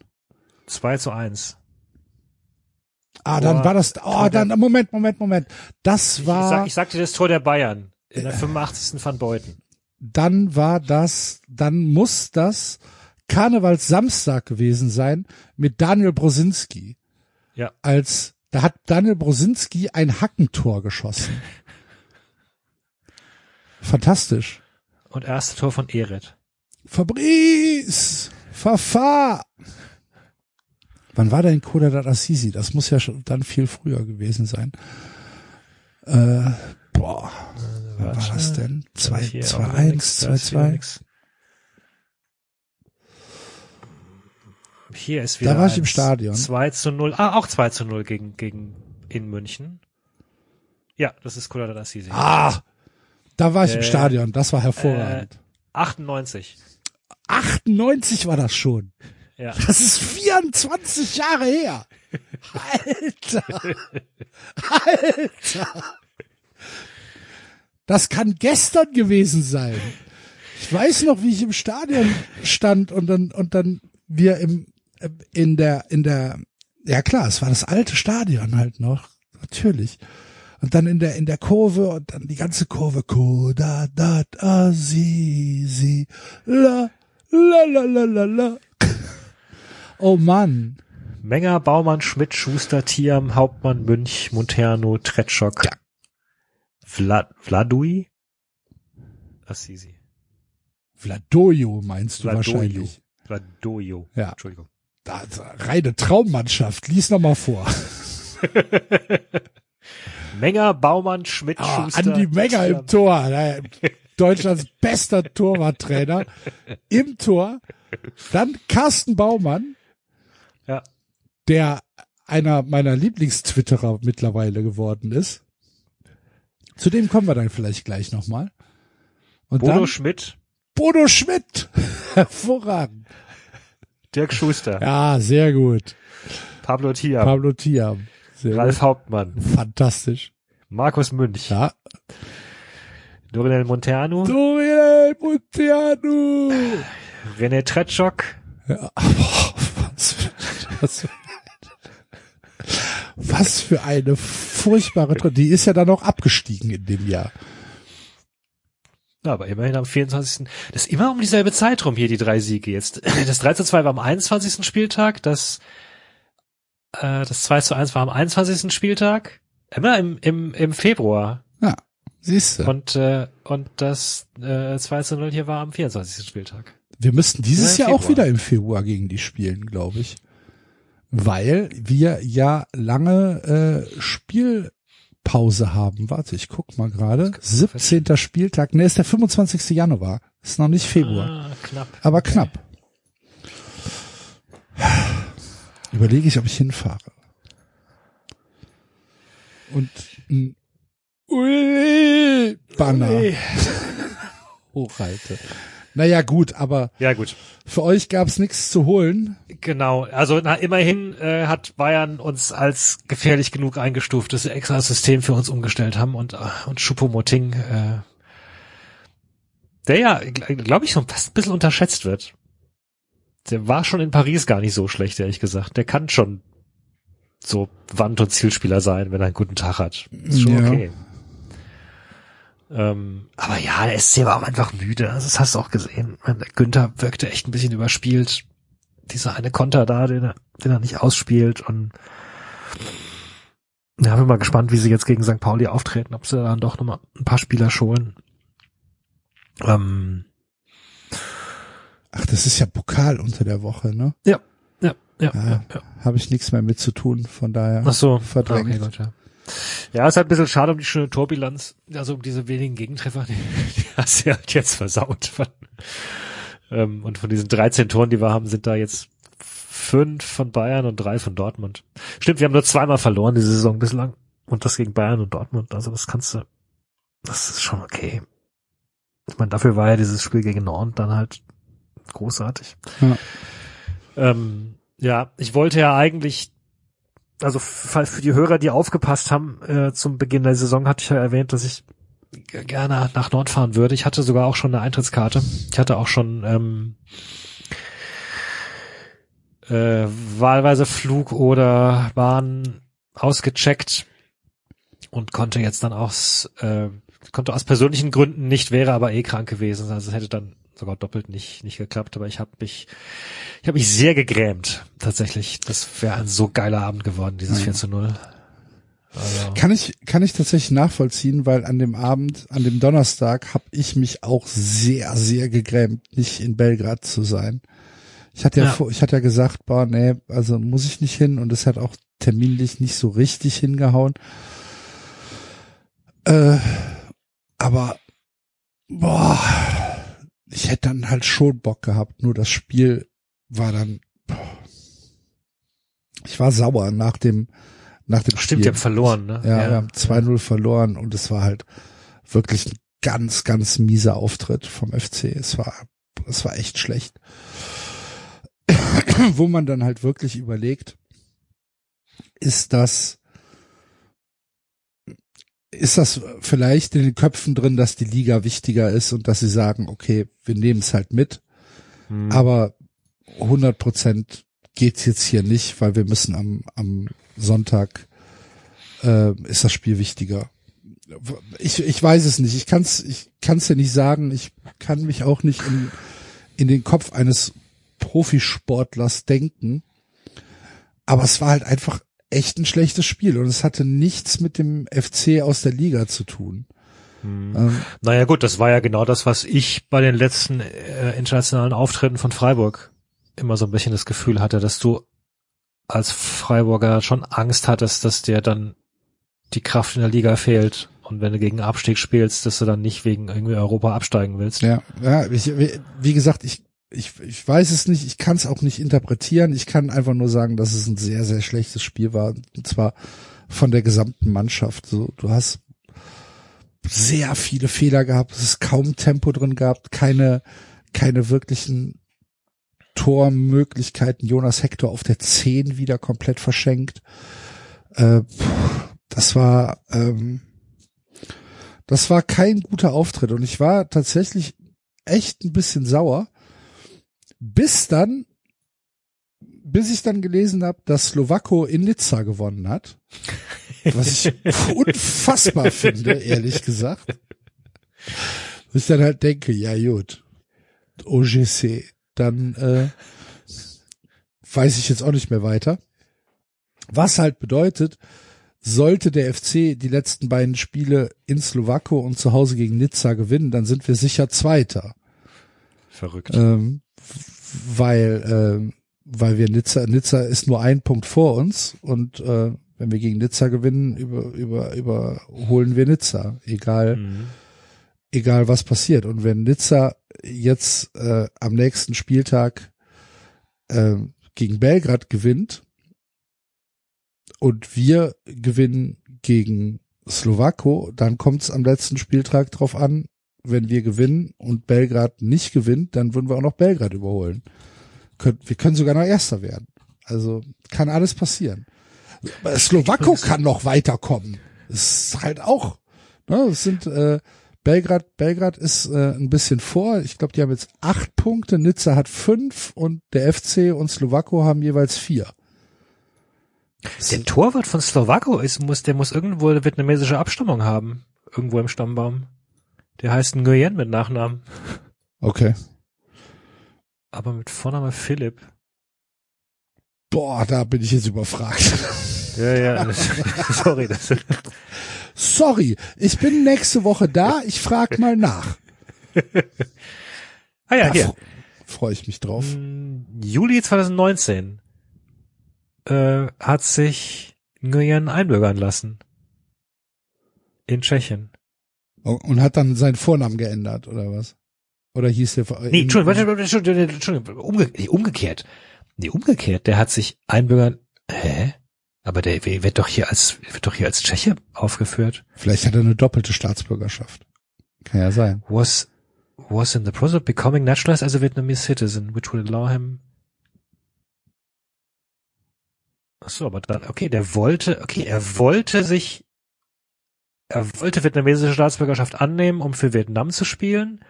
2 zu 1. Ah, dann Tor- war das. Oh, dann Moment, Moment, Moment. Das Ich, war. sag, ich sagte das Tor der Bayern in der 85. van Beuten. dann war das. Dann muss das Karnevalssamstag gewesen sein mit Daniel Brosinski. Ja. Als da hat Daniel Brosinski ein Hackentor geschossen. Fantastisch. Und erste Tor von Eret. Fabrice! Verfahr! Wann war denn Kudadat Assisi? Das muss ja schon dann viel früher gewesen sein. Äh, boah, wann war das denn? 2, 2, 1, 2, 2. Hier ist wieder Da war ich im. Stadion. 2 zu 0. Ah, auch 2 zu 0 gegen, gegen in München. Ja, das ist Kudadat Assisi. Ah, da war ich im Äh, Stadion. Das war hervorragend. 98. 98 war das schon. Ja. Das ist 24 Jahre her. Alter. Alter. Das kann gestern gewesen sein. Ich weiß noch, wie ich im Stadion stand und dann, und dann wir im, äh, in der, in der, ja klar, es war das alte Stadion halt noch. Natürlich. Und dann in der, in der Kurve und dann die ganze Kurve. Koda, dat, azizi, la, la, la, la, la, la. Oh Mann. Menger, Baumann, Schmidt, Schuster, Thiam, Hauptmann, Münch, Monterno, Tretschok, Ja. Vlad, Vladui, Assisi. Vladojo meinst du Vladojo. wahrscheinlich. Vladojo. Ja. Entschuldigung. Da, reine Traummannschaft. Lies noch mal vor. Menger, Baumann, Schmidt, Ah, Schuster. Andi Menger im Tor. Deutschlands bester Torwarttrainer. Im Tor. Dann Carsten Baumann, Ja. der einer meiner Lieblingstwitterer mittlerweile geworden ist. Zu dem kommen wir dann vielleicht gleich nochmal. Bodo dann Schmidt, Bodo Schmidt. Hervorragend. Dirk Schuster, Ja, sehr gut. Pablo Thiam, Pablo Thiam. Sehr Ralf Hauptmann. Fantastisch. Markus Münch, Ja. Dorinel Monterno, Doriel Monteanu. René Tretschok, Ja, boah, was, für, was für eine furchtbare Tro Die ist ja dann auch abgestiegen in dem Jahr. Ja, aber immerhin am 24. Das ist immer um dieselbe Zeit rum hier, die drei Siege jetzt. Das 3 zu 2 war am 21. Spieltag, das, äh, das 2 zu 1 war am 21. Spieltag. Immer im, im, im Februar. Ja, siehst du. Und, äh, und das äh, 2 zu 0 hier war am 24. Spieltag. Wir müssten dieses Ja, im Jahr auch Februar. wieder im Februar gegen die spielen, glaube ich. Weil wir ja lange äh, Spielpause haben. Warte, ich guck mal gerade. 17. Spieltag. Ne, ist der 25. Januar. Ist noch nicht Februar. Ah, knapp. Aber knapp. Überlege ich, ob ich hinfahre. Und ein Ui-Banner Ui. hochhalte. Naja, gut, aber Ja, gut. für euch gab's nichts zu holen. Genau. Also na, immerhin äh, hat Bayern uns als gefährlich genug eingestuft, dass sie extra das System für uns umgestellt haben und, äh, und Choupo-Moting, äh, der ja, glaube ich, so fast ein bisschen unterschätzt wird. Der war schon in Paris gar nicht so schlecht, ehrlich gesagt. Der kann schon so Wand- und Zielspieler sein, wenn er einen guten Tag hat. Ist schon Ja. okay. Ähm, aber ja, der SC war auch einfach müde. Also das hast du auch gesehen. Der Günther wirkte echt ein bisschen überspielt. Dieser eine Konter da, den er, den er nicht ausspielt und ja, bin mal gespannt, wie sie jetzt gegen St. Pauli auftreten, ob sie dann doch nochmal ein paar Spieler scholen. Ähm, Ach, das ist ja Pokal unter der Woche, ne? ja, ja, ja, Ja. ja, ja. Habe ich nichts mehr mit zu tun, von daher Ach so, verdrängt. Okay, gut, ja. Ja, ist halt ein bisschen schade um die schöne Torbilanz. Also um diese wenigen Gegentreffer, die, die hast du halt jetzt versaut. Von, ähm, und von diesen 13 Toren, die wir haben, sind da jetzt fünf von Bayern und drei von Dortmund. Stimmt, wir haben nur zweimal verloren diese Saison bislang. Und das gegen Bayern und Dortmund. Also das kannst du, das ist schon okay. Ich meine, dafür war ja dieses Spiel gegen Nord dann halt großartig. Ja. Ähm, ja, ich wollte ja eigentlich, also für die Hörer, die aufgepasst haben, äh, zum Beginn der Saison hatte ich ja erwähnt, dass ich gerne nach Nord fahren würde. Ich hatte sogar auch schon eine Eintrittskarte. Ich hatte auch schon ähm, äh, wahlweise Flug oder Bahn ausgecheckt und konnte jetzt dann aus äh, konnte aus persönlichen Gründen nicht, wäre aber eh krank gewesen. Also es hätte dann sogar doppelt nicht nicht geklappt. Aber ich habe mich ich habe mich sehr gegrämt tatsächlich. Das wäre ein so geiler Abend geworden, dieses 4 zu 0. Also, Kann ich, kann ich tatsächlich nachvollziehen, weil an dem Abend, an dem Donnerstag, habe ich mich auch sehr, sehr gegrämt, nicht in Belgrad zu sein. Ich hatte ja, Ja. ich hatte ja gesagt, boah, nee, also muss ich nicht hin und es hat auch terminlich nicht so richtig hingehauen. Äh, aber boah, ich hätte dann halt schon Bock gehabt, nur das Spiel war dann boah, ich war sauer nach dem nach dem stimmt, Spiel. ihr habt verloren, ne? Ja, wir haben 2-0 verloren und es war halt wirklich ein ganz, ganz mieser Auftritt vom FC. Es war, es war echt schlecht. Wo man dann halt wirklich überlegt, ist das, ist das vielleicht in den Köpfen drin, dass die Liga wichtiger ist und dass sie sagen, okay, wir nehmen es halt mit, Hm. aber 100 Prozent geht's jetzt hier nicht, weil wir müssen am, am Sonntag äh, ist das Spiel wichtiger. Ich, ich weiß es nicht. Ich kann's ich kann's ja nicht sagen. Ich kann mich auch nicht in, in den Kopf eines Profisportlers denken. Aber es war halt einfach echt ein schlechtes Spiel und es hatte nichts mit dem FC aus der Liga zu tun. Hm. Ähm, Naja gut, das war ja genau das, was ich bei den letzten äh, internationalen Auftritten von Freiburg immer so ein bisschen das Gefühl hatte, dass du als Freiburger schon Angst hattest, dass dir dann die Kraft in der Liga fehlt und wenn du gegen Abstieg spielst, dass du dann nicht wegen irgendwie Europa absteigen willst. Ja, ja, ich, wie gesagt, ich, ich, ich weiß es nicht, ich kann es auch nicht interpretieren. Ich kann einfach nur sagen, dass es ein sehr, sehr schlechtes Spiel war. Und zwar von der gesamten Mannschaft. So, du hast sehr viele Fehler gehabt, es ist kaum Tempo drin gehabt, keine, keine wirklichen Tormöglichkeiten. Jonas Hector auf der 10 wieder komplett verschenkt. Äh, das war, ähm, das war kein guter Auftritt und ich war tatsächlich echt ein bisschen sauer, bis dann, bis ich dann gelesen habe, dass Slowako in Nizza gewonnen hat, was ich unfassbar finde, ehrlich gesagt. Wo ich dann halt denke, ja gut, OGC, dann äh, weiß ich jetzt auch nicht mehr weiter. Was halt bedeutet, sollte der FC die letzten beiden Spiele in Slowako und zu Hause gegen Nizza gewinnen, dann sind wir sicher Zweiter. Verrückt. Ähm, weil, ähm, weil wir Nizza, Nizza ist nur ein Punkt vor uns und äh, wenn wir gegen Nizza gewinnen, über, über, überholen wir Nizza, egal, Mhm. egal was passiert. Und wenn Nizza jetzt äh, am nächsten Spieltag äh, gegen Belgrad gewinnt und wir gewinnen gegen Slowako, dann kommt es am letzten Spieltag drauf an, wenn wir gewinnen und Belgrad nicht gewinnt, dann würden wir auch noch Belgrad überholen. Wir können sogar noch Erster werden. Also kann alles passieren. Slowako kann noch weiterkommen. Das ist halt auch. Ne, es sind äh, Belgrad. Belgrad ist äh, ein bisschen vor. Ich glaube, die haben jetzt acht Punkte. Nizza hat fünf und der FC und Slowako haben jeweils vier. Der Torwart von Slowako ist, muss, der muss irgendwo vietnamesische Abstammung haben. Irgendwo im Stammbaum. Der heißt Nguyen mit Nachnamen. Okay. Aber mit Vorname Philipp. Boah, da bin ich jetzt überfragt. Ja, ja. Sorry, Sorry, ich bin nächste Woche da. Ich frag mal nach. Ah ja, Da hier. fr- Freue ich mich drauf. Im Juli 2019 äh, hat sich Nguyen einbürgern lassen. in Tschechien. Und hat dann seinen Vornamen geändert, oder was? Oder hieß der... Nee, Entschuldigung, Entschuldigung, Entschuldigung, umge nee, umgekehrt. Nee, umgekehrt. Der hat sich einbürgern, hä? Aber der wird doch hier als, wird doch hier als Tscheche aufgeführt. Vielleicht hat er eine doppelte Staatsbürgerschaft. Kann ja sein. Was, was in the process of becoming naturalized as a Vietnamese citizen, which would allow him Ach so, aber dann, okay, der wollte, okay, er wollte sich, er wollte vietnamesische Staatsbürgerschaft annehmen, um für Vietnam zu spielen,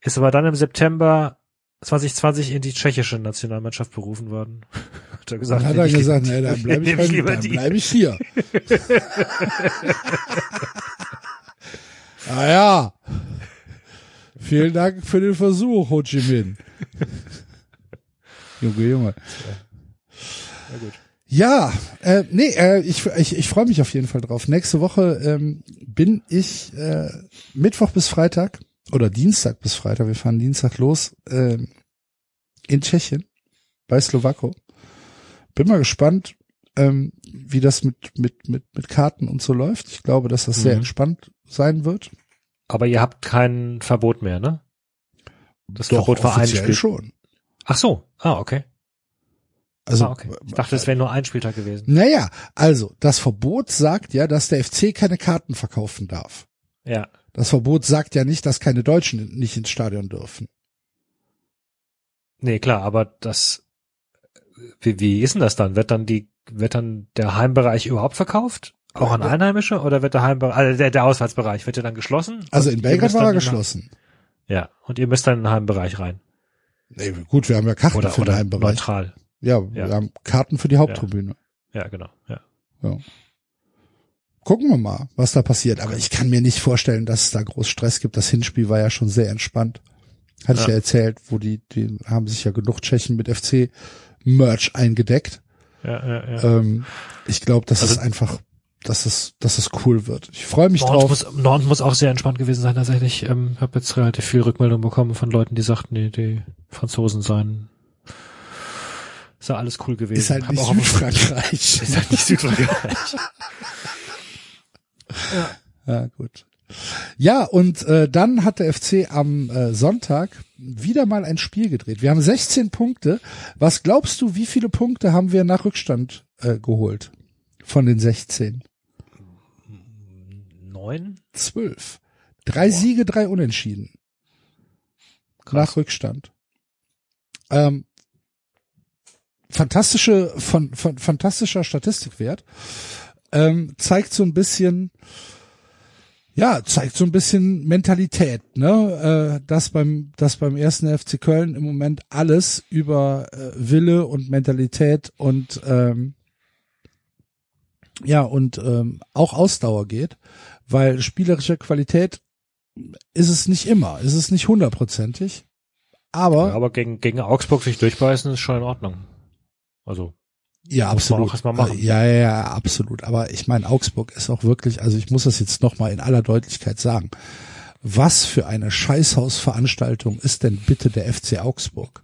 ist aber dann im September 2020 in die tschechische Nationalmannschaft berufen worden. hat er gesagt, dann hat er gesagt, nee, dann bleibe ich, bei, dann bleib ich hier. naja. Ah Vielen Dank für den Versuch, Ho Chi Minh. Junge, Junge. Ja, gut. Ja, äh, nee, äh, ich, ich, ich freue mich auf jeden Fall drauf. Nächste Woche ähm, bin ich äh, Mittwoch bis Freitag oder Dienstag bis Freitag, wir fahren Dienstag los, äh, in Tschechien bei Slowako. Bin mal gespannt, ähm, wie das mit, mit, mit, mit Karten und so läuft. Ich glaube, dass das mhm. sehr entspannt sein wird. Aber ihr habt kein Verbot mehr, ne? Das Doch, Verbot war ein Spiel. schon. Ach so, ah, okay. Also, ah, okay. Ich dachte, es wäre nur ein Spieltag gewesen. Naja, also, das Verbot sagt ja, dass der FC keine Karten verkaufen darf. Ja. Das Verbot sagt ja nicht, dass keine Deutschen nicht ins Stadion dürfen. Nee, klar, aber das, wie, wie ist denn das dann? Wird dann die, wird dann der Heimbereich überhaupt verkauft? Auch an Einheimische oder wird der Heimbereich, also der, der Auswärtsbereich, wird der dann geschlossen? Also in Belgrad war er geschlossen. Ja, und ihr müsst dann in den Heimbereich rein. Nee, gut, wir haben ja Karten oder, für den Heimbereich. Neutral. Ja, wir haben Karten für die Haupttribüne. Ja, ja genau, ja. ja. Gucken wir mal, was da passiert. Aber ich kann mir nicht vorstellen, dass es da groß Stress gibt. Das Hinspiel war ja schon sehr entspannt. Hatte ja. ich ja erzählt, wo die, die haben sich ja genug Tschechen mit FC Merch eingedeckt. Ja, ja, ja. Ähm, ich glaube, das also, ist einfach dass es, dass es cool wird. Ich freue mich Nord drauf. Muss, Nord muss auch sehr entspannt gewesen sein tatsächlich. Ich ähm, habe jetzt relativ viel Rückmeldung bekommen von Leuten, die sagten, nee, die Franzosen seien ist ja alles cool gewesen. Ist halt nicht Südfrankreich. ist halt nicht Südfrankreich. ja. ja, gut. Ja, und äh, dann hat der FC am äh, Sonntag wieder mal ein Spiel gedreht. Wir haben 16 Punkte. Was glaubst du, wie viele Punkte haben wir nach Rückstand äh, geholt? von den 16? Neun? Zwölf. Drei Boah. Siege, drei Unentschieden. Krass. Nach Rückstand. Ähm, fantastische, von, von, fantastischer Statistikwert. Ähm, zeigt so ein bisschen, ja, zeigt so ein bisschen Mentalität, ne? Äh, dass beim, dass beim ersten FC Köln im Moment alles über äh, Wille und Mentalität und ähm, ja, und ähm, auch Ausdauer geht, weil spielerische Qualität ist es nicht immer, ist es nicht hundertprozentig. Aber, ja, aber gegen, gegen Augsburg sich durchbeißen ist schon in Ordnung. Also. Ja, absolut. Ja, ja, ja, absolut. Aber ich meine, Augsburg ist auch wirklich, also ich muss das jetzt nochmal in aller Deutlichkeit sagen. Was für eine Scheißhausveranstaltung ist denn bitte der FC Augsburg?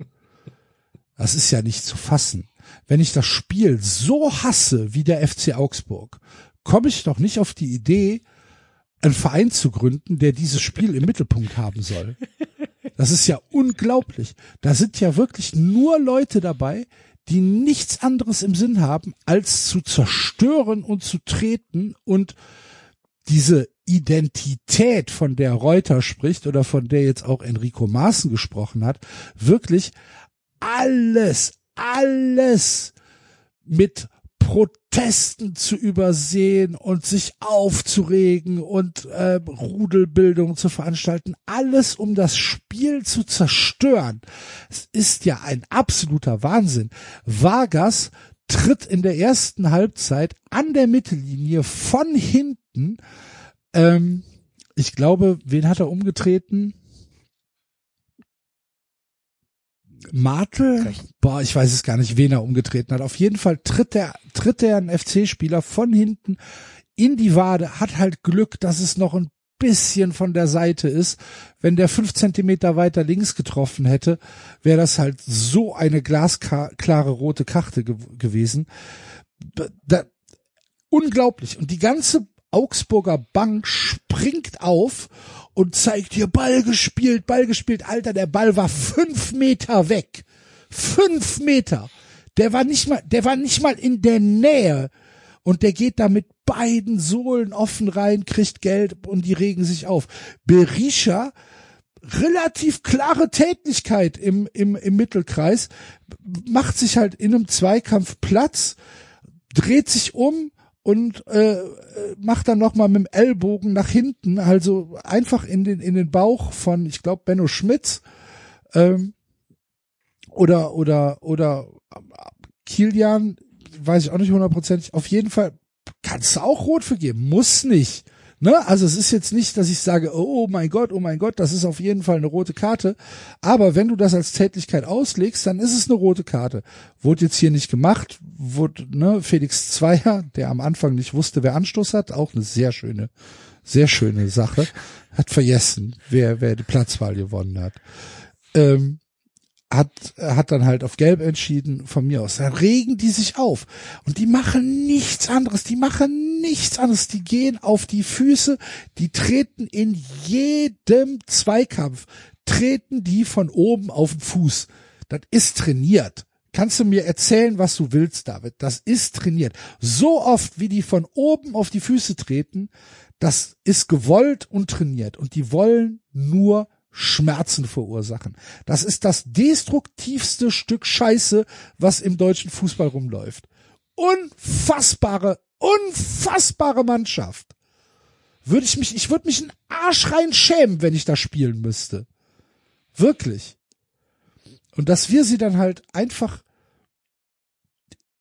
Das ist ja nicht zu fassen wenn ich das Spiel so hasse wie der FC Augsburg, komme ich doch nicht auf die Idee, einen Verein zu gründen, der dieses Spiel im Mittelpunkt haben soll. Das ist ja unglaublich. Da sind ja wirklich nur Leute dabei, die nichts anderes im Sinn haben, als zu zerstören und zu treten und diese Identität, von der Reuter spricht oder von der jetzt auch Enrico Maaßen gesprochen hat, wirklich alles, alles mit Protesten zu übersehen und sich aufzuregen und äh, Rudelbildung zu veranstalten, alles um das Spiel zu zerstören. Es ist ja ein absoluter Wahnsinn. Vargas tritt in der ersten Halbzeit an der Mittellinie von hinten. Ähm, ich glaube, wen hat er umgetreten? Martel? Boah, ich weiß es gar nicht, wen er umgetreten hat. Auf jeden Fall tritt der, tritt der ein FC-Spieler von hinten in die Wade, hat halt Glück, dass es noch ein bisschen von der Seite ist. Wenn der fünf Zentimeter weiter links getroffen hätte, wäre das halt so eine glasklare rote Karte ge gewesen. Da, unglaublich. Und die ganze Augsburger Bank springt auf und zeigt hier Ball gespielt, Ball gespielt. Alter, der Ball war fünf Meter weg. Fünf Meter. Der war nicht mal, der war nicht mal in der Nähe. Und der geht da mit beiden Sohlen offen rein, kriegt Geld und die regen sich auf. Berisha, relativ klare Tätigkeit im, im, im Mittelkreis, macht sich halt in einem Zweikampf Platz, dreht sich um, und äh, macht dann noch mal mit dem Ellbogen nach hinten, also einfach in den in den Bauch von, ich glaube Benno Schmitz ähm, oder oder oder Kilian, weiß ich auch nicht hundertprozentig. Auf jeden Fall kannst du auch rot für geben, muss nicht. Ne? Also es ist jetzt nicht, dass ich sage, oh mein Gott, oh mein Gott, das ist auf jeden Fall eine rote Karte. Aber wenn du das als Tätigkeit auslegst, dann ist es eine rote Karte. Wurde jetzt hier nicht gemacht, wurde, ne, Felix Zweier, der am Anfang nicht wusste, wer Anstoß hat, auch eine sehr schöne, sehr schöne Sache, hat vergessen, wer, wer die Platzwahl gewonnen hat. Ähm, hat, hat dann halt auf Gelb entschieden, von mir aus. Da regen die sich auf. Und die machen nichts anderes. Die machen nichts anderes. Die gehen auf die Füße. Die treten in jedem Zweikampf, treten die von oben auf den Fuß. Das ist trainiert. Kannst du mir erzählen, was du willst, David? Das ist trainiert. So oft, wie die von oben auf die Füße treten, das ist gewollt und trainiert. Und die wollen nur Schmerzen verursachen. Das ist das destruktivste Stück Scheiße, was im deutschen Fußball rumläuft. Unfassbare, unfassbare Mannschaft. Würde ich mich, ich würde mich einen Arsch rein schämen, wenn ich da spielen müsste. Wirklich. Und dass wir sie dann halt einfach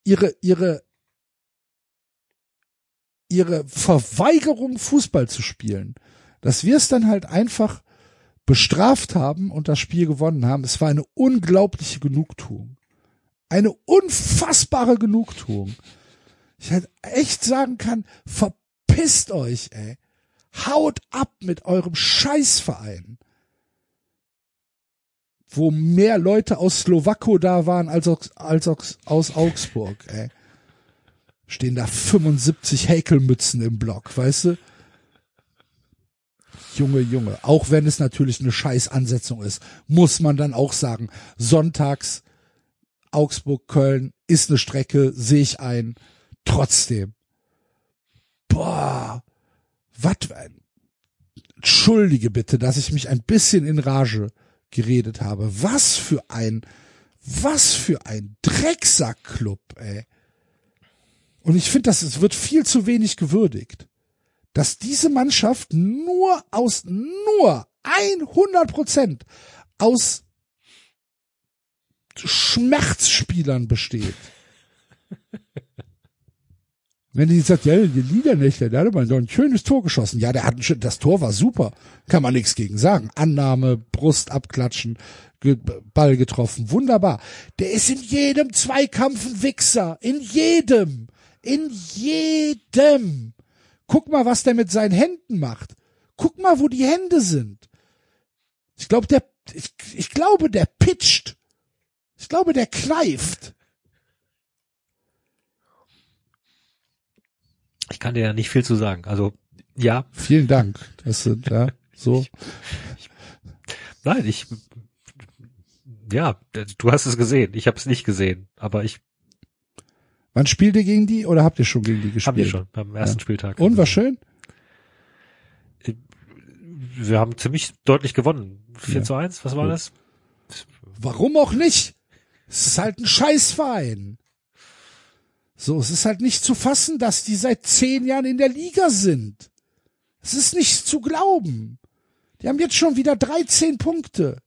ihre, ihre, ihre Verweigerung Fußball zu spielen, dass wir es dann halt einfach bestraft haben und das Spiel gewonnen haben. Es war eine unglaubliche Genugtuung. Eine unfassbare Genugtuung. Ich halt echt sagen kann, verpisst euch, ey. Haut ab mit eurem Scheißverein. Wo mehr Leute aus Slowako da waren als aus, als aus Augsburg, ey. Stehen da 75 Häkelmützen im Block, weißt du? Junge, Junge, auch wenn es natürlich eine Scheißansetzung ist, muss man dann auch sagen, sonntags Augsburg, Köln ist eine Strecke, sehe ich ein. Trotzdem. Boah, was Entschuldige bitte, dass ich mich ein bisschen in Rage geredet habe. Was für ein, was für ein Drecksackclub, ey. Und ich finde, das es wird viel zu wenig gewürdigt dass diese Mannschaft nur aus, nur 100 Prozent aus Schmerzspielern besteht. Wenn die sagt, ja, die Liedernächte, der hat mal so ein schönes Tor geschossen. Ja, der hat ein, das Tor war super. Kann man nichts gegen sagen. Annahme, Brust abklatschen, Ball getroffen. Wunderbar. Der ist in jedem Zweikampf ein Wichser. In jedem. In jedem. Guck mal, was der mit seinen Händen macht. Guck mal, wo die Hände sind. Ich glaube, der, ich, ich glaube, der pitcht. Ich glaube, der kneift. Ich kann dir ja nicht viel zu sagen. Also, ja. Vielen Dank. Das sind, ja, so. Nein, ich, ja, du hast es gesehen. Ich habe es nicht gesehen, aber ich Wann spielt ihr gegen die oder habt ihr schon gegen die gespielt? Haben wir schon, am ersten ja. Spieltag. Und war schön? Wir haben ziemlich deutlich gewonnen. 4 ja. zu 1, was war Gut. das? Warum auch nicht? Es ist halt ein Scheißverein. So, es ist halt nicht zu fassen, dass die seit zehn Jahren in der Liga sind. Es ist nicht zu glauben. Die haben jetzt schon wieder 13 Punkte.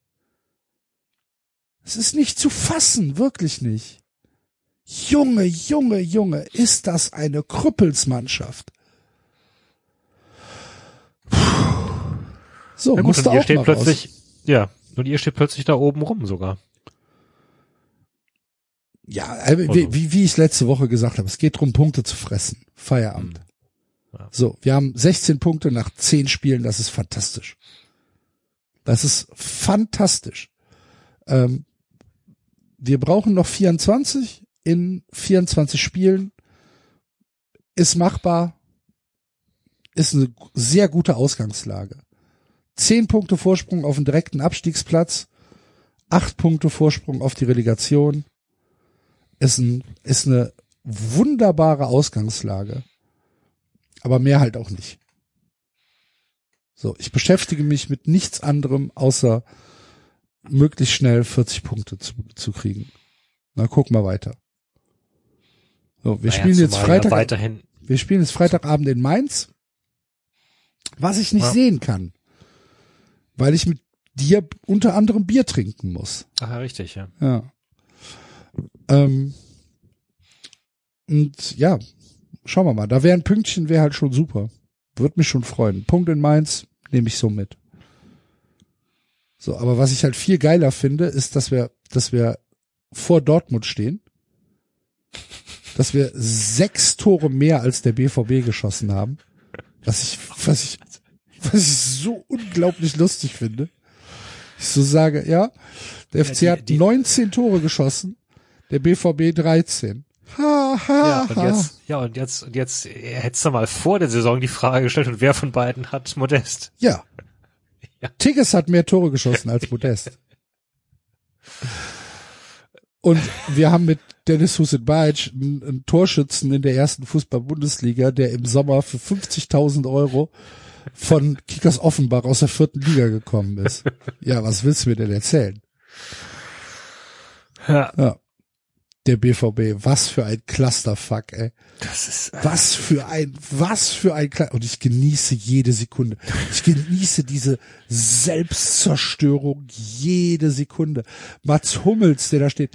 Es ist nicht zu fassen, wirklich nicht. Junge, Junge, Junge, ist das eine Krüppelsmannschaft. So, ja, gut, und ihr steht plötzlich, raus. ja, und ihr steht plötzlich da oben rum sogar. Ja, äh, wie, also. wie, wie ich letzte Woche gesagt habe, es geht darum, Punkte zu fressen. Feierabend. Hm. Ja. So, wir haben 16 Punkte nach 10 Spielen, das ist fantastisch. Das ist fantastisch. Ähm, wir brauchen noch 24 in 24 Spielen ist machbar. ist eine sehr gute Ausgangslage. Zehn Punkte Vorsprung auf den direkten Abstiegsplatz, acht Punkte Vorsprung auf die Relegation, ist, ein, ist eine wunderbare Ausgangslage. Aber mehr halt auch nicht. So, ich beschäftige mich mit nichts anderem, außer möglichst schnell 40 Punkte zu, zu kriegen. Na, gucken wir weiter. So, wir Naja, spielen jetzt Freitag, Ja weiterhin. wir spielen jetzt Freitagabend in Mainz, was ich nicht Ja. sehen kann, weil ich mit dir unter anderem Bier trinken muss. Ach ja, richtig, ja. Ja. Ähm, und ja, schauen wir mal. Da wäre ein Pünktchen, wäre halt schon super. Würde mich schon freuen. Punkt in Mainz nehme ich so mit. So, aber was ich halt viel geiler finde, ist, dass wir, dass wir vor Dortmund stehen. Dass wir sechs Tore mehr als der BVB geschossen haben. Was ich, was ich, was ich so unglaublich lustig finde. Ich so sage, ja, der FC die- hat die- 19 Tore geschossen, der BVB 13. Ha, ha, Ja, und ha. jetzt, ja, und jetzt, und jetzt hättest du mal vor der Saison die Frage gestellt, und wer von beiden hat Modest? Ja. Ja. Tigges hat mehr Tore geschossen als Modest. Und wir haben mit Dennis Huset-Bajic einen, einen Torschützen in der ersten Fußball-Bundesliga, der im Sommer für 50.000 Euro von Kickers Offenbach aus der vierten Liga gekommen ist. Ja, was willst du mir denn erzählen? Ja, Ja. Der BVB, was für ein Clusterfuck, ey. das ist, äh, Was für ein, was für ein Kle und ich genieße jede Sekunde. Ich genieße diese Selbstzerstörung jede Sekunde. Mats Hummels, der da steht.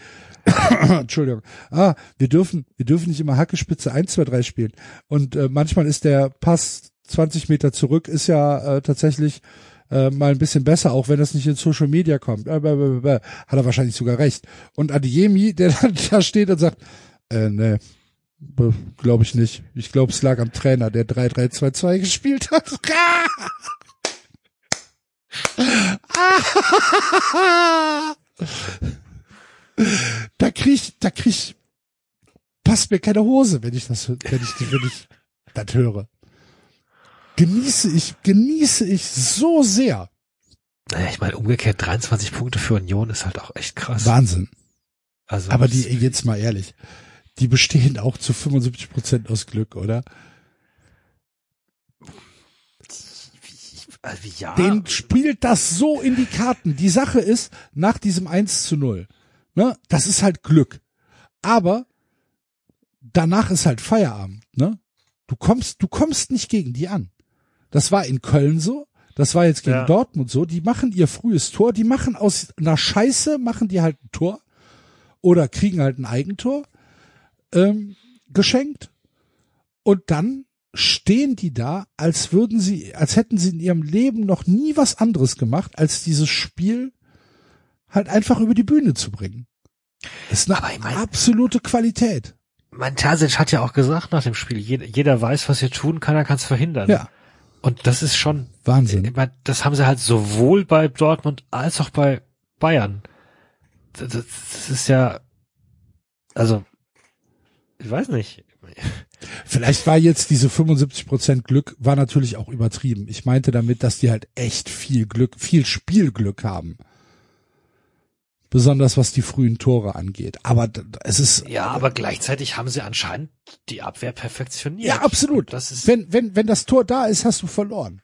Entschuldigung. Ah, wir dürfen, wir dürfen nicht immer Hackespitze 1, 2, 3 spielen. Und äh, manchmal ist der Pass 20 Meter zurück, ist ja äh, tatsächlich äh, mal ein bisschen besser, auch wenn das nicht in Social Media kommt. Äh, bäh, bäh, Hat er wahrscheinlich sogar recht. Und Adiemi, der dann da steht und sagt, äh, nee, Glaube ich nicht. Ich glaube, es lag am Trainer, der 3-3-2-2 gespielt hat. da krieg ich, da krieg ich, passt mir keine Hose, wenn ich das, wenn ich, wenn ich das höre. Genieße ich, genieße ich so sehr. naja, ich meine, umgekehrt 23 Punkte für Union ist halt auch echt krass. Wahnsinn. Also, Aber die, jetzt mal ehrlich, die bestehen auch zu 75 Prozent aus Glück, oder? also, ja. Den spielt das so in die Karten. Die Sache ist, nach diesem 1 zu 0, ne, das ist halt Glück. Aber danach ist halt Feierabend, ne? Du kommst, du kommst nicht gegen die an. Das war in Köln so, das war jetzt gegen Ja. Dortmund so, die machen ihr frühes Tor, die machen aus einer Scheiße, machen die halt ein Tor oder kriegen halt ein Eigentor ähm, geschenkt und dann stehen die da, als würden sie, als hätten sie in ihrem Leben noch nie was anderes gemacht, als dieses Spiel halt einfach über die Bühne zu bringen. Das ist eine Aber ich mein- absolute Qualität. mein Terzic hat ja auch gesagt nach dem Spiel, jeder, jeder weiß, was er tun kann, er kann es verhindern. Ja, Und das ist schon, Wahnsinn. das haben sie halt sowohl bei Dortmund als auch bei Bayern. Das ist ja, also, ich weiß nicht. Vielleicht war jetzt diese 75 Prozent Glück, war natürlich auch übertrieben. Ich meinte damit, dass die halt echt viel Glück, viel Spielglück haben. Besonders was die frühen Tore angeht. Aber es ist, Ja, aber gleichzeitig haben sie anscheinend die Abwehr perfektioniert. ja, absolut. Und Das ist, wenn, wenn, wenn das Tor da ist, hast du verloren.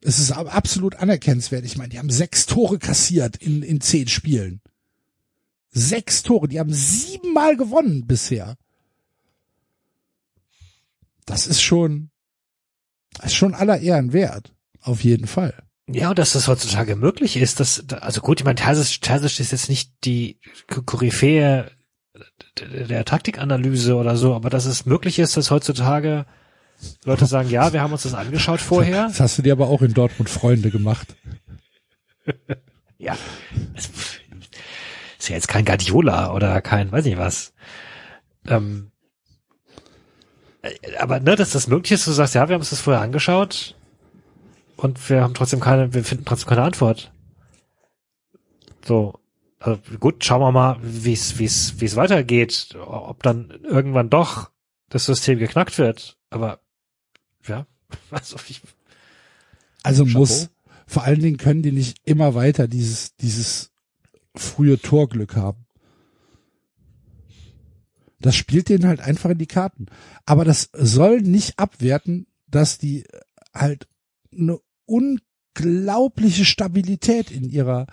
Es ist ab- absolut anerkennenswert. Ich meine, die haben sechs Tore kassiert in, in zehn Spielen. Sechs Tore. Die haben siebenmal gewonnen bisher. Das ist schon, das ist schon aller Ehren wert. Auf jeden Fall. Ja, und dass das heutzutage möglich ist, dass, also gut, ich meine, Terzic, Terzic ist jetzt nicht die Koryphäe der Taktikanalyse oder so, aber dass es möglich ist, dass heutzutage Leute sagen, ja, wir haben uns das angeschaut vorher. Das hast du dir aber auch in Dortmund Freunde gemacht. Ja. Ist ja jetzt kein Guardiola oder kein, weiß nicht was. Ähm, äh, aber ne, dass das möglich ist, du sagst, ja, wir haben uns das vorher angeschaut und wir haben trotzdem keine, wir finden trotzdem keine Antwort. So, also gut, schauen wir mal, wie es, wie es, wie es weitergeht, ob dann irgendwann doch das System geknackt wird. Aber ja, also ich, Also Chapeau. muss, vor allen Dingen können die nicht immer weiter dieses, dieses frühe Torglück haben. Das spielt denen halt einfach in die Karten. Aber das soll nicht abwerten, dass die halt eine unglaubliche Stabilität in ihrer,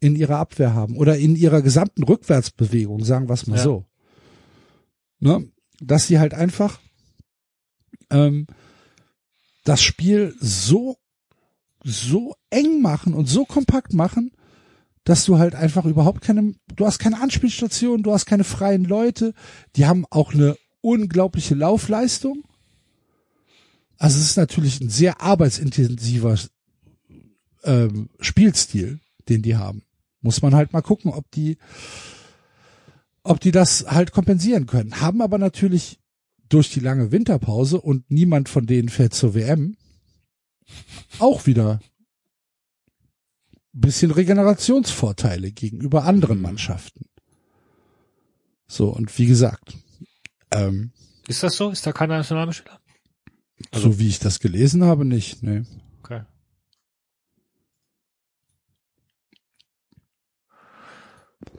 in ihrer Abwehr haben oder in ihrer gesamten Rückwärtsbewegung, sagen wir es mal Ja. so. Ne? Dass sie halt einfach ähm, das Spiel so so eng machen und so kompakt machen, dass du halt einfach überhaupt keine, du hast keine Anspielstation, du hast keine freien Leute, die haben auch eine unglaubliche Laufleistung. Also es ist natürlich ein sehr arbeitsintensiver ähm, Spielstil, den die haben. Muss man halt mal gucken, ob die, ob die das halt kompensieren können. Haben aber natürlich durch die lange Winterpause und niemand von denen fährt zur WM, auch wieder ein bisschen Regenerationsvorteile gegenüber anderen Mannschaften. So, und wie gesagt, ähm, ist das so? Ist da keiner Nationalspieler? So wie ich das gelesen habe, nicht. Nee. Okay.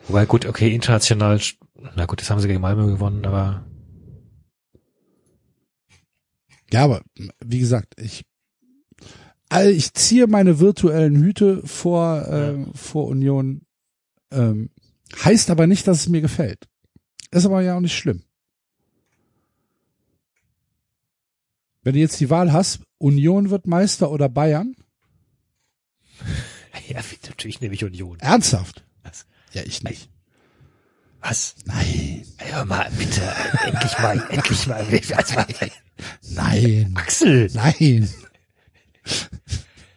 Wobei gut, okay, international, na gut, das haben sie gegen Malmö gewonnen, aber Ja, aber wie gesagt, ich all- ich ziehe meine virtuellen Hüte vor äh, vor Union. Ähm, heißt aber nicht, dass es mir gefällt. Ist aber ja auch nicht schlimm. Wenn du jetzt die Wahl hast, Union wird Meister oder Bayern, ja, natürlich nehme ich Union. ernsthaft? Was? Ja, ich nicht. Was? Nein, Hör mal, bitte, endlich mal, endlich mal, also nein, Axel, nein.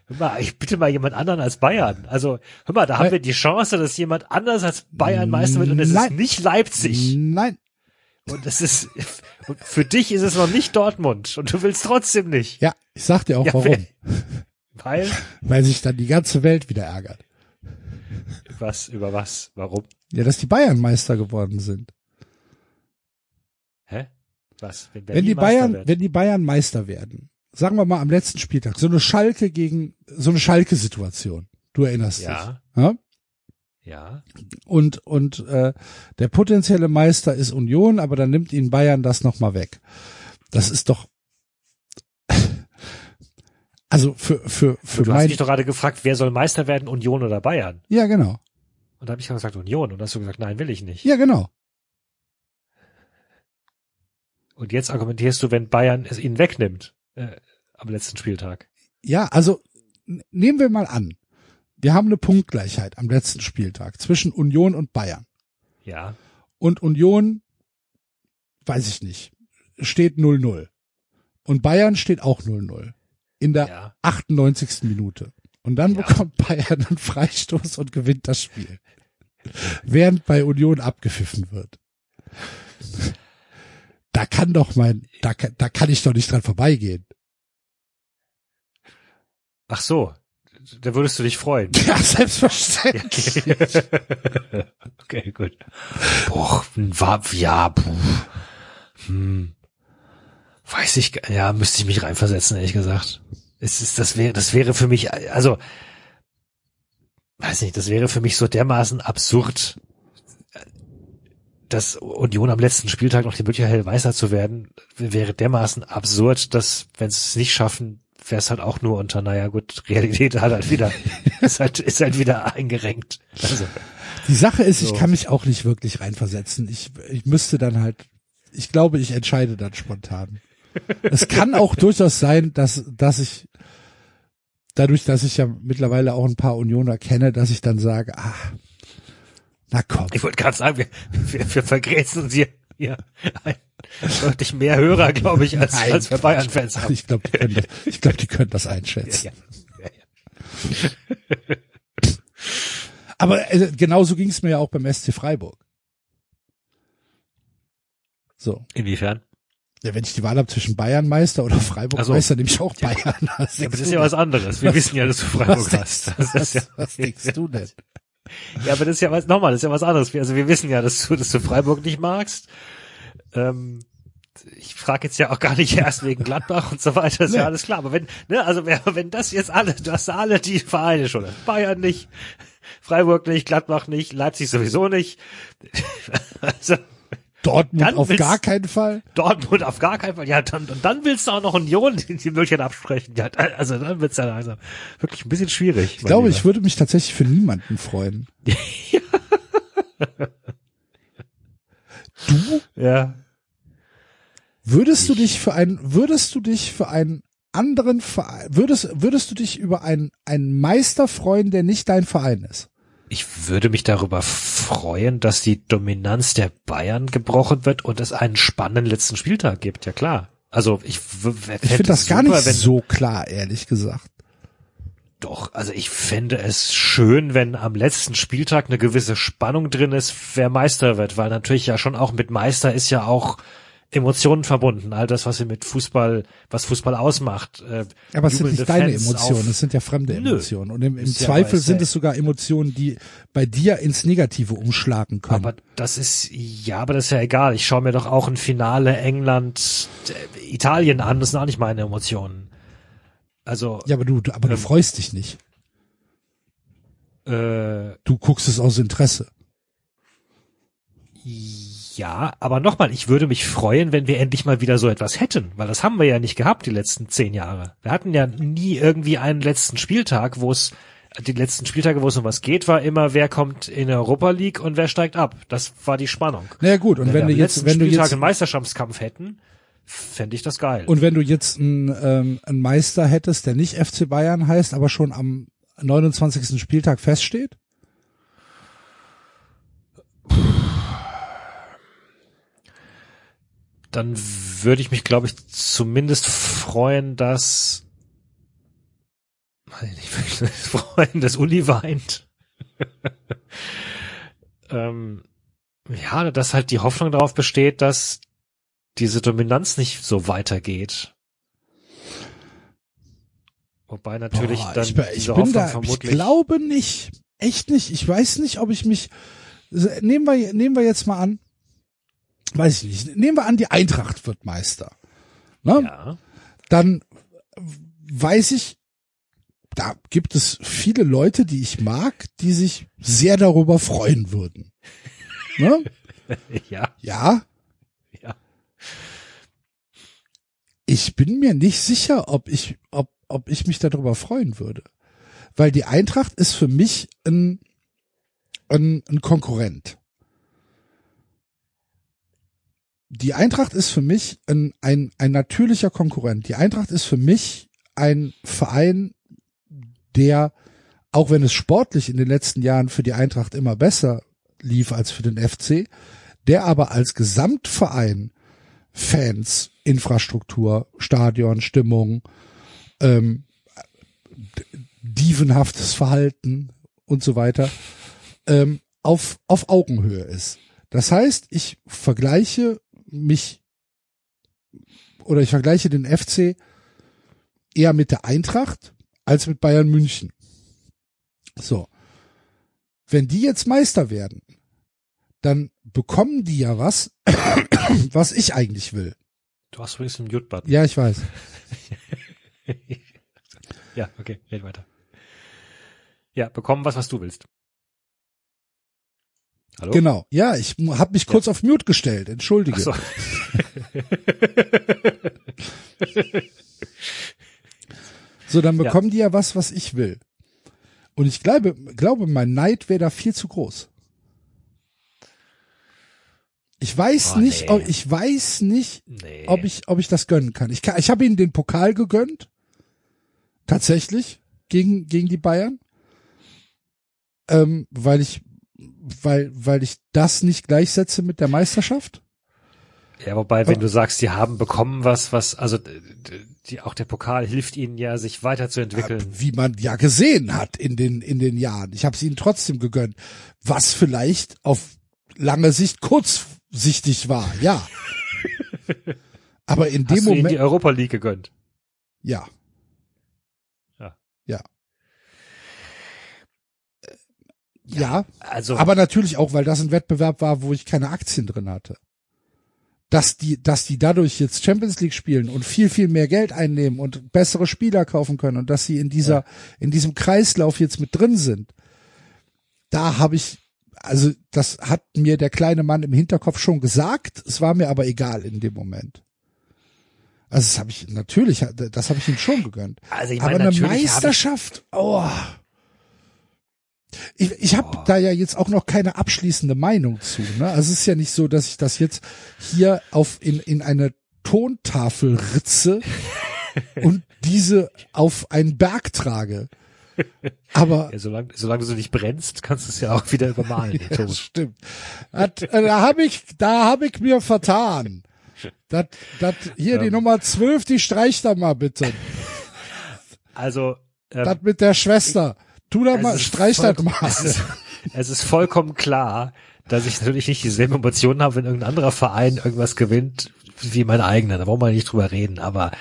hör mal, ich bitte mal jemand anderen als Bayern. Also, hör mal, da haben Nein. wir die Chance, dass jemand anders als Bayern Meister wird und es ist nicht Leipzig. Nein. Und es ist, für dich ist es noch nicht Dortmund und du willst trotzdem nicht. Ja, ich sag dir auch Ja, warum. Weil, Weil sich dann die ganze Welt wieder ärgert. was, über was, warum? Ja, dass die Bayern Meister geworden sind. Hä? Was? Wenn, wenn die Bayern, wird? wenn die Bayern Meister werden, sagen wir mal am letzten Spieltag, so eine Schalke gegen, so eine Schalke-Situation. Du erinnerst Ja, dich. Ja? Ja. Und, und äh, der potenzielle Meister ist Union, aber dann nimmt ihnen Bayern das nochmal weg. Das ist doch. Also für, für, für Du hast mein. mich doch gerade gefragt, wer soll Meister werden, Union oder Bayern? Ja, genau. Und da habe ich gesagt Union und hast du gesagt, nein, will ich nicht. Ja, genau. Und jetzt argumentierst du, wenn Bayern es ihnen wegnimmt äh, am letzten Spieltag. Ja, also nehmen wir mal an, wir haben eine Punktgleichheit am letzten Spieltag zwischen Union und Bayern. Ja, Und Union, weiß ich nicht, steht 0-0. Und Bayern steht auch 0-0. In der ja. 98. Minute. Und dann Ja. bekommt Bayern einen Freistoß und gewinnt das Spiel. Während bei Union abgepfiffen wird. Da kann doch mein, da da kann ich doch nicht dran vorbeigehen. Ach so, da würdest du dich freuen. Ja, selbstverständlich. okay, gut. Boah, war, ja, puh. Hm. Weiß ich, ja, müsste ich mich reinversetzen, ehrlich gesagt. Es ist, das wäre, das wäre für mich, also, weiß nicht, das wäre für mich so dermaßen absurd, dass Union am letzten Spieltag noch die Möglichkeit Meister zu werden, wäre dermaßen absurd, dass, wenn sie es nicht schaffen, wäre es halt auch nur unter, naja gut, Realität hat halt wieder, ist halt, ist halt wieder eingerenkt. Also, Die Sache ist, So. ich kann mich auch nicht wirklich reinversetzen. Ich, ich müsste dann halt, ich glaube, ich entscheide dann spontan. es kann auch durchaus sein, dass, dass ich, dadurch, dass ich ja mittlerweile auch ein paar Unioner kenne, dass ich dann sage, ah, na komm. ich wollte gerade sagen, wir, wir, wir vergrätzen uns hier, ein, deutlich mehr Hörer, glaube ich, als, Nein, als wir Bayern-Fans haben. Ich glaube, die können das, ich glaube, die können das einschätzen. Ja, ja. Aber äh, genauso ging es mir ja auch beim SC Freiburg. So. Inwiefern? Ja, wenn ich die Wahl habe zwischen Bayern Meister oder Freiburg Ach so. Nehme ich auch Bayern. Was Ja, aber denkst das ist ja was anderes. Wir Was- wissen ja, dass du was Freiburg denkst- hast. Ja, Was, was denkst du denn? Ja, aber das ist ja was, nochmal, das ist ja was anderes. Wir- Also wir wissen ja, dass du, dass du Freiburg nicht magst. Ähm, ich frage jetzt ja auch gar nicht erst wegen Gladbach und so weiter, ist Nee. ja alles klar. Aber wenn, ne, also wenn das jetzt alle, du hast alle die Vereine schon, Bayern nicht, Freiburg nicht, Gladbach nicht, Leipzig sowieso nicht, also Dortmund Dann auf willst- gar keinen Fall. Dortmund auf gar keinen Fall. Ja, dann, und dann willst du auch noch Union die, die Möglichkeit absprechen. Ja, also dann wird's ja also wirklich ein bisschen schwierig. Ich glaube, ich würde mich tatsächlich für niemanden freuen. Du ja. würdest du Ich- dich für einen, würdest du dich für einen anderen Verein, würdest, würdest du dich über einen, einen Meister freuen, der nicht dein Verein ist? Ich würde mich darüber freuen, dass die Dominanz der Bayern gebrochen wird und es einen spannenden letzten Spieltag gibt. Ja klar. Also ich, Ich finde das es gar super, nicht so klar, ehrlich gesagt. Doch, also ich fände es schön, wenn am letzten Spieltag eine gewisse Spannung drin ist, wer Meister wird, weil natürlich ja schon auch mit Meister ist ja auch Emotionen verbunden, all das, was wir mit Fußball, was Fußball ausmacht. Äh, Aber es sind nicht deine Fans Emotionen, es sind ja fremde Nö. Emotionen. Und im, im ja Zweifel sind es sogar Emotionen, die bei dir ins Negative umschlagen können. Aber das ist, ja, aber das ist ja egal. Ich schaue mir doch auch ein Finale England, äh, Italien an, das sind auch nicht meine Emotionen. Also, ja, aber du, du aber du ähm, freust dich nicht. äh, Du guckst es aus Interesse. Ja, aber nochmal, ich würde mich freuen, wenn wir endlich mal wieder so etwas hätten, weil das haben wir ja nicht gehabt die letzten zehn Jahre. Wir hatten ja nie irgendwie einen letzten Spieltag, wo es, die letzten Spieltage, wo es um was geht, war immer, wer kommt in Europa League und wer steigt ab. Das war die Spannung. Naja gut, und wenn wenn wir du jetzt, wenn du Spieltag jetzt, einen Meisterschaftskampf hätten, fände ich das geil. und wenn du jetzt einen, ähm, einen Meister hättest, der nicht FC Bayern heißt, aber schon am 29. Spieltag feststeht? Dann würde ich mich, glaube ich, zumindest freuen, dass ich würde ich mich freuen, dass Uli weint. ähm, ja, dass halt die Hoffnung darauf besteht, dass diese Dominanz nicht so weitergeht. Wobei natürlich Boah, dann ich, ich diese Hoffnung da, ich vermutlich glaube nicht. Echt nicht. Ich weiß nicht, ob ich mich, nehmen wir, nehmen wir jetzt mal an, weiß ich nicht, nehmen wir an, die Eintracht wird Meister. Ne? ja, Dann weiß ich, da gibt es viele Leute, die ich mag, die sich sehr darüber freuen würden. Ne? ja, Ja, ja. ich bin mir nicht sicher, ob ich, ob, ob ich mich darüber freuen würde. Weil die Eintracht ist für mich ein, ein, ein Konkurrent. Die Eintracht ist für mich ein, ein, ein natürlicher Konkurrent. Die Eintracht ist für mich ein Verein, der, auch wenn es sportlich in den letzten Jahren für die Eintracht immer besser lief als für den FC, der aber als Gesamtverein Fans, Infrastruktur, Stadion, Stimmung, ähm, dievenhaftes Verhalten und so weiter ähm, auf, auf Augenhöhe ist. Das heißt, ich vergleiche mich oder ich vergleiche den FC eher mit der Eintracht als mit Bayern München. So. Wenn die jetzt Meister werden, dann bekommen die ja was, was ich eigentlich will. Du hast übrigens einen Mute-Button. Ja, ich weiß. ja, okay, red weiter. Ja, bekommen was, was du willst. Hallo? Genau. Ja, ich habe mich kurz auf Mute gestellt. Entschuldige. So. So, dann Ja. bekommen die ja was, was ich will. Und ich glaube, glaube, mein Neid wäre da viel zu groß. Ich weiß Oh, nicht, nee. ob, ich weiß nicht, nee. ob ich, ob ich das gönnen kann. Ich kann, ich habe ihnen den Pokal gegönnt. Tatsächlich. Gegen, gegen die Bayern. Ähm, weil ich, weil, weil ich das nicht gleichsetze mit der Meisterschaft. Ja, wobei, wenn du sagst, die haben bekommen was, was, also die, auch der Pokal hilft ihnen ja, sich weiterzuentwickeln. wie man ja gesehen hat in den in den Jahren. Ich habe es ihnen trotzdem gegönnt, was vielleicht auf lange Sicht kurzsichtig war, ja. Aber in dem Hast du ihnen die Moment, Europa League gegönnt? Ja. ja, ja, Also, aber natürlich auch, weil das ein Wettbewerb war, wo ich keine Aktien drin hatte. dass die, dass die dadurch jetzt Champions League spielen und viel, viel mehr Geld einnehmen und bessere Spieler kaufen können und dass sie in dieser, ja. in diesem Kreislauf jetzt mit drin sind. Da habe ich, also das hat mir der kleine Mann im Hinterkopf schon gesagt, es war mir aber egal in dem Moment. Also das habe ich natürlich, das habe ich ihm schon gegönnt. Also ich meine, aber eine Meisterschaft, oh. Ich, ich habe oh. da ja jetzt auch noch keine abschließende Meinung zu. Ne? Also es ist ja nicht so, dass ich das jetzt hier auf in, in eine Tontafel ritze und diese auf einen Berg trage. Aber ja, solange, solange du nicht brennst, kannst du es ja auch wieder übermalen. ja, stimmt. Hat, äh, da habe ich, da habe ich mir vertan. Das, das, hier ähm, die Nummer zwölf, die streicht da mal bitte. Also ähm, das mit der Schwester. Tu da mal, streich das mal. Es ist, es ist vollkommen klar, dass ich natürlich nicht dieselben Emotionen habe, wenn irgendein anderer Verein irgendwas gewinnt, wie mein eigener. Da wollen wir nicht drüber reden. Aber,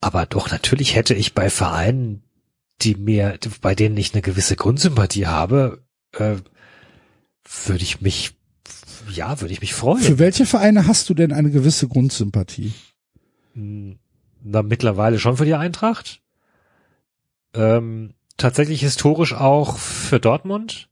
aber doch, natürlich hätte ich bei Vereinen, die mir, bei denen ich eine gewisse Grundsympathie habe, äh, würde ich mich, ja, würde ich mich freuen. Für welche Vereine hast du denn eine gewisse Grundsympathie? Hm, na, mittlerweile schon für die Eintracht. Ähm, tatsächlich historisch auch für Dortmund,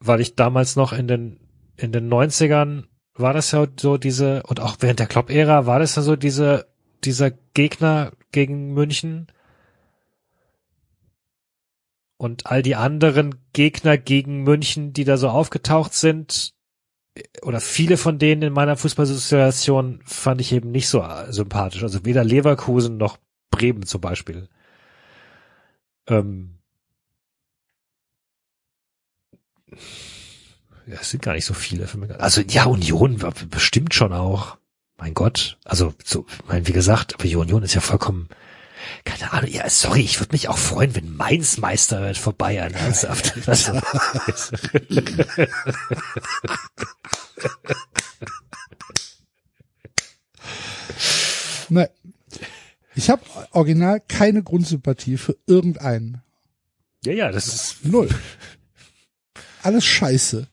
weil ich damals noch in den, in den 90ern war das ja so diese, und auch während der Klopp-Ära war das ja so diese, dieser Gegner gegen München. Und all die anderen Gegner gegen München, die da so aufgetaucht sind, oder viele von denen in meiner Fußballsituation fand ich eben nicht so sympathisch. Also weder Leverkusen noch Bremen zum Beispiel. Ähm, ja, es sind gar nicht so viele. Also ja, Union war bestimmt schon auch. Mein Gott. Also so, mein, wie gesagt, aber die Union ist ja vollkommen, keine Ahnung, ja, sorry, ich würde mich auch freuen, wenn Mainz Meister wird vor Bayern. Ernsthaft. Nein. Ich habe original keine Grundsympathie für irgendeinen. Ja, ja, das ist null. Alles scheiße.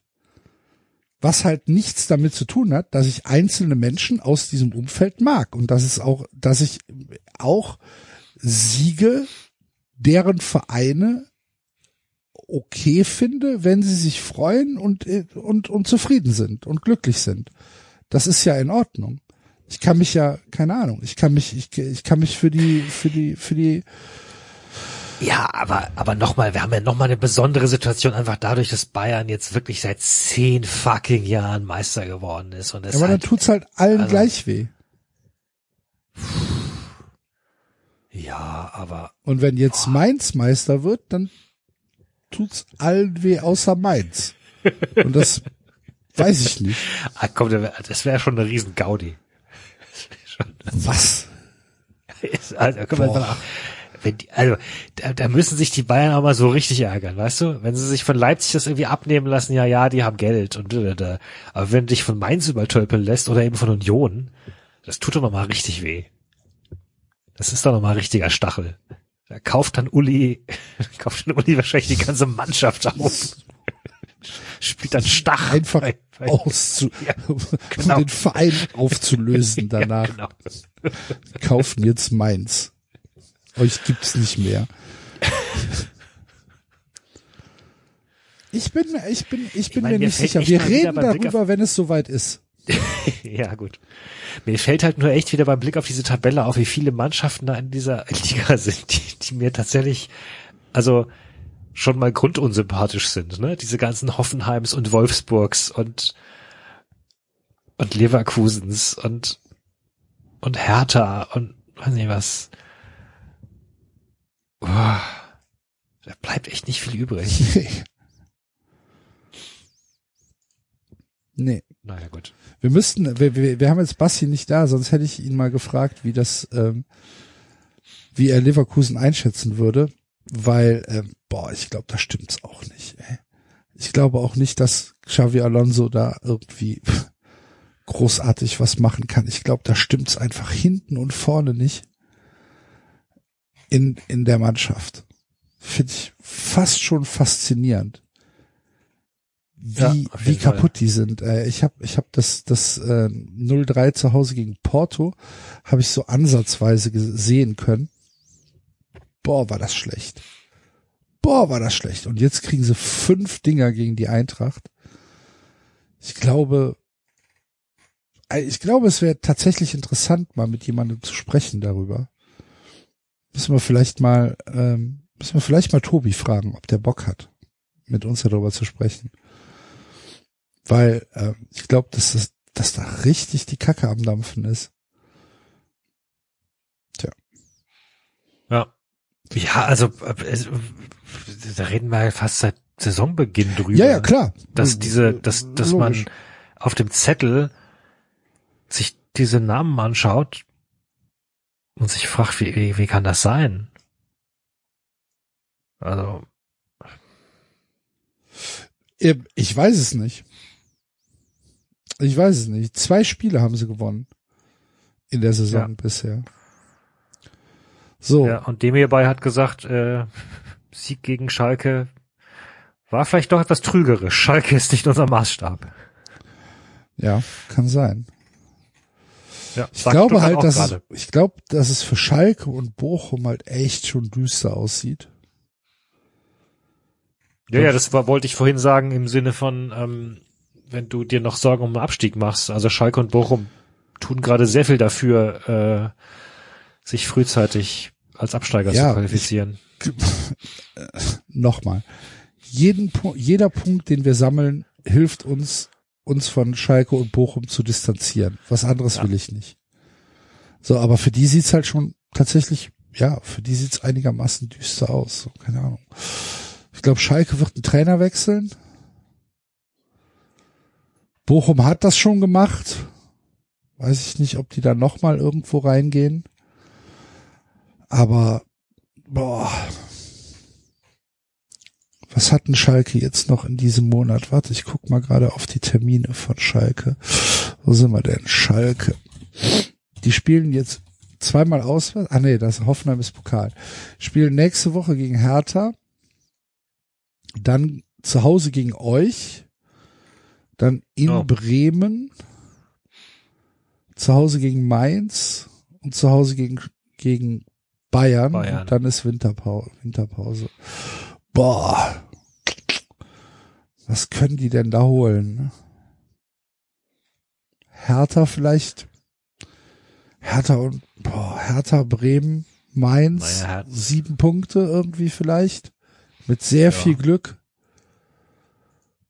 Was halt nichts damit zu tun hat, dass ich einzelne Menschen aus diesem Umfeld mag und dass es auch, dass ich auch Siege deren Vereine okay finde, wenn sie sich freuen und, und, und zufrieden sind und glücklich sind. Das ist ja in Ordnung ich kann mich ja, keine Ahnung, ich kann mich, ich, ich kann mich für die, für die, für die ja, aber, aber nochmal, wir haben ja nochmal eine besondere Situation, einfach dadurch, dass Bayern jetzt wirklich seit zehn fucking Jahren Meister geworden ist. Und es aber halt, dann tut's halt allen also, gleich weh. Ja, aber. Und wenn jetzt boah. Mainz Meister wird, dann tut's allen weh außer Mainz. Und das weiß ich nicht. Ah, komm, das wäre schon eine riesen Gaudi. Was? also, wenn die, also da, da müssen sich die Bayern auch mal so richtig ärgern, weißt du? Wenn sie sich von Leipzig das irgendwie abnehmen lassen, ja, ja, die haben Geld und da, da. aber wenn du dich von Mainz übertölpeln lässt oder eben von Union, das tut doch noch mal richtig weh. Das ist doch noch mal richtiger Stachel. Da kauft dann Uli, kauft dann Uli wahrscheinlich die ganze Mannschaft auf. Spielt dann Stach. Einfach auszu ja, genau. um den Verein aufzulösen danach. Ja, genau. Kaufen jetzt meins. Euch gibt's nicht mehr. Ich bin, ich bin, ich bin ich mein, mir, mir nicht sicher. Wir reden darüber, wenn es soweit ist. ja, gut. Mir fällt halt nur echt wieder beim Blick auf diese Tabelle auf, wie viele Mannschaften da in dieser Liga sind, die, die mir tatsächlich, also schon mal grundunsympathisch sind, ne? Diese ganzen Hoffenheims und Wolfsburgs und und Leverkusens und und Hertha und weiß nicht was. Oh, da bleibt echt nicht viel übrig. nee. Naja, gut. Wir müssten, wir, wir, wir haben jetzt Basti nicht da, sonst hätte ich ihn mal gefragt, wie das, ähm, wie er Leverkusen einschätzen würde weil, ähm, boah, ich glaube, da stimmt's auch nicht. Ey. Ich glaube auch nicht, dass Xavi Alonso da irgendwie großartig was machen kann. Ich glaube, da stimmt's einfach hinten und vorne nicht in, in der Mannschaft. Finde ich fast schon faszinierend. wie, Ja, wie jeden Fall. kaputt die sind. Äh, ich habe ich hab das, das äh, 0-3 zu Hause gegen Porto, habe ich so ansatzweise gesehen können. Boah, war das schlecht. Boah, war das schlecht. Und jetzt kriegen sie fünf Dinger gegen die Eintracht. Ich glaube, äh, ich glaube, es wäre tatsächlich interessant, mal mit jemandem zu sprechen darüber. Müssen wir vielleicht mal, ähm, müssen wir vielleicht mal Tobi fragen, ob der Bock hat, mit uns darüber zu sprechen. Weil ähm, ich glaube, dass das, dass da richtig die Kacke am Dampfen ist. Ja. Ja, also da reden wir ja fast seit Saisonbeginn drüber. Ja, ja, klar. Dass diese, dass, dass man auf dem Zettel sich diese Namen anschaut und sich fragt, wie, wie, kann das sein? Also, Ich weiß es nicht. Ich weiß es nicht. Zwei Spiele haben sie gewonnen. In der Saison Ja. bisher. So. ja, und dem hierbei hat gesagt, äh, Sieg gegen Schalke war vielleicht doch etwas trügerisch. Schalke ist nicht unser Maßstab. Ja, kann sein. Ja, Ich glaube halt, dass es, ich glaube, dass es für Schalke und Bochum halt echt schon düster aussieht. Ja, ja, das war, wollte ich vorhin sagen im Sinne von, ähm, wenn du dir noch Sorgen um den Abstieg machst. Also Schalke und Bochum tun gerade sehr viel dafür, äh, sich frühzeitig als Absteiger Ja, zu qualifizieren. Nochmal. Jeden, jeder Punkt, den wir sammeln, hilft uns, uns von Schalke und Bochum zu distanzieren. Was anderes Ja. will ich nicht. So, aber für die sieht's halt schon tatsächlich, ja, für die sieht's einigermaßen düster aus. So, keine Ahnung. Ich glaube, Schalke wird einen Trainer wechseln. Bochum hat das schon gemacht. Weiß ich nicht, ob die da nochmal irgendwo reingehen. Aber, boah. Was hat denn Schalke jetzt noch in diesem Monat? Warte, ich guck mal gerade auf die Termine von Schalke. Wo sind wir denn? Schalke. Die spielen jetzt zweimal auswärts. Ah nee, das Hoffenheim ist Pokal. Spielen nächste Woche gegen Hertha. Dann zu Hause gegen euch. Dann in Oh. Bremen. Zu Hause gegen Mainz. Und zu Hause gegen, gegen Bayern. Bayern. Und dann ist Winterpause. Winterpause. Boah. Was können die denn da holen? ne? Hertha vielleicht. Hertha und boah, Hertha, Bremen, Mainz, Naja, sieben Punkte irgendwie vielleicht. Mit sehr Ja. viel Glück.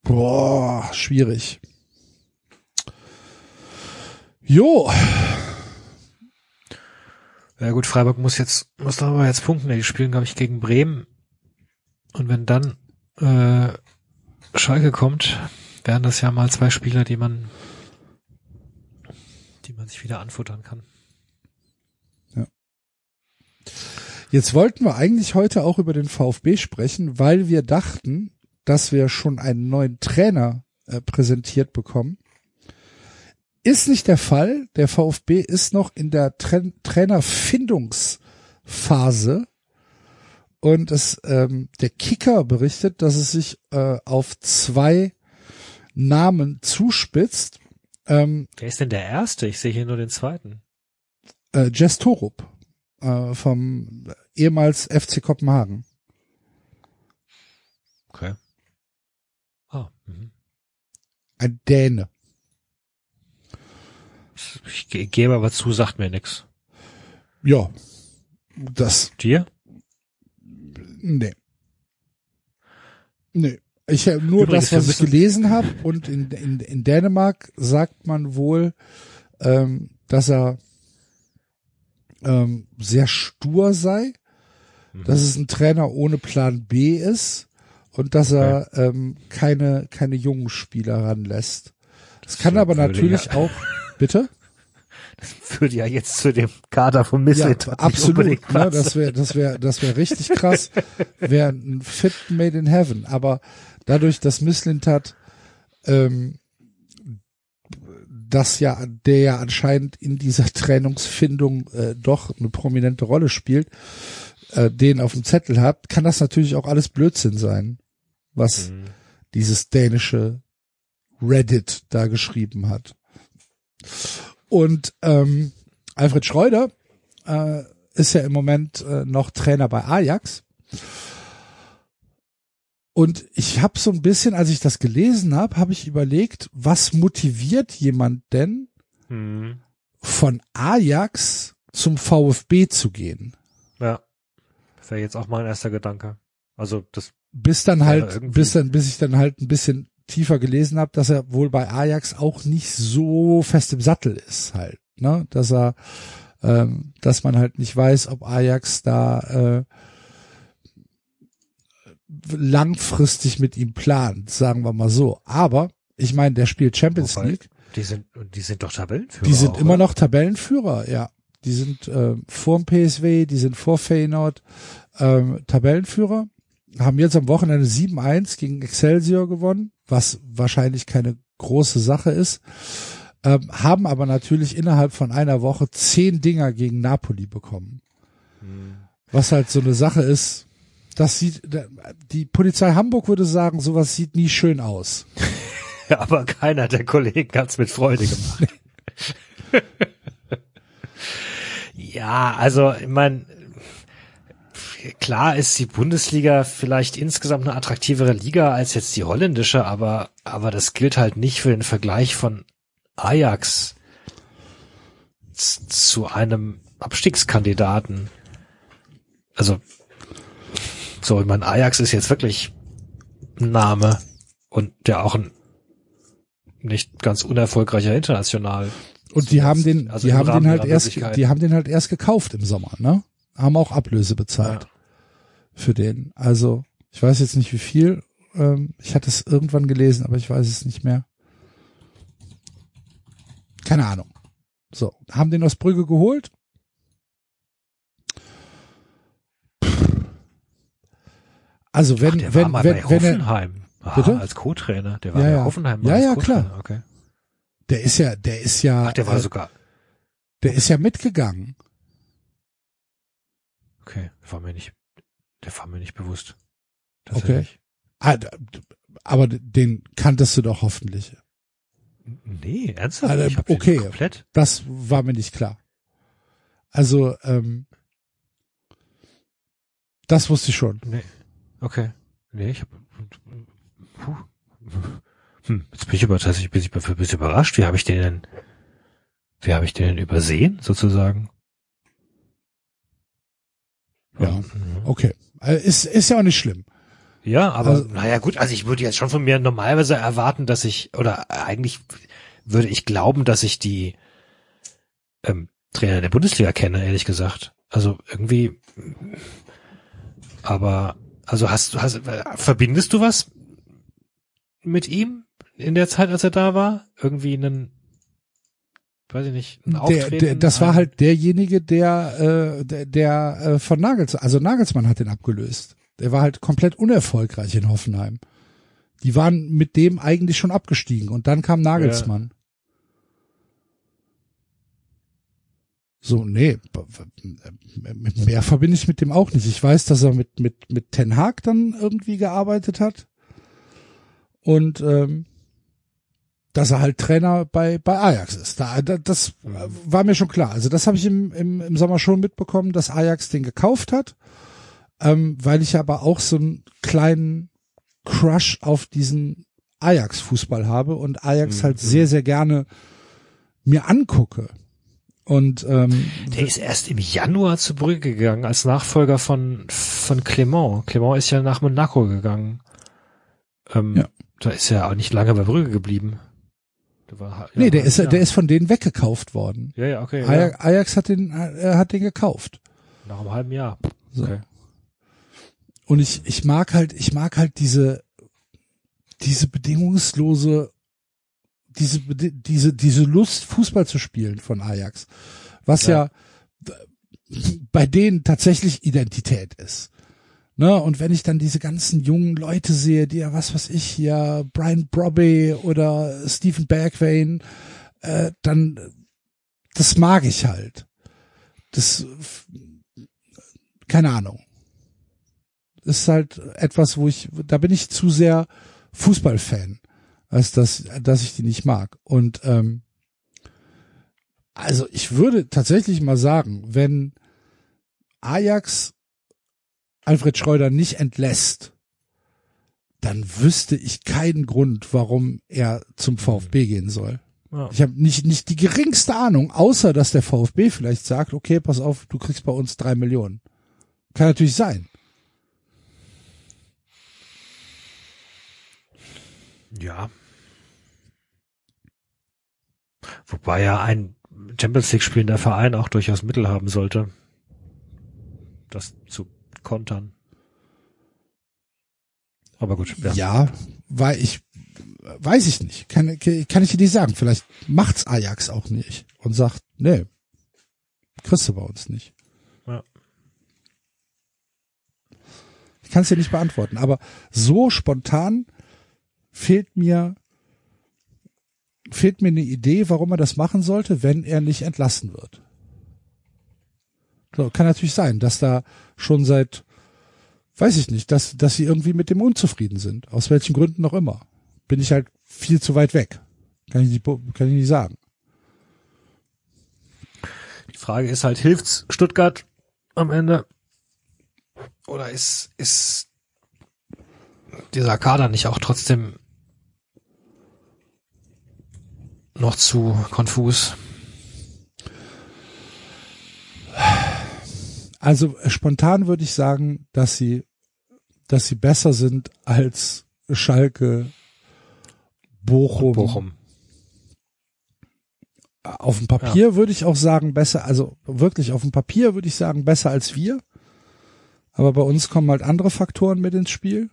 Boah, schwierig. Jo, Ja gut, Freiburg muss jetzt, muss doch aber jetzt punkten. Die spielen, glaube ich, gegen Bremen. Und wenn dann äh, Schalke kommt, wären das ja mal zwei Spieler, die man, die man sich wieder anfuttern kann. Jetzt wollten wir eigentlich heute auch über den VfB sprechen, weil wir dachten, dass wir schon einen neuen Trainer äh, präsentiert bekommen. Ist nicht der Fall. Der VfB ist noch in der Tra Trainerfindungsphase. Und es, ähm, der Kicker berichtet, dass es sich äh, auf zwei Namen zuspitzt. Ähm, Wer ist denn der Erste? Ich sehe hier nur den Zweiten. äh, Jess Torup äh, vom ehemals FC Kopenhagen. Okay. Ah, mhm. Ein Däne. Ich ge- gebe aber zu, sagt mir nix. Ja, das, Dir? nee. Nee. Ich habe nur Übrigens, das, was ich gelesen habe und in, in, in Dänemark sagt man wohl, ähm, dass er ähm, sehr stur sei, Mhm. dass es ein Trainer ohne Plan B ist und dass er ähm, keine, keine jungen Spieler ranlässt. Das kann aber natürlich auch, bitte? Würde ja jetzt zu dem Kader von Misslet Ja, absolut. Ne, das wäre, das wäre, das wäre richtig krass. Wäre ein Fit made in heaven. Aber dadurch, dass Misslintat, ähm, das ja, der ja anscheinend in dieser Trennungsfindung äh, doch eine prominente Rolle spielt, äh, den auf dem Zettel hat, kann das natürlich auch alles Blödsinn sein, was Mhm. dieses dänische Reddit da geschrieben hat. Und ähm, Alfred Schreuder äh, ist ja im Moment äh, noch Trainer bei Ajax. Und ich habe so ein bisschen, als ich das gelesen habe, habe ich überlegt, was motiviert jemand denn Hm. von Ajax zum VfB zu gehen? Ja. Das wäre jetzt auch mein erster Gedanke. Also das Bis dann halt, bis dann, bis ich dann halt ein bisschen tiefer gelesen habe, dass er wohl bei Ajax auch nicht so fest im Sattel ist halt, ne? Dass er, ähm, dass man halt nicht weiß, ob Ajax da äh, langfristig mit ihm plant, sagen wir mal so. Aber ich meine, der spielt Champions Wobei, League. die sind die sind doch Tabellenführer. Die sind auch, immer oder? noch Tabellenführer, ja. Die sind äh, vorm PSW, die sind vor Feyenoord ähm, Tabellenführer. Haben jetzt am Wochenende 7-1 gegen Excelsior gewonnen, was wahrscheinlich keine große Sache ist. Ähm, haben aber natürlich innerhalb von einer Woche zehn Dinger gegen Napoli bekommen. Hm. Was halt so eine Sache ist, das sieht, die Polizei Hamburg würde sagen, sowas sieht nie schön aus. Aber keiner der Kollegen hat's mit Freude gemacht. ja, also ich meine, klar ist die Bundesliga vielleicht insgesamt eine attraktivere Liga als jetzt die holländische, aber aber das gilt halt nicht für den Vergleich von Ajax zu einem Abstiegskandidaten. Also so, ich meine, Ajax ist jetzt wirklich ein Name und ja auch ein nicht ganz unerfolgreicher international. Und die haben den, Also die haben den halt erst, die haben den halt erst gekauft im Sommer, ne? Haben auch Ablöse bezahlt Ja. Für den. Also ich weiß jetzt nicht wie viel. Ähm, ich hatte es irgendwann gelesen, aber ich weiß es nicht mehr. Keine Ahnung. So, haben den aus Brügge geholt. Also wenn, Ach, der wenn, war mal wenn, bei wenn er, Hoffenheim. Ah, Bitte? als Co-Trainer. Der war Ja, bei ja. Hoffenheim. Ja, ja, klar. Okay. der ist ja, der ist ja, Ach, der war äh, sogar. der ist ja mitgegangen. Okay, war mir nicht, der war mir nicht bewusst. Okay. Ah, aber den kanntest du doch hoffentlich. Nee, ernsthaft? Ich den okay. komplett. Das war mir nicht klar. Also, ähm, das wusste ich schon. Nee. Okay. Nee, ich hab. Puh. Hm, jetzt bin ich aber tatsächlich bin ich ein bisschen überrascht. Wie habe ich den denn? Wie habe ich den denn übersehen, sozusagen? Ja. Mhm. Okay. Äh, Ist, ist ja auch nicht schlimm. Ja, aber Also- naja gut, also ich würde jetzt schon von mir normalerweise erwarten, dass ich, oder eigentlich würde ich glauben, dass ich die ähm, Trainer der Bundesliga kenne, ehrlich gesagt. Also irgendwie, aber also hast du, hast, verbindest du was mit ihm in der Zeit, als er da war? Irgendwie einen, weiß ich nicht, ein Der, Auftreten? der, das war halt derjenige, der, äh, der, der äh, von Nagelsmann, also Nagelsmann hat den abgelöst. Der war halt komplett unerfolgreich in Hoffenheim. Die waren mit dem eigentlich schon abgestiegen und dann kam Nagelsmann. So, nee, mehr verbinde ich mit dem auch nicht. Ich weiß, dass er mit, mit, mit Ten Hag dann irgendwie gearbeitet hat. Und ähm, dass er halt Trainer bei, bei Ajax ist. Da, da, das war mir schon klar. Also das habe ich im, im, im Sommer schon mitbekommen, dass Ajax den gekauft hat, ähm, weil ich aber auch so einen kleinen Crush auf diesen Ajax-Fußball habe und Ajax Mhm. halt sehr, sehr gerne mir angucke. Und ähm, Der ist erst im Januar zu Brügge gegangen als Nachfolger von von Clement. Clement ist ja nach Monaco gegangen. Ähm, Ja. Da ist er auch nicht lange bei Brügge geblieben. Der war, ja, nee, der ist, Jahr. der ist von denen weggekauft worden. Ja, ja, okay. Ajax, Ja. Ajax hat den, äh, hat den gekauft. Nach einem halben Jahr. So. Okay. Und ich, ich mag halt, ich mag halt diese, diese bedingungslose, diese, diese, diese Lust, Fußball zu spielen von Ajax. Was ja, bei denen tatsächlich Identität ist. Ne? Und wenn ich dann diese ganzen jungen Leute sehe, die ja, was weiß ich hier, Brian Brobby oder Stephen Bergwijn, äh, dann, das mag ich halt. Das, keine Ahnung ist halt etwas, wo ich, da bin ich zu sehr Fußballfan, als dass, dass ich die nicht mag. Und ähm, also ich würde tatsächlich mal sagen, wenn Ajax Alfred Schreuder nicht entlässt, dann wüsste ich keinen Grund, warum er zum VfB gehen soll. Ja. Ich habe nicht, nicht die geringste Ahnung, außer dass der VfB vielleicht sagt, okay, pass auf, du kriegst bei uns drei Millionen. Kann natürlich sein. Ja. Wobei ja ein Champions League spielender Verein auch durchaus Mittel haben sollte, das zu kontern. Aber gut, ja. Ja, weil ich weiß ich nicht, kann, kann ich dir nicht sagen. Vielleicht macht's Ajax auch nicht und sagt, nee, kriegst du bei uns nicht. Ja. Ich kann es dir nicht beantworten, aber so spontan fehlt mir fehlt mir eine Idee, warum er das machen sollte, wenn er nicht entlassen wird. So, kann natürlich sein, dass da schon seit, weiß ich nicht, dass, dass sie irgendwie mit dem unzufrieden sind. Aus welchen Gründen noch immer. Bin ich halt viel zu weit weg. Kann ich nicht, kann ich nicht sagen. Die Frage ist halt, hilft's Stuttgart am Ende? Oder ist, ist dieser Kader nicht auch trotzdem noch zu konfus? Also äh, spontan würde ich sagen, dass sie, dass sie besser sind als Schalke, Bochum. Bochum. Auf dem Papier würde ich auch sagen besser, also wirklich auf dem Papier würde ich sagen besser als wir. Aber bei uns kommen halt andere Faktoren mit ins Spiel,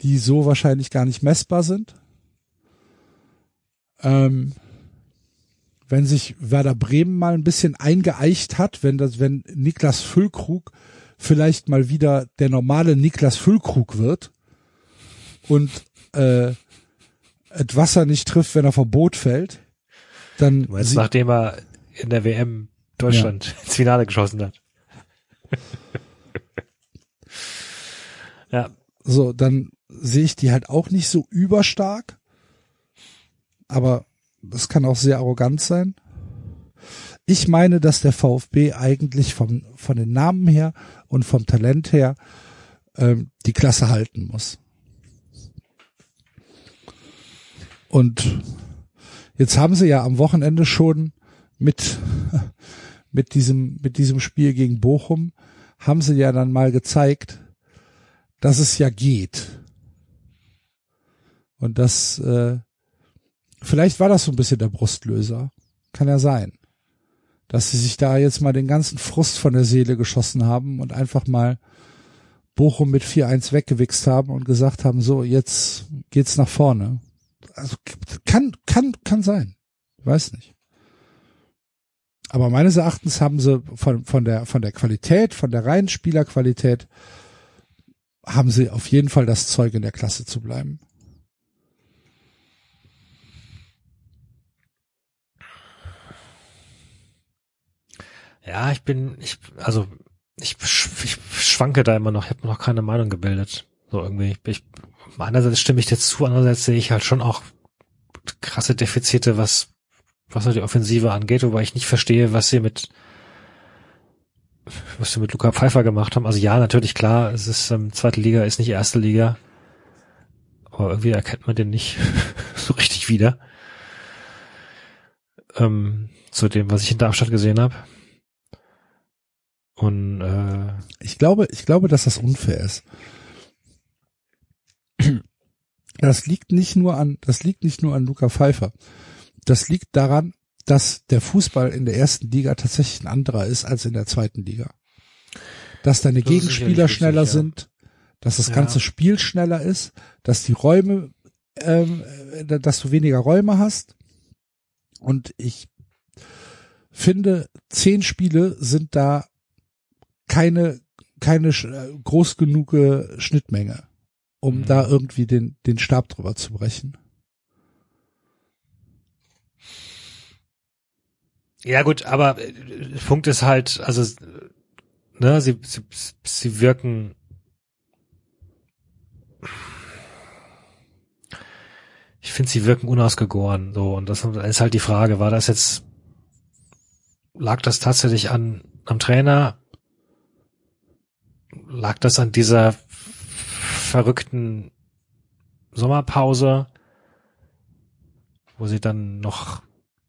die so wahrscheinlich gar nicht messbar sind. Ähm, wenn sich Werder Bremen mal ein bisschen eingeeicht hat, wenn das, wenn Niklas Füllkrug vielleicht mal wieder der normale Niklas Füllkrug wird und äh, das Wasser nicht trifft, wenn er vom Boot fällt, dann Du meinst, nachdem er in der WM Deutschland ins Finale geschossen hat. ja, so, dann sehe ich die halt auch nicht so überstark. Aber das kann auch sehr arrogant sein. Ich meine, dass der VfB eigentlich vom, von den Namen her und vom Talent her ähm, die Klasse halten muss. Und jetzt haben sie ja am Wochenende schon mit, mit diesem, mit diesem Spiel gegen Bochum, haben sie ja dann mal gezeigt, dass es ja geht. Und das, äh, vielleicht war das so ein bisschen der Brustlöser. Kann ja sein. Dass sie sich da jetzt mal den ganzen Frust von der Seele geschossen haben und einfach mal Bochum mit 4-1 weggewichst haben und gesagt haben, so, jetzt geht's nach vorne. Also kann, kann, kann sein. Weiß nicht. Aber meines Erachtens haben sie von, von der, von der Qualität, von der reinen Spielerqualität, haben sie auf jeden Fall das Zeug in der Klasse zu bleiben. Ja, ich bin, ich, also ich, ich schwanke da immer noch. Ich habe noch keine Meinung gebildet. So irgendwie. Ich, einerseits stimme ich dir zu, andererseits sehe ich halt schon auch krasse Defizite, was was die Offensive angeht, wobei ich nicht verstehe, was sie mit was sie mit Luca Pfeiffer gemacht haben. Also ja, natürlich klar, es ist ähm, zweite Liga, ist nicht erste Liga, aber irgendwie erkennt man den nicht so richtig wieder. Ähm, zu dem, was ich in Darmstadt gesehen habe. Und äh, Ich glaube, ich glaube, dass das unfair ist. Das liegt nicht nur an, das liegt nicht nur an Luca Pfeiffer. Das liegt daran, dass der Fußball in der ersten Liga tatsächlich ein anderer ist als in der zweiten Liga. Dass deine Das Gegenspieler richtig, schneller ja. sind, dass das Ja. ganze Spiel schneller ist, dass die Räume, ähm, äh, dass du weniger Räume hast. Und ich finde, zehn Spiele sind da keine, keine äh, groß genug Schnittmenge, um Mhm. da irgendwie den, den Stab drüber zu brechen. Ja gut, aber äh, Punkt ist halt, also äh, ne, sie, sie, sie wirken ich finde, sie wirken unausgegoren. So, und das ist halt die Frage, war das jetzt, lag das tatsächlich an, am Trainer? Lag das an dieser verrückten Sommerpause, wo sie dann noch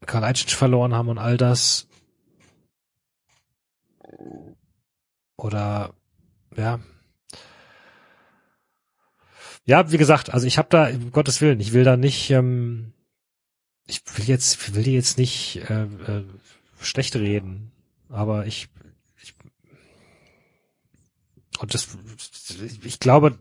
Kalajdzic verloren haben und all das? Oder, ja, ja, wie gesagt, also ich habe da, um Gottes Willen, ich will da nicht, ähm, ich will jetzt, will die jetzt nicht äh, äh, schlecht reden, aber ich und das, ich glaube,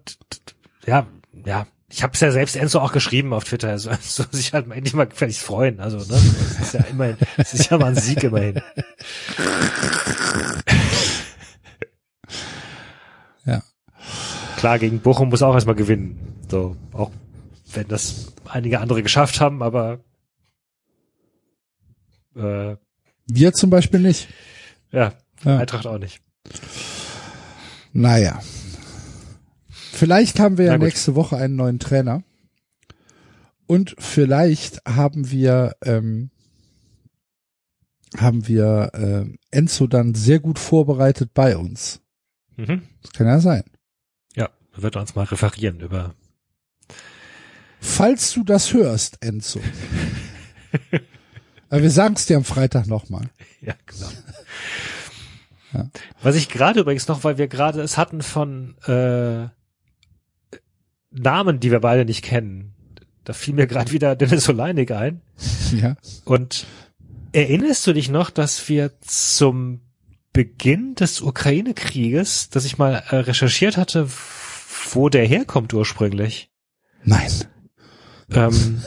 ja, ja, ich habe es ja selbst Enzo auch geschrieben auf Twitter, also soll sich halt endlich mal gefälligst freuen, also ne, das ist ja immerhin, das ist ja mal ein Sieg immerhin. klar, gegen Bochum muss auch erstmal gewinnen. So, auch wenn das einige andere geschafft haben, aber äh, wir zum Beispiel nicht. Ja, ja. Eintracht auch nicht. Naja. Vielleicht haben wir ja nächste Woche einen neuen Trainer. Und vielleicht haben wir ähm, haben wir äh, Enzo dann sehr gut vorbereitet bei uns. Mhm. Das kann ja sein wird uns mal referieren über. Falls du das hörst, Enzo. Aber wir sagen es dir am Freitag nochmal. Ja, genau. Ja. Was ich gerade übrigens noch, weil wir gerade es hatten von äh, Namen, die wir beide nicht kennen. Da fiel mir gerade wieder Dennis Oleinik ein. Ja. Und erinnerst du dich noch, dass wir zum Beginn des Ukraine-Krieges, dass ich mal äh, recherchiert hatte, wo der herkommt ursprünglich? Nein. Ähm.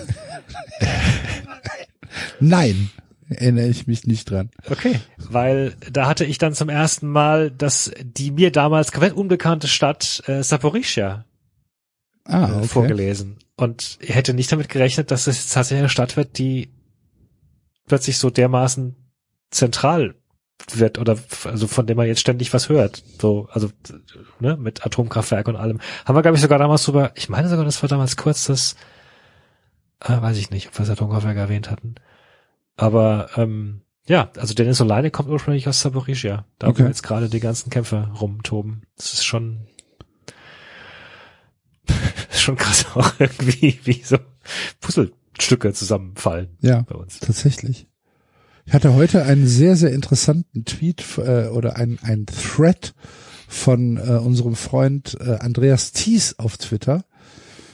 Nein, erinnere ich mich nicht dran. Okay, weil da hatte ich dann zum ersten Mal dass die mir damals komplett unbekannte Stadt äh, Saporischia ah, äh, okay. vorgelesen. Und ich hätte nicht damit gerechnet, dass es jetzt tatsächlich eine Stadt wird, die plötzlich so dermaßen zentral wird oder also von dem man jetzt ständig was hört. So, also ne, mit Atomkraftwerk und allem. Haben wir, glaube ich, sogar damals drüber, ich meine sogar, das war damals kurz das, äh, weiß ich nicht, ob wir das Atomkraftwerk erwähnt hatten. Aber ähm, ja, also Dennis Oleine kommt ursprünglich aus Zaporizhia, da okay. wo jetzt gerade die ganzen Kämpfe rumtoben. Das ist schon schon krass auch irgendwie, wie so Puzzlestücke zusammenfallen ja, bei uns. Tatsächlich. Ich hatte heute einen sehr, sehr interessanten Tweet äh, oder ein, ein Thread von äh, unserem Freund äh, Andreas Thies auf Twitter,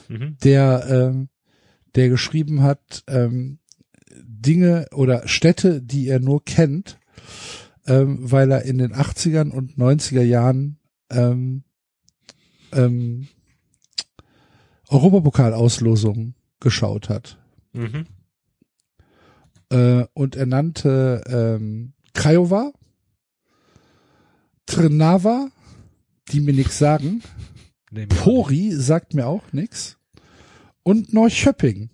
mhm. der, ähm, der geschrieben hat, ähm, Dinge oder Städte, die er nur kennt, ähm, weil er in den 80ern und 90er Jahren ähm, ähm, Europapokal-Auslosungen geschaut hat. Mhm äh, und er nannte ähm, Craiova, Trnava, die mir nichts sagen. Pori sagt mir auch nichts. Und Neuschöpping.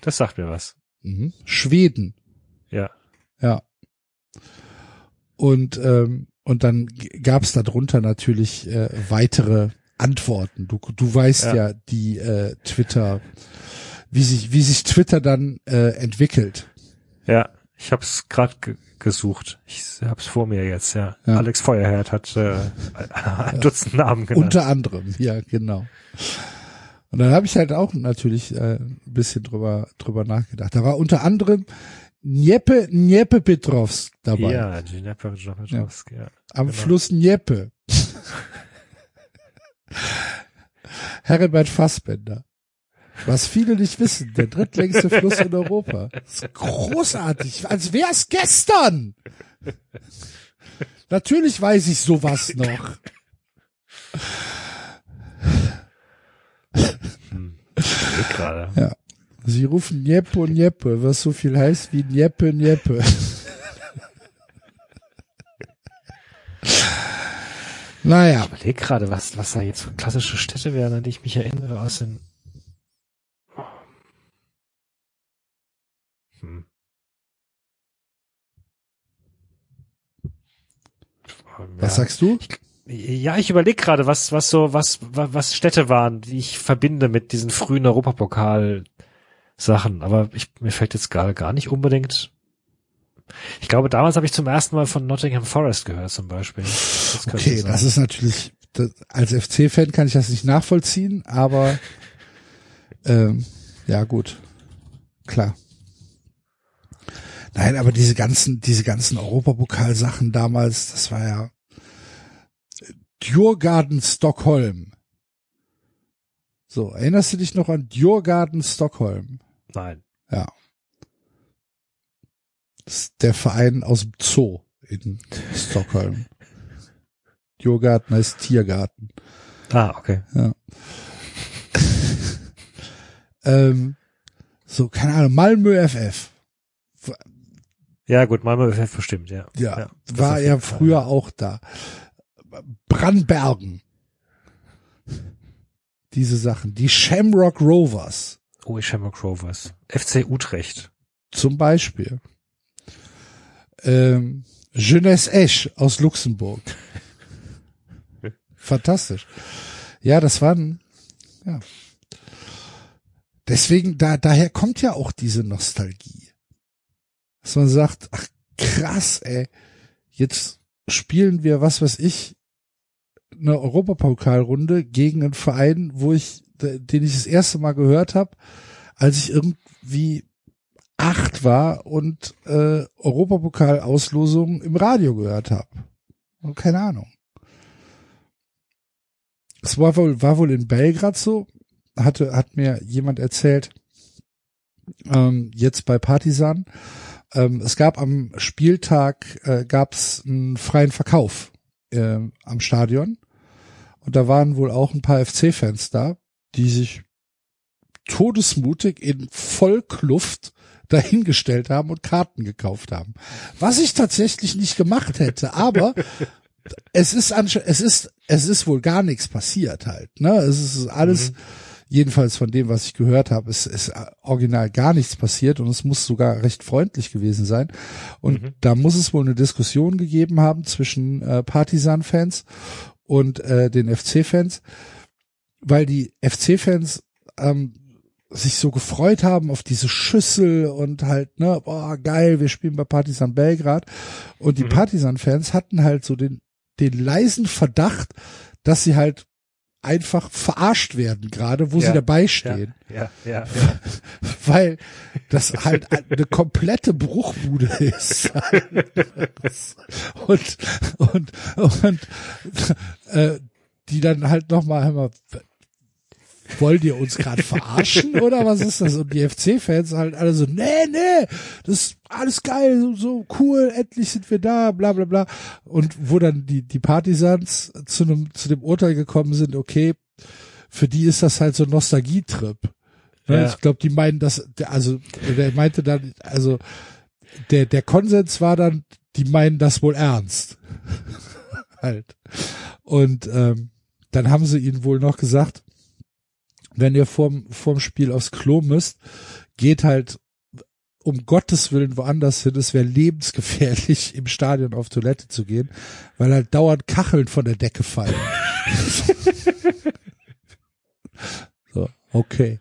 Das sagt mir was. Mhm. Schweden. Ja. Ja. Und ähm, und dann gab es darunter natürlich äh, weitere Antworten. Du du weißt ja, ja die äh, Twitter wie sich, wie sich Twitter dann äh, entwickelt. Ja, ich habe es gerade ge gesucht. Ich habe es vor mir jetzt, ja. ja. Alex Feuerherd hat äh, ein Dutzend Namen genannt. Unter anderem, ja, genau. Und dann habe ich halt auch natürlich äh, ein bisschen drüber drüber nachgedacht. Da war unter anderem Njeppe Njeppe Petrovsk dabei. Ja, Njeppe Petrovsk, ja. ja. Am genau. Fluss Njeppe. Herbert Fassbender. Was viele nicht wissen, der drittlängste Fluss in Europa. Das ist großartig, als wär's gestern. Natürlich weiß ich sowas noch. Hm. Gerade. Ja. Sie rufen Njeppe Njeppe, was so viel heißt wie Njeppe Njeppe. naja. Ich überlege gerade, was, was da jetzt für klassische Städte wären, an die ich mich erinnere aus den Was sagst du? Ich, Ja, ich überlege gerade, was, was so, was, was, was Städte waren, die ich verbinde mit diesen frühen Europapokal-Sachen. Aber ich, mir fällt jetzt gerade gar nicht unbedingt. Ich glaube, damals habe ich zum ersten Mal von Nottingham Forest gehört, zum Beispiel. Das okay, sein. das ist natürlich, das, als FC-Fan kann ich das nicht nachvollziehen, aber ähm, ja gut, klar. Nein, aber diese ganzen, diese ganzen Europapokalsachen damals, das war ja Djurgarden Stockholm. So, erinnerst du dich noch an Djurgarden Stockholm? Nein. Ja. Das ist der Verein aus dem Zoo in Stockholm. Djurgarden heißt Tiergarten. Ah, okay. Ja. ähm, so, keine Ahnung, Malmö FF. Ja, gut, Malmö FF bestimmt, ja. Ja, ja war ja früher auch da. Brandbergen. Diese Sachen. Die Shamrock Rovers. Oh, Shamrock Rovers. FC Utrecht. Zum Beispiel. Ähm, Jeunesse Esch aus Luxemburg. Fantastisch. Ja, das waren, ja. Deswegen, da, daher kommt ja auch diese Nostalgie. Dass man sagt, ach krass, ey, jetzt spielen wir, was weiß ich, eine Europapokalrunde gegen einen Verein, wo ich, den ich das erste Mal gehört habe, als ich irgendwie acht war und äh, Europapokal-Auslosungen im Radio gehört habe. Keine Ahnung. Es war wohl, war wohl in Belgrad so, hatte, hat mir jemand erzählt, ähm, jetzt bei Partisan. Ähm, es gab am Spieltag, äh, gab es einen freien Verkauf äh, am Stadion. Und da waren wohl auch ein paar FC-Fans da, die sich todesmutig in Vollkluft dahingestellt haben und Karten gekauft haben. Was ich tatsächlich nicht gemacht hätte, aber es ist es ist es ist wohl gar nichts passiert halt, ne? Es ist alles mhm. jedenfalls von dem, was ich gehört habe, ist ist original gar nichts passiert und es muss sogar recht freundlich gewesen sein und mhm. da muss es wohl eine Diskussion gegeben haben zwischen äh, Partisan-Fans und äh, den FC-Fans, weil die FC-Fans ähm, sich so gefreut haben auf diese Schüssel und halt, ne, boah, geil, wir spielen bei Partisan Belgrad. Und die mhm. Partisan-Fans hatten halt so den, den leisen Verdacht, dass sie halt einfach verarscht werden, gerade wo ja, sie dabei stehen. Ja, ja, ja, ja. Weil das halt eine komplette Bruchbude ist. und und und äh, die dann halt nochmal mal wollt ihr uns gerade verarschen oder was ist das? Und die FC-Fans halt alle so, nee, nee, das ist alles geil, so, so cool, endlich sind wir da, bla bla bla. Und wo dann die, die Partisans zu einem, zu dem Urteil gekommen sind, okay, für die ist das halt so ein Nostalgietrip. Ne? Ja. Ich glaube, die meinen das, also der meinte dann, also der, der Konsens war dann, die meinen das wohl ernst. halt. Und ähm, dann haben sie ihnen wohl noch gesagt, wenn ihr vorm, vorm Spiel aufs Klo müsst, geht halt um Gottes Willen woanders hin. Es wäre lebensgefährlich, im Stadion auf Toilette zu gehen, weil halt dauernd Kacheln von der Decke fallen. so, okay.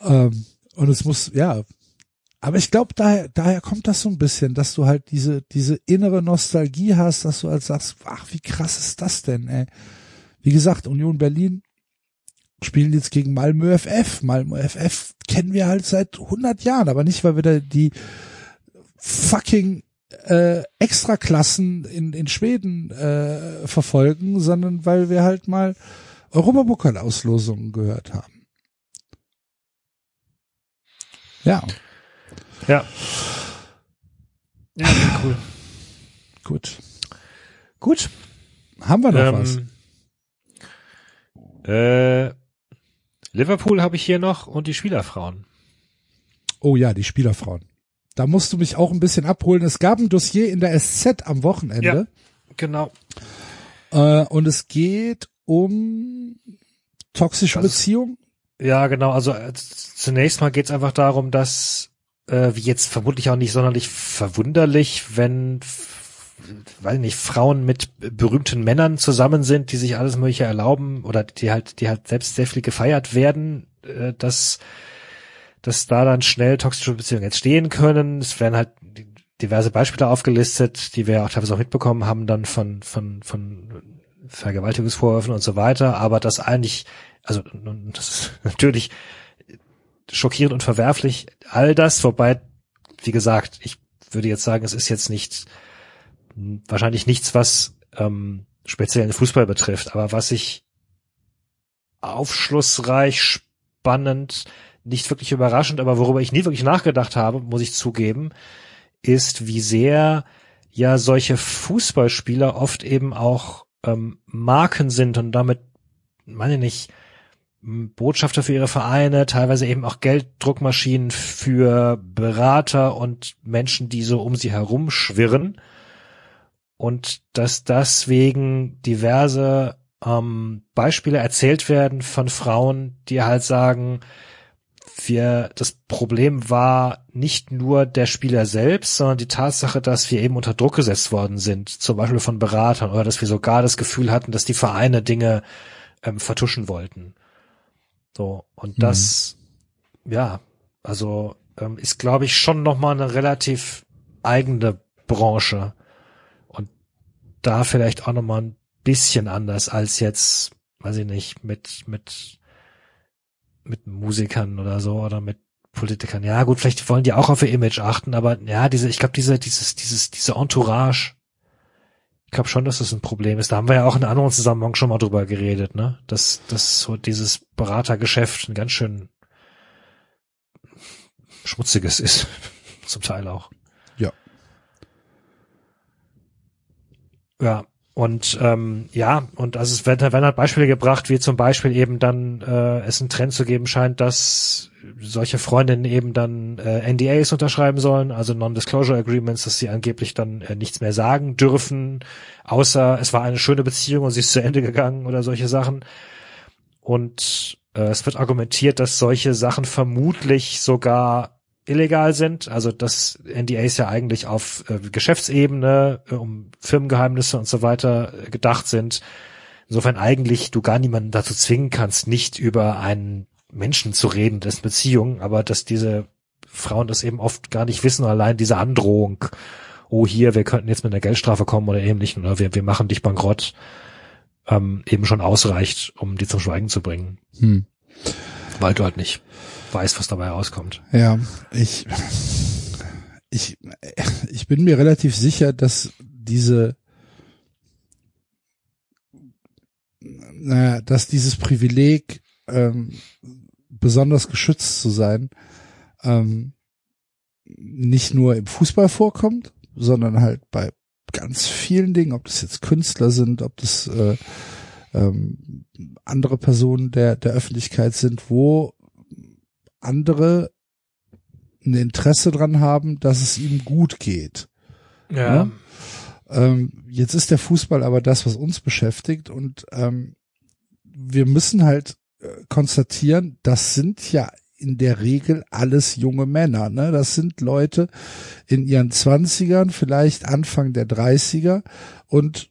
Ähm, und es muss, ja, aber ich glaube, daher, daher kommt das so ein bisschen, dass du halt diese, diese innere Nostalgie hast, dass du halt sagst, ach, wie krass ist das denn, ey. Wie gesagt, Union Berlin spielen jetzt gegen Malmö FF. Malmö FF kennen wir halt seit 100 Jahren, aber nicht, weil wir da die fucking äh, Extraklassen in, in Schweden äh, verfolgen, sondern weil wir halt mal Europapokal-Auslosungen gehört haben. Ja. Ja. Ja, cool. Gut. Gut. Haben wir noch ähm, was? Äh, Liverpool habe ich hier noch und die Spielerfrauen. Oh ja, die Spielerfrauen. Da musst du mich auch ein bisschen abholen. Es gab ein Dossier in der SZ am Wochenende. Ja, genau. Äh, und es geht um toxische also, Beziehung. Ja, genau. Also äh, zunächst mal geht es einfach darum, dass, äh, wie jetzt vermutlich auch nicht sonderlich verwunderlich, wenn weiß nicht, Frauen mit berühmten Männern zusammen sind, die sich alles mögliche erlauben oder die halt, die halt selbst sehr viel gefeiert werden, äh, dass, dass da dann schnell toxische Beziehungen entstehen können. Es werden halt diverse Beispiele aufgelistet, die wir auch teilweise auch mitbekommen haben, dann von, von, von Vergewaltigungsvorwürfen und so weiter, aber das eigentlich, also das ist natürlich schockierend und verwerflich, all das, wobei, wie gesagt, ich würde jetzt sagen, es ist jetzt nicht wahrscheinlich nichts, was ähm, speziell den Fußball betrifft, aber was ich aufschlussreich, spannend, nicht wirklich überraschend, aber worüber ich nie wirklich nachgedacht habe, muss ich zugeben, ist, wie sehr ja solche Fußballspieler oft eben auch ähm, Marken sind und damit, meine ich nicht, Botschafter für ihre Vereine, teilweise eben auch Gelddruckmaschinen für Berater und Menschen, die so um sie herum schwirren. Und dass deswegen diverse ähm, Beispiele erzählt werden von Frauen, die halt sagen, wir, das Problem war nicht nur der Spieler selbst, sondern die Tatsache, dass wir eben unter Druck gesetzt worden sind, zum Beispiel von Beratern, oder dass wir sogar das Gefühl hatten, dass die Vereine Dinge ähm, vertuschen wollten. So, und mhm. das, ja, also ähm, ist, glaube ich, schon nochmal eine relativ eigene Branche. Da vielleicht auch nochmal ein bisschen anders als jetzt, weiß ich nicht, mit, mit, mit Musikern oder so oder mit Politikern. Ja, gut, vielleicht wollen die auch auf ihr Image achten, aber ja, diese, ich glaube, diese, dieses, dieses, diese Entourage, ich glaube schon, dass das ein Problem ist. Da haben wir ja auch in anderen Zusammenhang schon mal drüber geredet, ne? Dass, dass so dieses Beratergeschäft ein ganz schön schmutziges ist. Zum Teil auch. Ja. Und ähm, ja, und also es werden, werden halt Beispiele gebracht, wie zum Beispiel eben dann äh, es einen Trend zu geben scheint, dass solche Freundinnen eben dann äh, NDAs unterschreiben sollen, also Non-Disclosure Agreements, dass sie angeblich dann äh, nichts mehr sagen dürfen, außer es war eine schöne Beziehung und sie ist zu Ende gegangen oder solche Sachen. Und äh, es wird argumentiert, dass solche Sachen vermutlich sogar illegal sind, also dass NDAs ja eigentlich auf äh, Geschäftsebene äh, um Firmengeheimnisse und so weiter äh, gedacht sind. Insofern eigentlich du gar niemanden dazu zwingen kannst, nicht über einen Menschen zu reden, dessen Beziehung, aber dass diese Frauen das eben oft gar nicht wissen, allein diese Androhung, oh hier, wir könnten jetzt mit einer Geldstrafe kommen oder ähnlichen, oder wir, wir machen dich bankrott, ähm, eben schon ausreicht, um die zum Schweigen zu bringen. Hm. Weil du halt nicht weiß, was dabei rauskommt. Ja, ich, ich, ich bin mir relativ sicher, dass diese, naja, dass dieses Privileg, ähm, besonders geschützt zu sein, ähm, nicht nur im Fußball vorkommt, sondern halt bei ganz vielen Dingen, ob das jetzt Künstler sind, ob das äh, ähm, andere Personen der, der Öffentlichkeit sind, wo andere ein Interesse dran haben, dass es ihm gut geht. Ja. ja? Ne? Ähm, jetzt ist der Fußball aber das, was uns beschäftigt und ähm, wir müssen halt äh, konstatieren, das sind ja in der Regel alles junge Männer. Ne? Das sind Leute in ihren Zwanzigern, vielleicht Anfang der Dreißiger und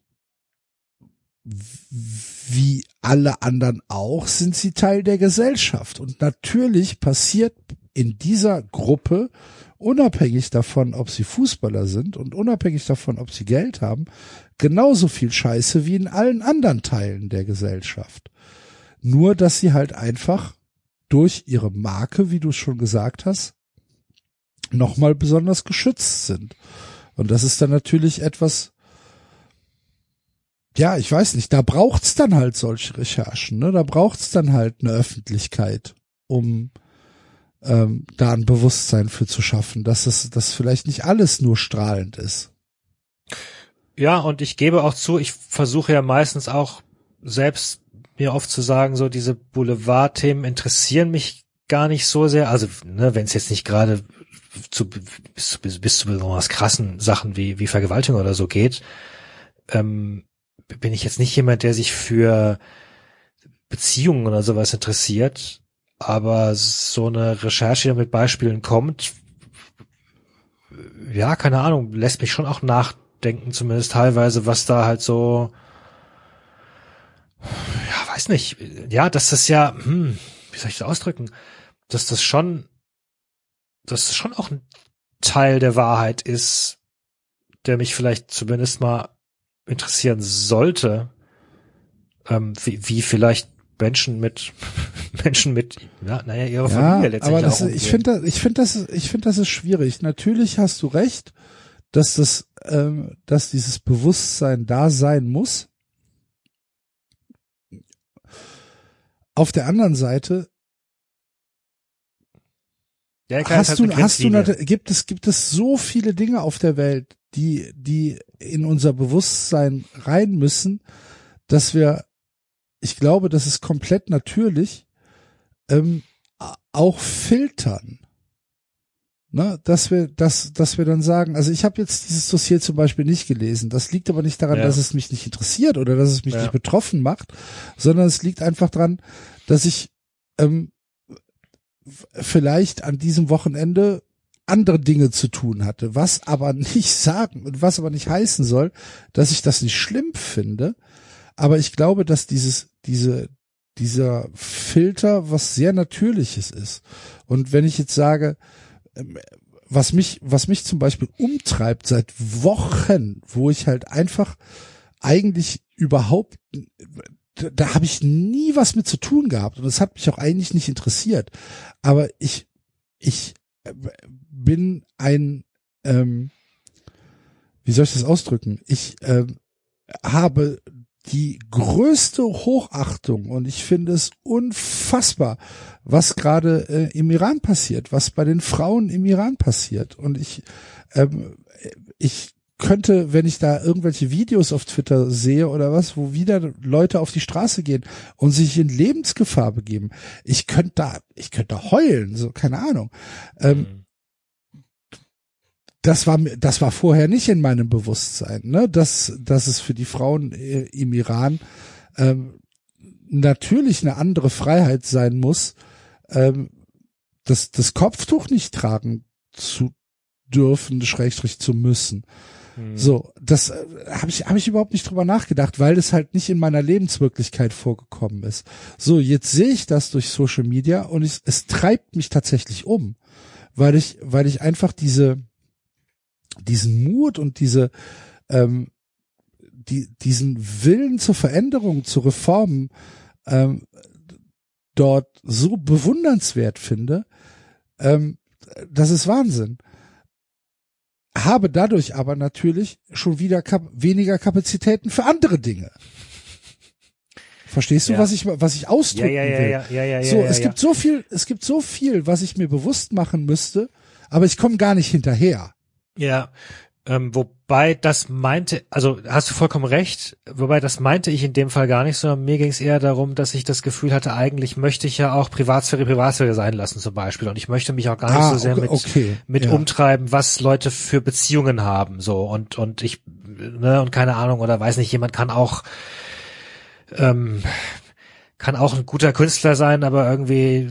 wie alle anderen auch, sind sie Teil der Gesellschaft. Und natürlich passiert in dieser Gruppe, unabhängig davon, ob sie Fußballer sind und unabhängig davon, ob sie Geld haben, genauso viel Scheiße wie in allen anderen Teilen der Gesellschaft. Nur, dass sie halt einfach durch ihre Marke, wie du es schon gesagt hast, nochmal besonders geschützt sind. Und das ist dann natürlich etwas, ja, ich weiß nicht, da braucht's dann halt solche Recherchen, ne? Da braucht's dann halt eine Öffentlichkeit, um ähm, da ein Bewusstsein für zu schaffen, dass es, dass vielleicht nicht alles nur strahlend ist. Ja, und ich gebe auch zu, ich versuche ja meistens auch selbst mir oft zu sagen, so diese Boulevard-Themen interessieren mich gar nicht so sehr. Also, ne, wenn es jetzt nicht gerade zu, bis, bis, bis zu besonders krassen Sachen wie, wie Vergewaltigung oder so geht, ähm, bin ich jetzt nicht jemand, der sich für Beziehungen oder sowas interessiert, aber so eine Recherche, die mit Beispielen kommt, ja, keine Ahnung, lässt mich schon auch nachdenken denken, zumindest teilweise, was da halt so, ja, weiß nicht, ja, dass das ja, hm, wie soll ich das ausdrücken, dass das schon, dass das schon auch ein Teil der Wahrheit ist, der mich vielleicht zumindest mal interessieren sollte, ähm, wie, wie vielleicht Menschen mit Menschen mit ja, naja, ihrer ja, Familie letztendlich aber das, auch ich finde ich finde das ich finde das ist schwierig. Natürlich hast du recht, dass das ähm, dass dieses Bewusstsein da sein muss. Auf der anderen Seite ja, hast halt du hast du Grenzlinie. gibt es gibt es so viele Dinge auf der Welt, die die in unser Bewusstsein rein müssen, dass wir ich glaube, das ist komplett natürlich, ähm, auch filtern. Ne, dass wir, dass, dass wir dann sagen, also ich habe jetzt dieses Dossier zum Beispiel nicht gelesen. Das liegt aber nicht daran, Ja. dass es mich nicht interessiert oder dass es mich Ja. nicht betroffen macht, sondern es liegt einfach dran, dass ich ähm, vielleicht an diesem Wochenende andere Dinge zu tun hatte, was aber nicht sagen und was aber nicht heißen soll, dass ich das nicht schlimm finde. Aber ich glaube, dass dieses, diese, dieser Filter was sehr Natürliches ist. Und wenn ich jetzt sage, ähm, was mich, was mich zum Beispiel umtreibt seit Wochen, wo ich halt einfach eigentlich überhaupt, da, da habe ich nie was mit zu tun gehabt und es hat mich auch eigentlich nicht interessiert. Aber ich, ich äh, bin ein, ähm, wie soll ich das ausdrücken? Ich ähm, habe die größte Hochachtung und ich finde es unfassbar, was gerade äh, im Iran passiert, was bei den Frauen im Iran passiert. Und ich, ähm, ich könnte, wenn ich da irgendwelche Videos auf Twitter sehe oder was, wo wieder Leute auf die Straße gehen und sich in Lebensgefahr begeben, ich könnte da, ich könnte da heulen, so keine Ahnung. Ähm, Mhm. Das war das war vorher nicht in meinem Bewusstsein, ne, dass dass es für die Frauen äh, im Iran ähm, natürlich eine andere Freiheit sein muss, ähm, das das Kopftuch nicht tragen zu dürfen, schrägstrich zu müssen. Mhm. So, das äh, habe ich habe ich überhaupt nicht drüber nachgedacht, weil es halt nicht in meiner Lebenswirklichkeit vorgekommen ist. So, jetzt sehe ich das durch Social Media und ich, es treibt mich tatsächlich um, weil ich weil ich einfach diese diesen Mut und diese ähm, die diesen Willen zur Veränderung, zu Reformen ähm, dort so bewundernswert finde, ähm, das ist Wahnsinn habe dadurch aber natürlich schon wieder kap weniger Kapazitäten für andere Dinge. Verstehst du, Ja. was ich was ich Ja, ausdrücken ja, ja, will? ja, ja, ja, so, ja, es ja. gibt so viel, es gibt so viel, was ich mir bewusst machen müsste, aber ich komme gar nicht hinterher. Ja, ähm, wobei das meinte, also hast du vollkommen recht, wobei das meinte ich in dem Fall gar nicht, sondern mir ging es eher darum, dass ich das Gefühl hatte, eigentlich möchte ich ja auch Privatsphäre Privatsphäre sein lassen zum Beispiel und ich möchte mich auch gar nicht Ah, so sehr okay, mit, okay, mit ja. umtreiben, was Leute für Beziehungen haben, so und und ich ne und keine Ahnung oder weiß nicht, jemand kann auch ähm, kann auch ein guter Künstler sein, aber irgendwie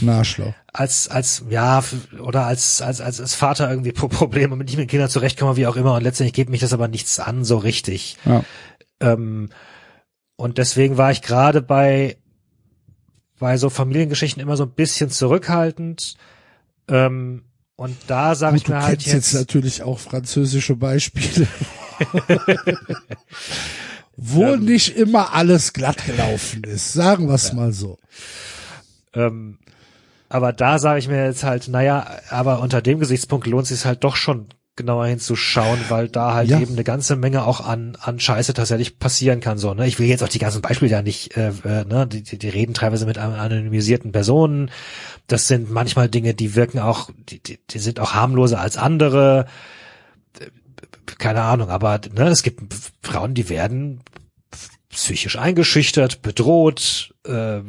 Narschloch. als als ja oder als als als, als Vater irgendwie Pro- Probleme mit nicht mit Kindern zurechtkommen wie auch immer und letztendlich geht mich das aber nichts an so richtig Ja. ähm, und deswegen war ich gerade bei bei so Familiengeschichten immer so ein bisschen zurückhaltend ähm, und da sage ich mir halt jetzt jetzt natürlich auch französische Beispiele. Wo Ähm. nicht immer alles glatt gelaufen ist, sagen wir es mal so. Ähm, aber da sage ich mir jetzt halt, naja, aber unter dem Gesichtspunkt lohnt es sich halt doch schon genauer hinzuschauen, weil da halt Ja. eben eine ganze Menge auch an an Scheiße tatsächlich passieren kann. So, ne? Ich will jetzt auch die ganzen Beispiele ja nicht, äh, äh, ne? Die, die, die reden teilweise mit an- anonymisierten Personen. Das sind manchmal Dinge, die wirken auch, die, die, die sind auch harmloser als andere. Keine Ahnung, aber ne, es gibt Frauen, die werden psychisch eingeschüchtert, bedroht, äh,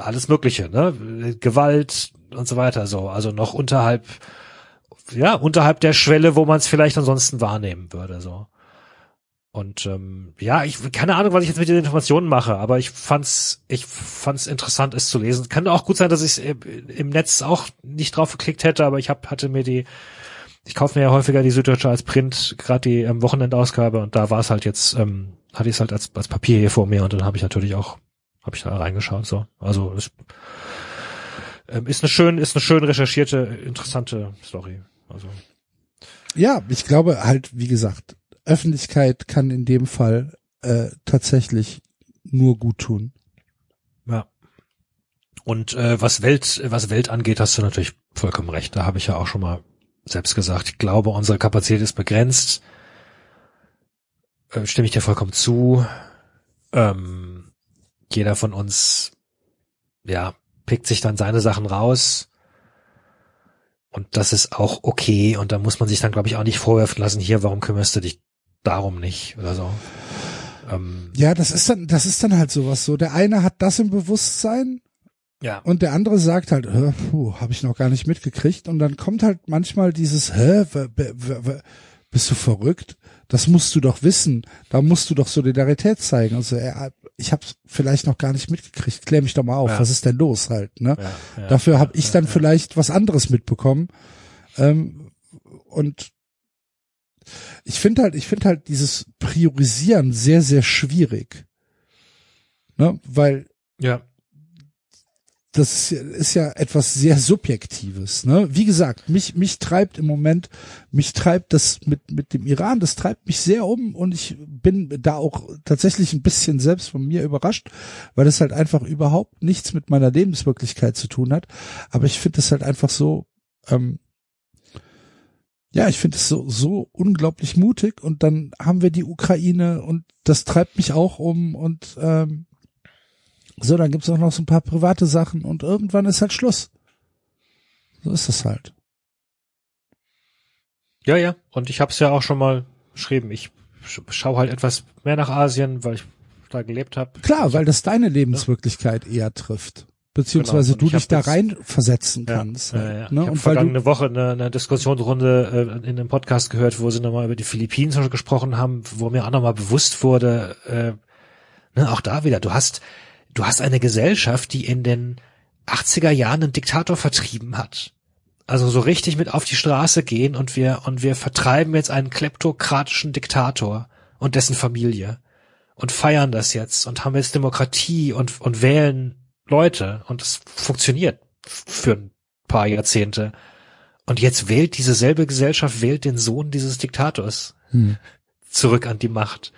alles Mögliche, ne? Gewalt und so weiter, so. Also noch unterhalb, ja, unterhalb der Schwelle, wo man es vielleicht ansonsten wahrnehmen würde, so. Und ähm, ja, ich keine Ahnung, was ich jetzt mit den Informationen mache, aber ich fand's, ich fand's interessant, es zu lesen. Kann auch gut sein, dass ich im Netz auch nicht drauf geklickt hätte, aber ich hab, hatte mir die ich kaufe mir ja häufiger die Süddeutsche als Print, gerade die ähm, Wochenendausgabe und da war es halt jetzt, ähm, hatte ich es halt als, als Papier hier vor mir und dann habe ich natürlich auch, habe ich da reingeschaut. So, also es, ähm, ist eine schön, ist eine schön recherchierte, interessante Story. Also Ja, ich glaube halt, wie gesagt, Öffentlichkeit kann in dem Fall äh, tatsächlich nur gut tun. Ja. Und äh, was Welt, was Welt angeht, hast du natürlich vollkommen recht. Da habe ich ja auch schon mal selbst gesagt. Ich glaube, unsere Kapazität ist begrenzt. Äh, stimme ich dir vollkommen zu. Ähm, jeder von uns, ja, pickt sich dann seine Sachen raus. Und das ist auch okay. Und da muss man sich dann, glaube ich, auch nicht vorwerfen lassen, hier, warum kümmerst du dich darum nicht oder so. Ähm, Ja, das ist dann, das ist dann halt sowas so. Der eine hat das im Bewusstsein ja. und der andere sagt halt, hä, puh, habe ich noch gar nicht mitgekriegt. Und dann kommt halt manchmal dieses, hä, bist du verrückt? Das musst du doch wissen. Da musst du doch Solidarität zeigen. Also er, ich habe vielleicht noch gar nicht mitgekriegt. Klär mich doch mal auf. Ja. Was ist denn los halt? Ne? Ja, ja, Dafür habe ich dann vielleicht was anderes mitbekommen. Ähm, und ich finde halt, ich finde halt dieses Priorisieren sehr, sehr schwierig. Ne? Weil Ja. Das ist ja, etwas sehr Subjektives. Ne? Wie gesagt, mich, mich treibt im Moment, mich treibt das mit, mit dem Iran, das treibt mich sehr um und ich bin da auch tatsächlich ein bisschen selbst von mir überrascht, weil das halt einfach überhaupt nichts mit meiner Lebenswirklichkeit zu tun hat. Aber ich finde das halt einfach so, ähm, ja, ich finde es so, so unglaublich mutig und dann haben wir die Ukraine und das treibt mich auch um und ähm, so, dann gibt's auch noch so ein paar private Sachen und irgendwann ist halt Schluss. So ist das halt. Ja, ja. Und ich habe es ja auch schon mal geschrieben. Ich sch schaue halt etwas mehr nach Asien, weil ich da gelebt habe. Klar, weil das deine Lebenswirklichkeit eher trifft. Beziehungsweise Genau, du ich dich da rein versetzen Ja, kannst. ja, ja. Ne? Ich habe vergangene Woche eine, eine Diskussionsrunde äh, in einem Podcast gehört, wo sie nochmal über die Philippinen Beispiel gesprochen haben, wo mir auch nochmal bewusst wurde, äh, ne, auch da wieder, du hast, du hast eine Gesellschaft, die in den 80er Jahren einen Diktator vertrieben hat. Also so richtig mit auf die Straße gehen und wir, und wir vertreiben jetzt einen kleptokratischen Diktator und dessen Familie und feiern das jetzt und haben jetzt Demokratie und, und wählen Leute und es funktioniert für ein paar Jahrzehnte. Und jetzt wählt diese selbe Gesellschaft, wählt den Sohn dieses Diktators hm. zurück an die Macht.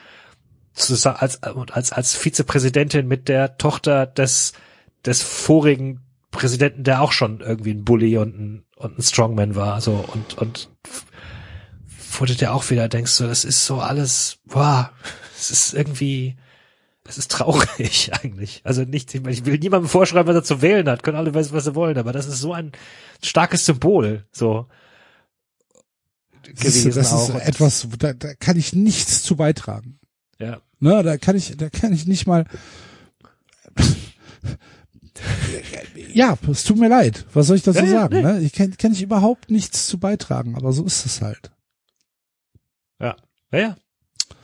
Zusa- Als, als, als Vizepräsidentin mit der Tochter des, des vorigen Präsidenten, der auch schon irgendwie ein Bully und ein, und ein Strongman war, so, und, und wurde der auch wieder, denkst du, das ist so alles, boah, es ist irgendwie, es ist traurig eigentlich. Also nicht, ich, meine, ich will niemandem vorschreiben, was er zu wählen hat, können alle wissen, was sie wollen, aber das ist so ein starkes Symbol, so. Du, gewesen das auch. ist etwas, da, da kann ich nichts zu beitragen. Ja. Ne, da kann ich, da kann ich nicht mal. ja, es tut mir leid. Was soll ich dazu Ja, ja, sagen? Ne? Ich kann, kann ich überhaupt nichts zu beitragen, aber so ist es halt. Ja, ja, ja.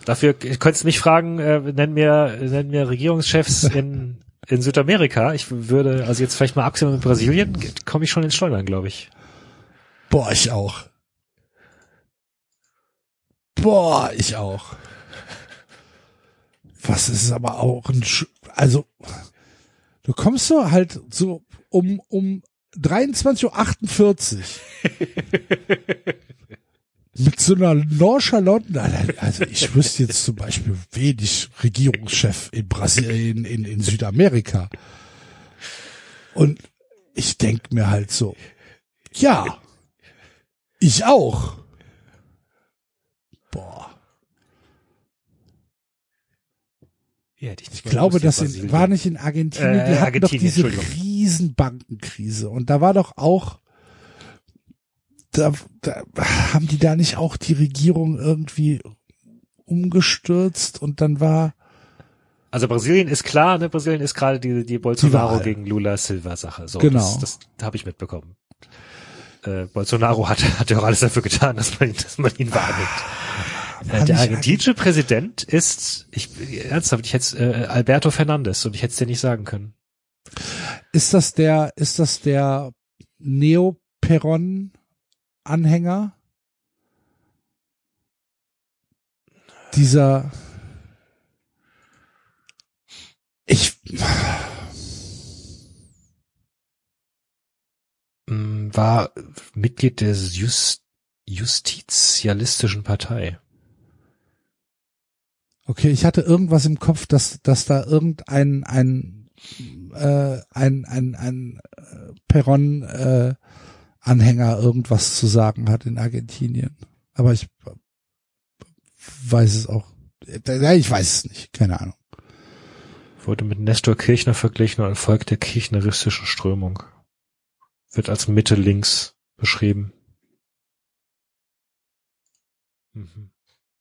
Dafür könntest du mich fragen, äh, nenn mir, nenn mir Regierungschefs in, in Südamerika. Ich würde, also jetzt vielleicht mal abgesehen mit Brasilien, komme ich schon ins Schleudern, glaube ich. Boah, ich auch. Boah, ich auch. Was ist aber auch ein, Sch also, du kommst so halt so um, um 23.48 Uhr mit so einer nonchalanten, also ich wüsste jetzt zum Beispiel wenig Regierungschef in Brasilien, in, in, Südamerika. Und ich denk mir halt so, ja, ich auch. Boah. Ja, hätte Ich glaube, das in, war nicht in Argentinien, Äh, die hatten doch Argentinien, diese Entschuldigung. riesen Bankenkrise und da war doch auch, da, da haben die da nicht auch die Regierung irgendwie umgestürzt und dann war, Also Brasilien ist klar, ne? Brasilien ist gerade die, die Bolsonaro Wahl. gegen Lula Silva Sache. So, Genau. Das, das habe ich mitbekommen. Äh, Bolsonaro hat, hat ja auch alles dafür getan, dass man ihn, dass man ihn wahrnimmt. Äh, der argentinische Präsident ist, ich ernsthaft, ich hätte äh, Alberto Fernandes und ich hätte es dir nicht sagen können. Ist das der, ist das der Neo-Peron-Anhänger? Dieser, ich, mm, war Mitglied des Just, Justizialistischen Partei okay, ich hatte irgendwas im Kopf, dass, dass da irgendein, ein, äh, ein, ein, ein äh, Peron, äh, Anhänger irgendwas zu sagen hat in Argentinien. Aber ich weiß es auch. Ja, ich weiß es nicht. Keine Ahnung. Wurde mit Nestor Kirchner verglichen und folgt der kirchneristischen Strömung. Wird als Mitte links beschrieben. Mhm.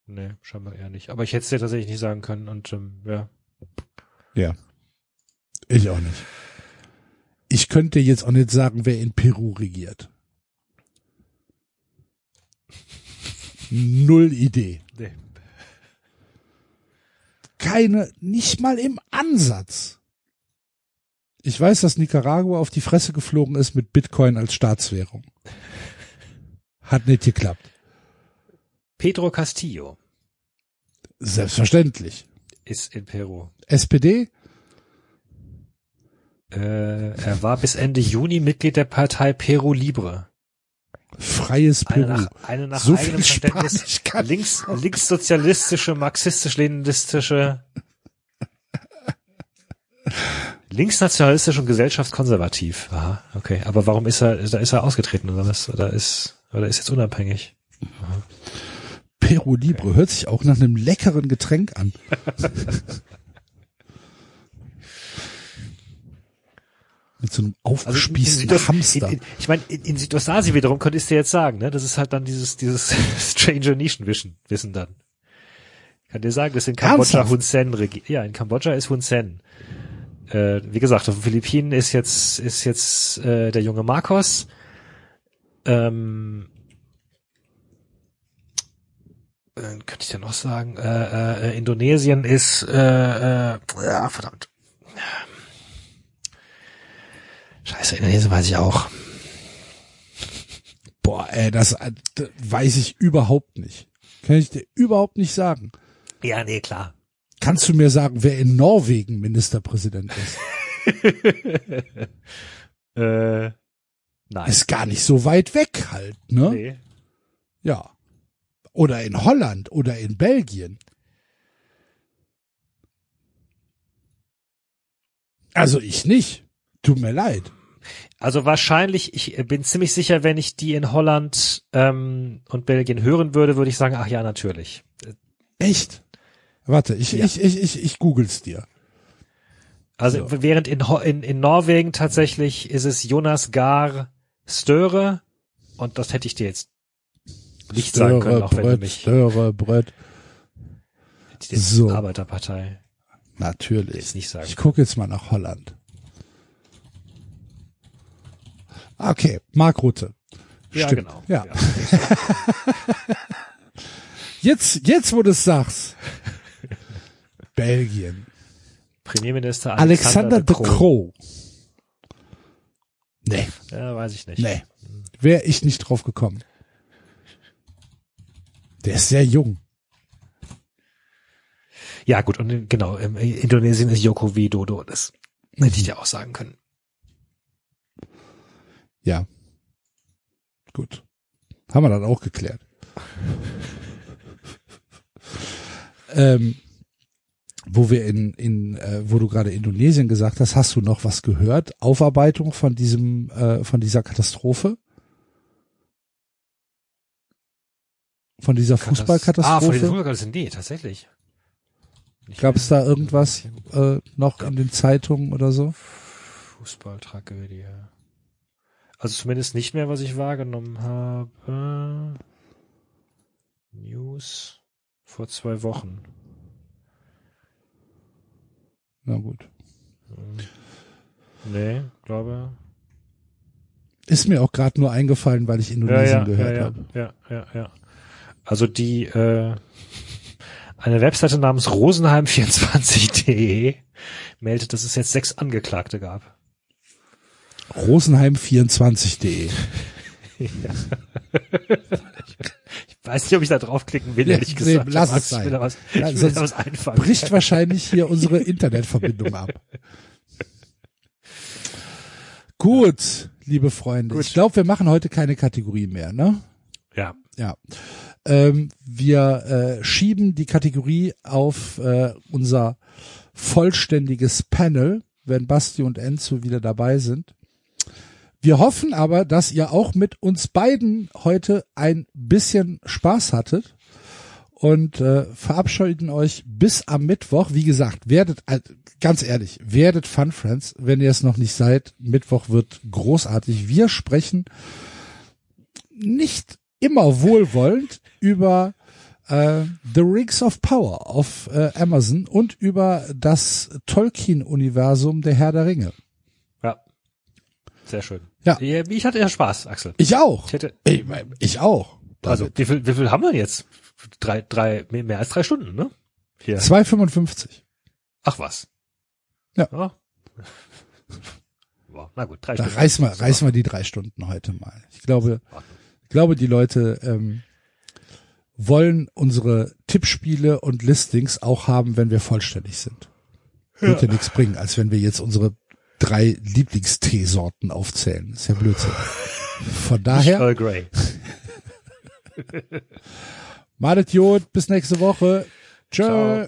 Nee, scheinbar eher nicht. Aber ich hätte es dir tatsächlich nicht sagen können und ähm, ja. Ja. Ich auch nicht. Ich könnte jetzt auch nicht sagen, wer in Peru regiert. Null Idee. Nee. Keine, nicht mal im Ansatz. Ich weiß, dass Nicaragua auf die Fresse geflogen ist mit Bitcoin als Staatswährung. Hat nicht geklappt. Pedro Castillo Selbstverständlich. ist in Peru. SPD? Äh, er war bis Ende Juni Mitglied der Partei Peru Libre. Freies Eine Peru. nach, eine nach So eigenem viel Verständnis links, linkssozialistische, marxistisch-leninistische, linksnationalistisch und gesellschaftskonservativ. Aha, okay. Aber warum ist er, da ist er ausgetreten oder was? Oder ist, oder ist jetzt unabhängig? Peru Libre hört sich auch nach einem leckeren Getränk an. Mit so einem aufgespießten Also in, in, Hamster. In, in, ich meine, in, in Südostasien wiederum könntest du jetzt sagen, ne? Das ist halt dann dieses, dieses Stranger Nischenwissen, Wissen dann. Kann dir sagen, dass in Kambodscha Ernsthaft? Hun Sen. Ja, in Kambodscha ist Hun Sen. Äh, wie gesagt, auf den Philippinen ist jetzt, ist jetzt äh, der junge Marcos. Ähm, äh, könnte ich dir noch sagen? Äh, äh, Indonesien ist, äh, äh, ja, verdammt. Scheiße, Indonesien weiß ich auch. Boah, ey, das, äh, das weiß ich überhaupt nicht. Kann ich dir überhaupt nicht sagen. Ja, nee, klar. Kannst du mir sagen, wer in Norwegen Ministerpräsident ist? Äh, nein. Ist gar nicht so weit weg halt, ne? nee. Ja. Oder in Holland oder in Belgien. Also ich nicht. Tut mir leid. Also wahrscheinlich, ich bin ziemlich sicher, wenn ich die in Holland ähm, und Belgien hören würde, würde ich sagen, ach ja, natürlich. Echt? Warte, ich, Ja. ich, ich, ich, ich googles dir. Also So. während in, in, in Norwegen tatsächlich ist es Jonas Gar Störe und das hätte ich dir jetzt nicht sagen können, auch wenn du Brett, mich Störe, Brett. hätte ich dir jetzt So. Arbeiterpartei Natürlich. jetzt nicht sagen. Ich gucke jetzt mal nach Holland. Okay, Mark Rutte. Ja, Stimmt. genau. Ja. Jetzt, jetzt wo du es sagst. Belgien. Premierminister Alexander de Croo. Croo. Nee, Ja, weiß ich nicht. nee. Wäre ich nicht drauf gekommen. Der ist sehr jung. Ja, gut, und in- genau, im Indonesien ist Joko Widodo, das hätte ich dir auch sagen können. Ja. Gut. Haben wir dann auch geklärt. ähm, wo wir in, in äh, wo du gerade Indonesien gesagt hast, hast du noch was gehört? Aufarbeitung von diesem, äh, von dieser Katastrophe? Von dieser Ah, von Fußballkatastrophe? den Fußballkatastrophen, nee, tatsächlich. Gab es da irgendwas äh, noch in den Zeitungen oder so? Fußballtragödie. Also zumindest nicht mehr, was ich wahrgenommen habe. News vor zwei Wochen. Na gut. Nee, glaube. Ist mir auch gerade nur eingefallen, weil ich Indonesien ja, gehört ja, ja, habe. ja, ja, ja. Also die äh, eine Webseite namens rosenheim24.de meldet, dass es jetzt sechs Angeklagte gab. Rosenheim24.de. Ich weiß nicht, ob ich da draufklicken will, Nee, ehrlich nee, gesagt. lass Aber es sein. was, Ja, sonst. Bricht wahrscheinlich hier unsere Internetverbindung ab. Gut, liebe Freunde. Gut. Ich glaube, wir machen heute keine Kategorie mehr, ne? Ja. Ja. Ähm, wir äh, schieben die Kategorie auf äh, unser vollständiges Panel, wenn Basti und Enzo wieder dabei sind. Wir hoffen aber, dass ihr auch mit uns beiden heute ein bisschen Spaß hattet und äh, verabschieden euch bis am Mittwoch. Wie gesagt, werdet, äh, ganz ehrlich, werdet Fun Friends, wenn ihr es noch nicht seid. Mittwoch wird großartig. Wir sprechen nicht immer wohlwollend über äh, The Rings of Power auf äh, Amazon und über das Tolkien-Universum der Herr der Ringe. Ja. Sehr schön. Ja. Ich hatte ja Spaß, Axel. Ich auch. Ich hätte, Ich, ich auch. also, wie viel, wie viel haben wir jetzt? Drei, drei, mehr als drei Stunden, ne? Hier. 2,55. Ach was. Ja. ja. Na gut, drei Da Stunden. reißen wir, reißen wir die drei Stunden heute mal. Ich glaube, ich glaube, die Leute ähm, wollen unsere Tippspiele und Listings auch haben, wenn wir vollständig sind. Wird ja nichts bringen, als wenn wir jetzt unsere drei Lieblingsteesorten aufzählen. ist ja Blödsinn. Von daher, Earl Grey. Madet Jod, bis nächste Woche. Tschö. Ciao.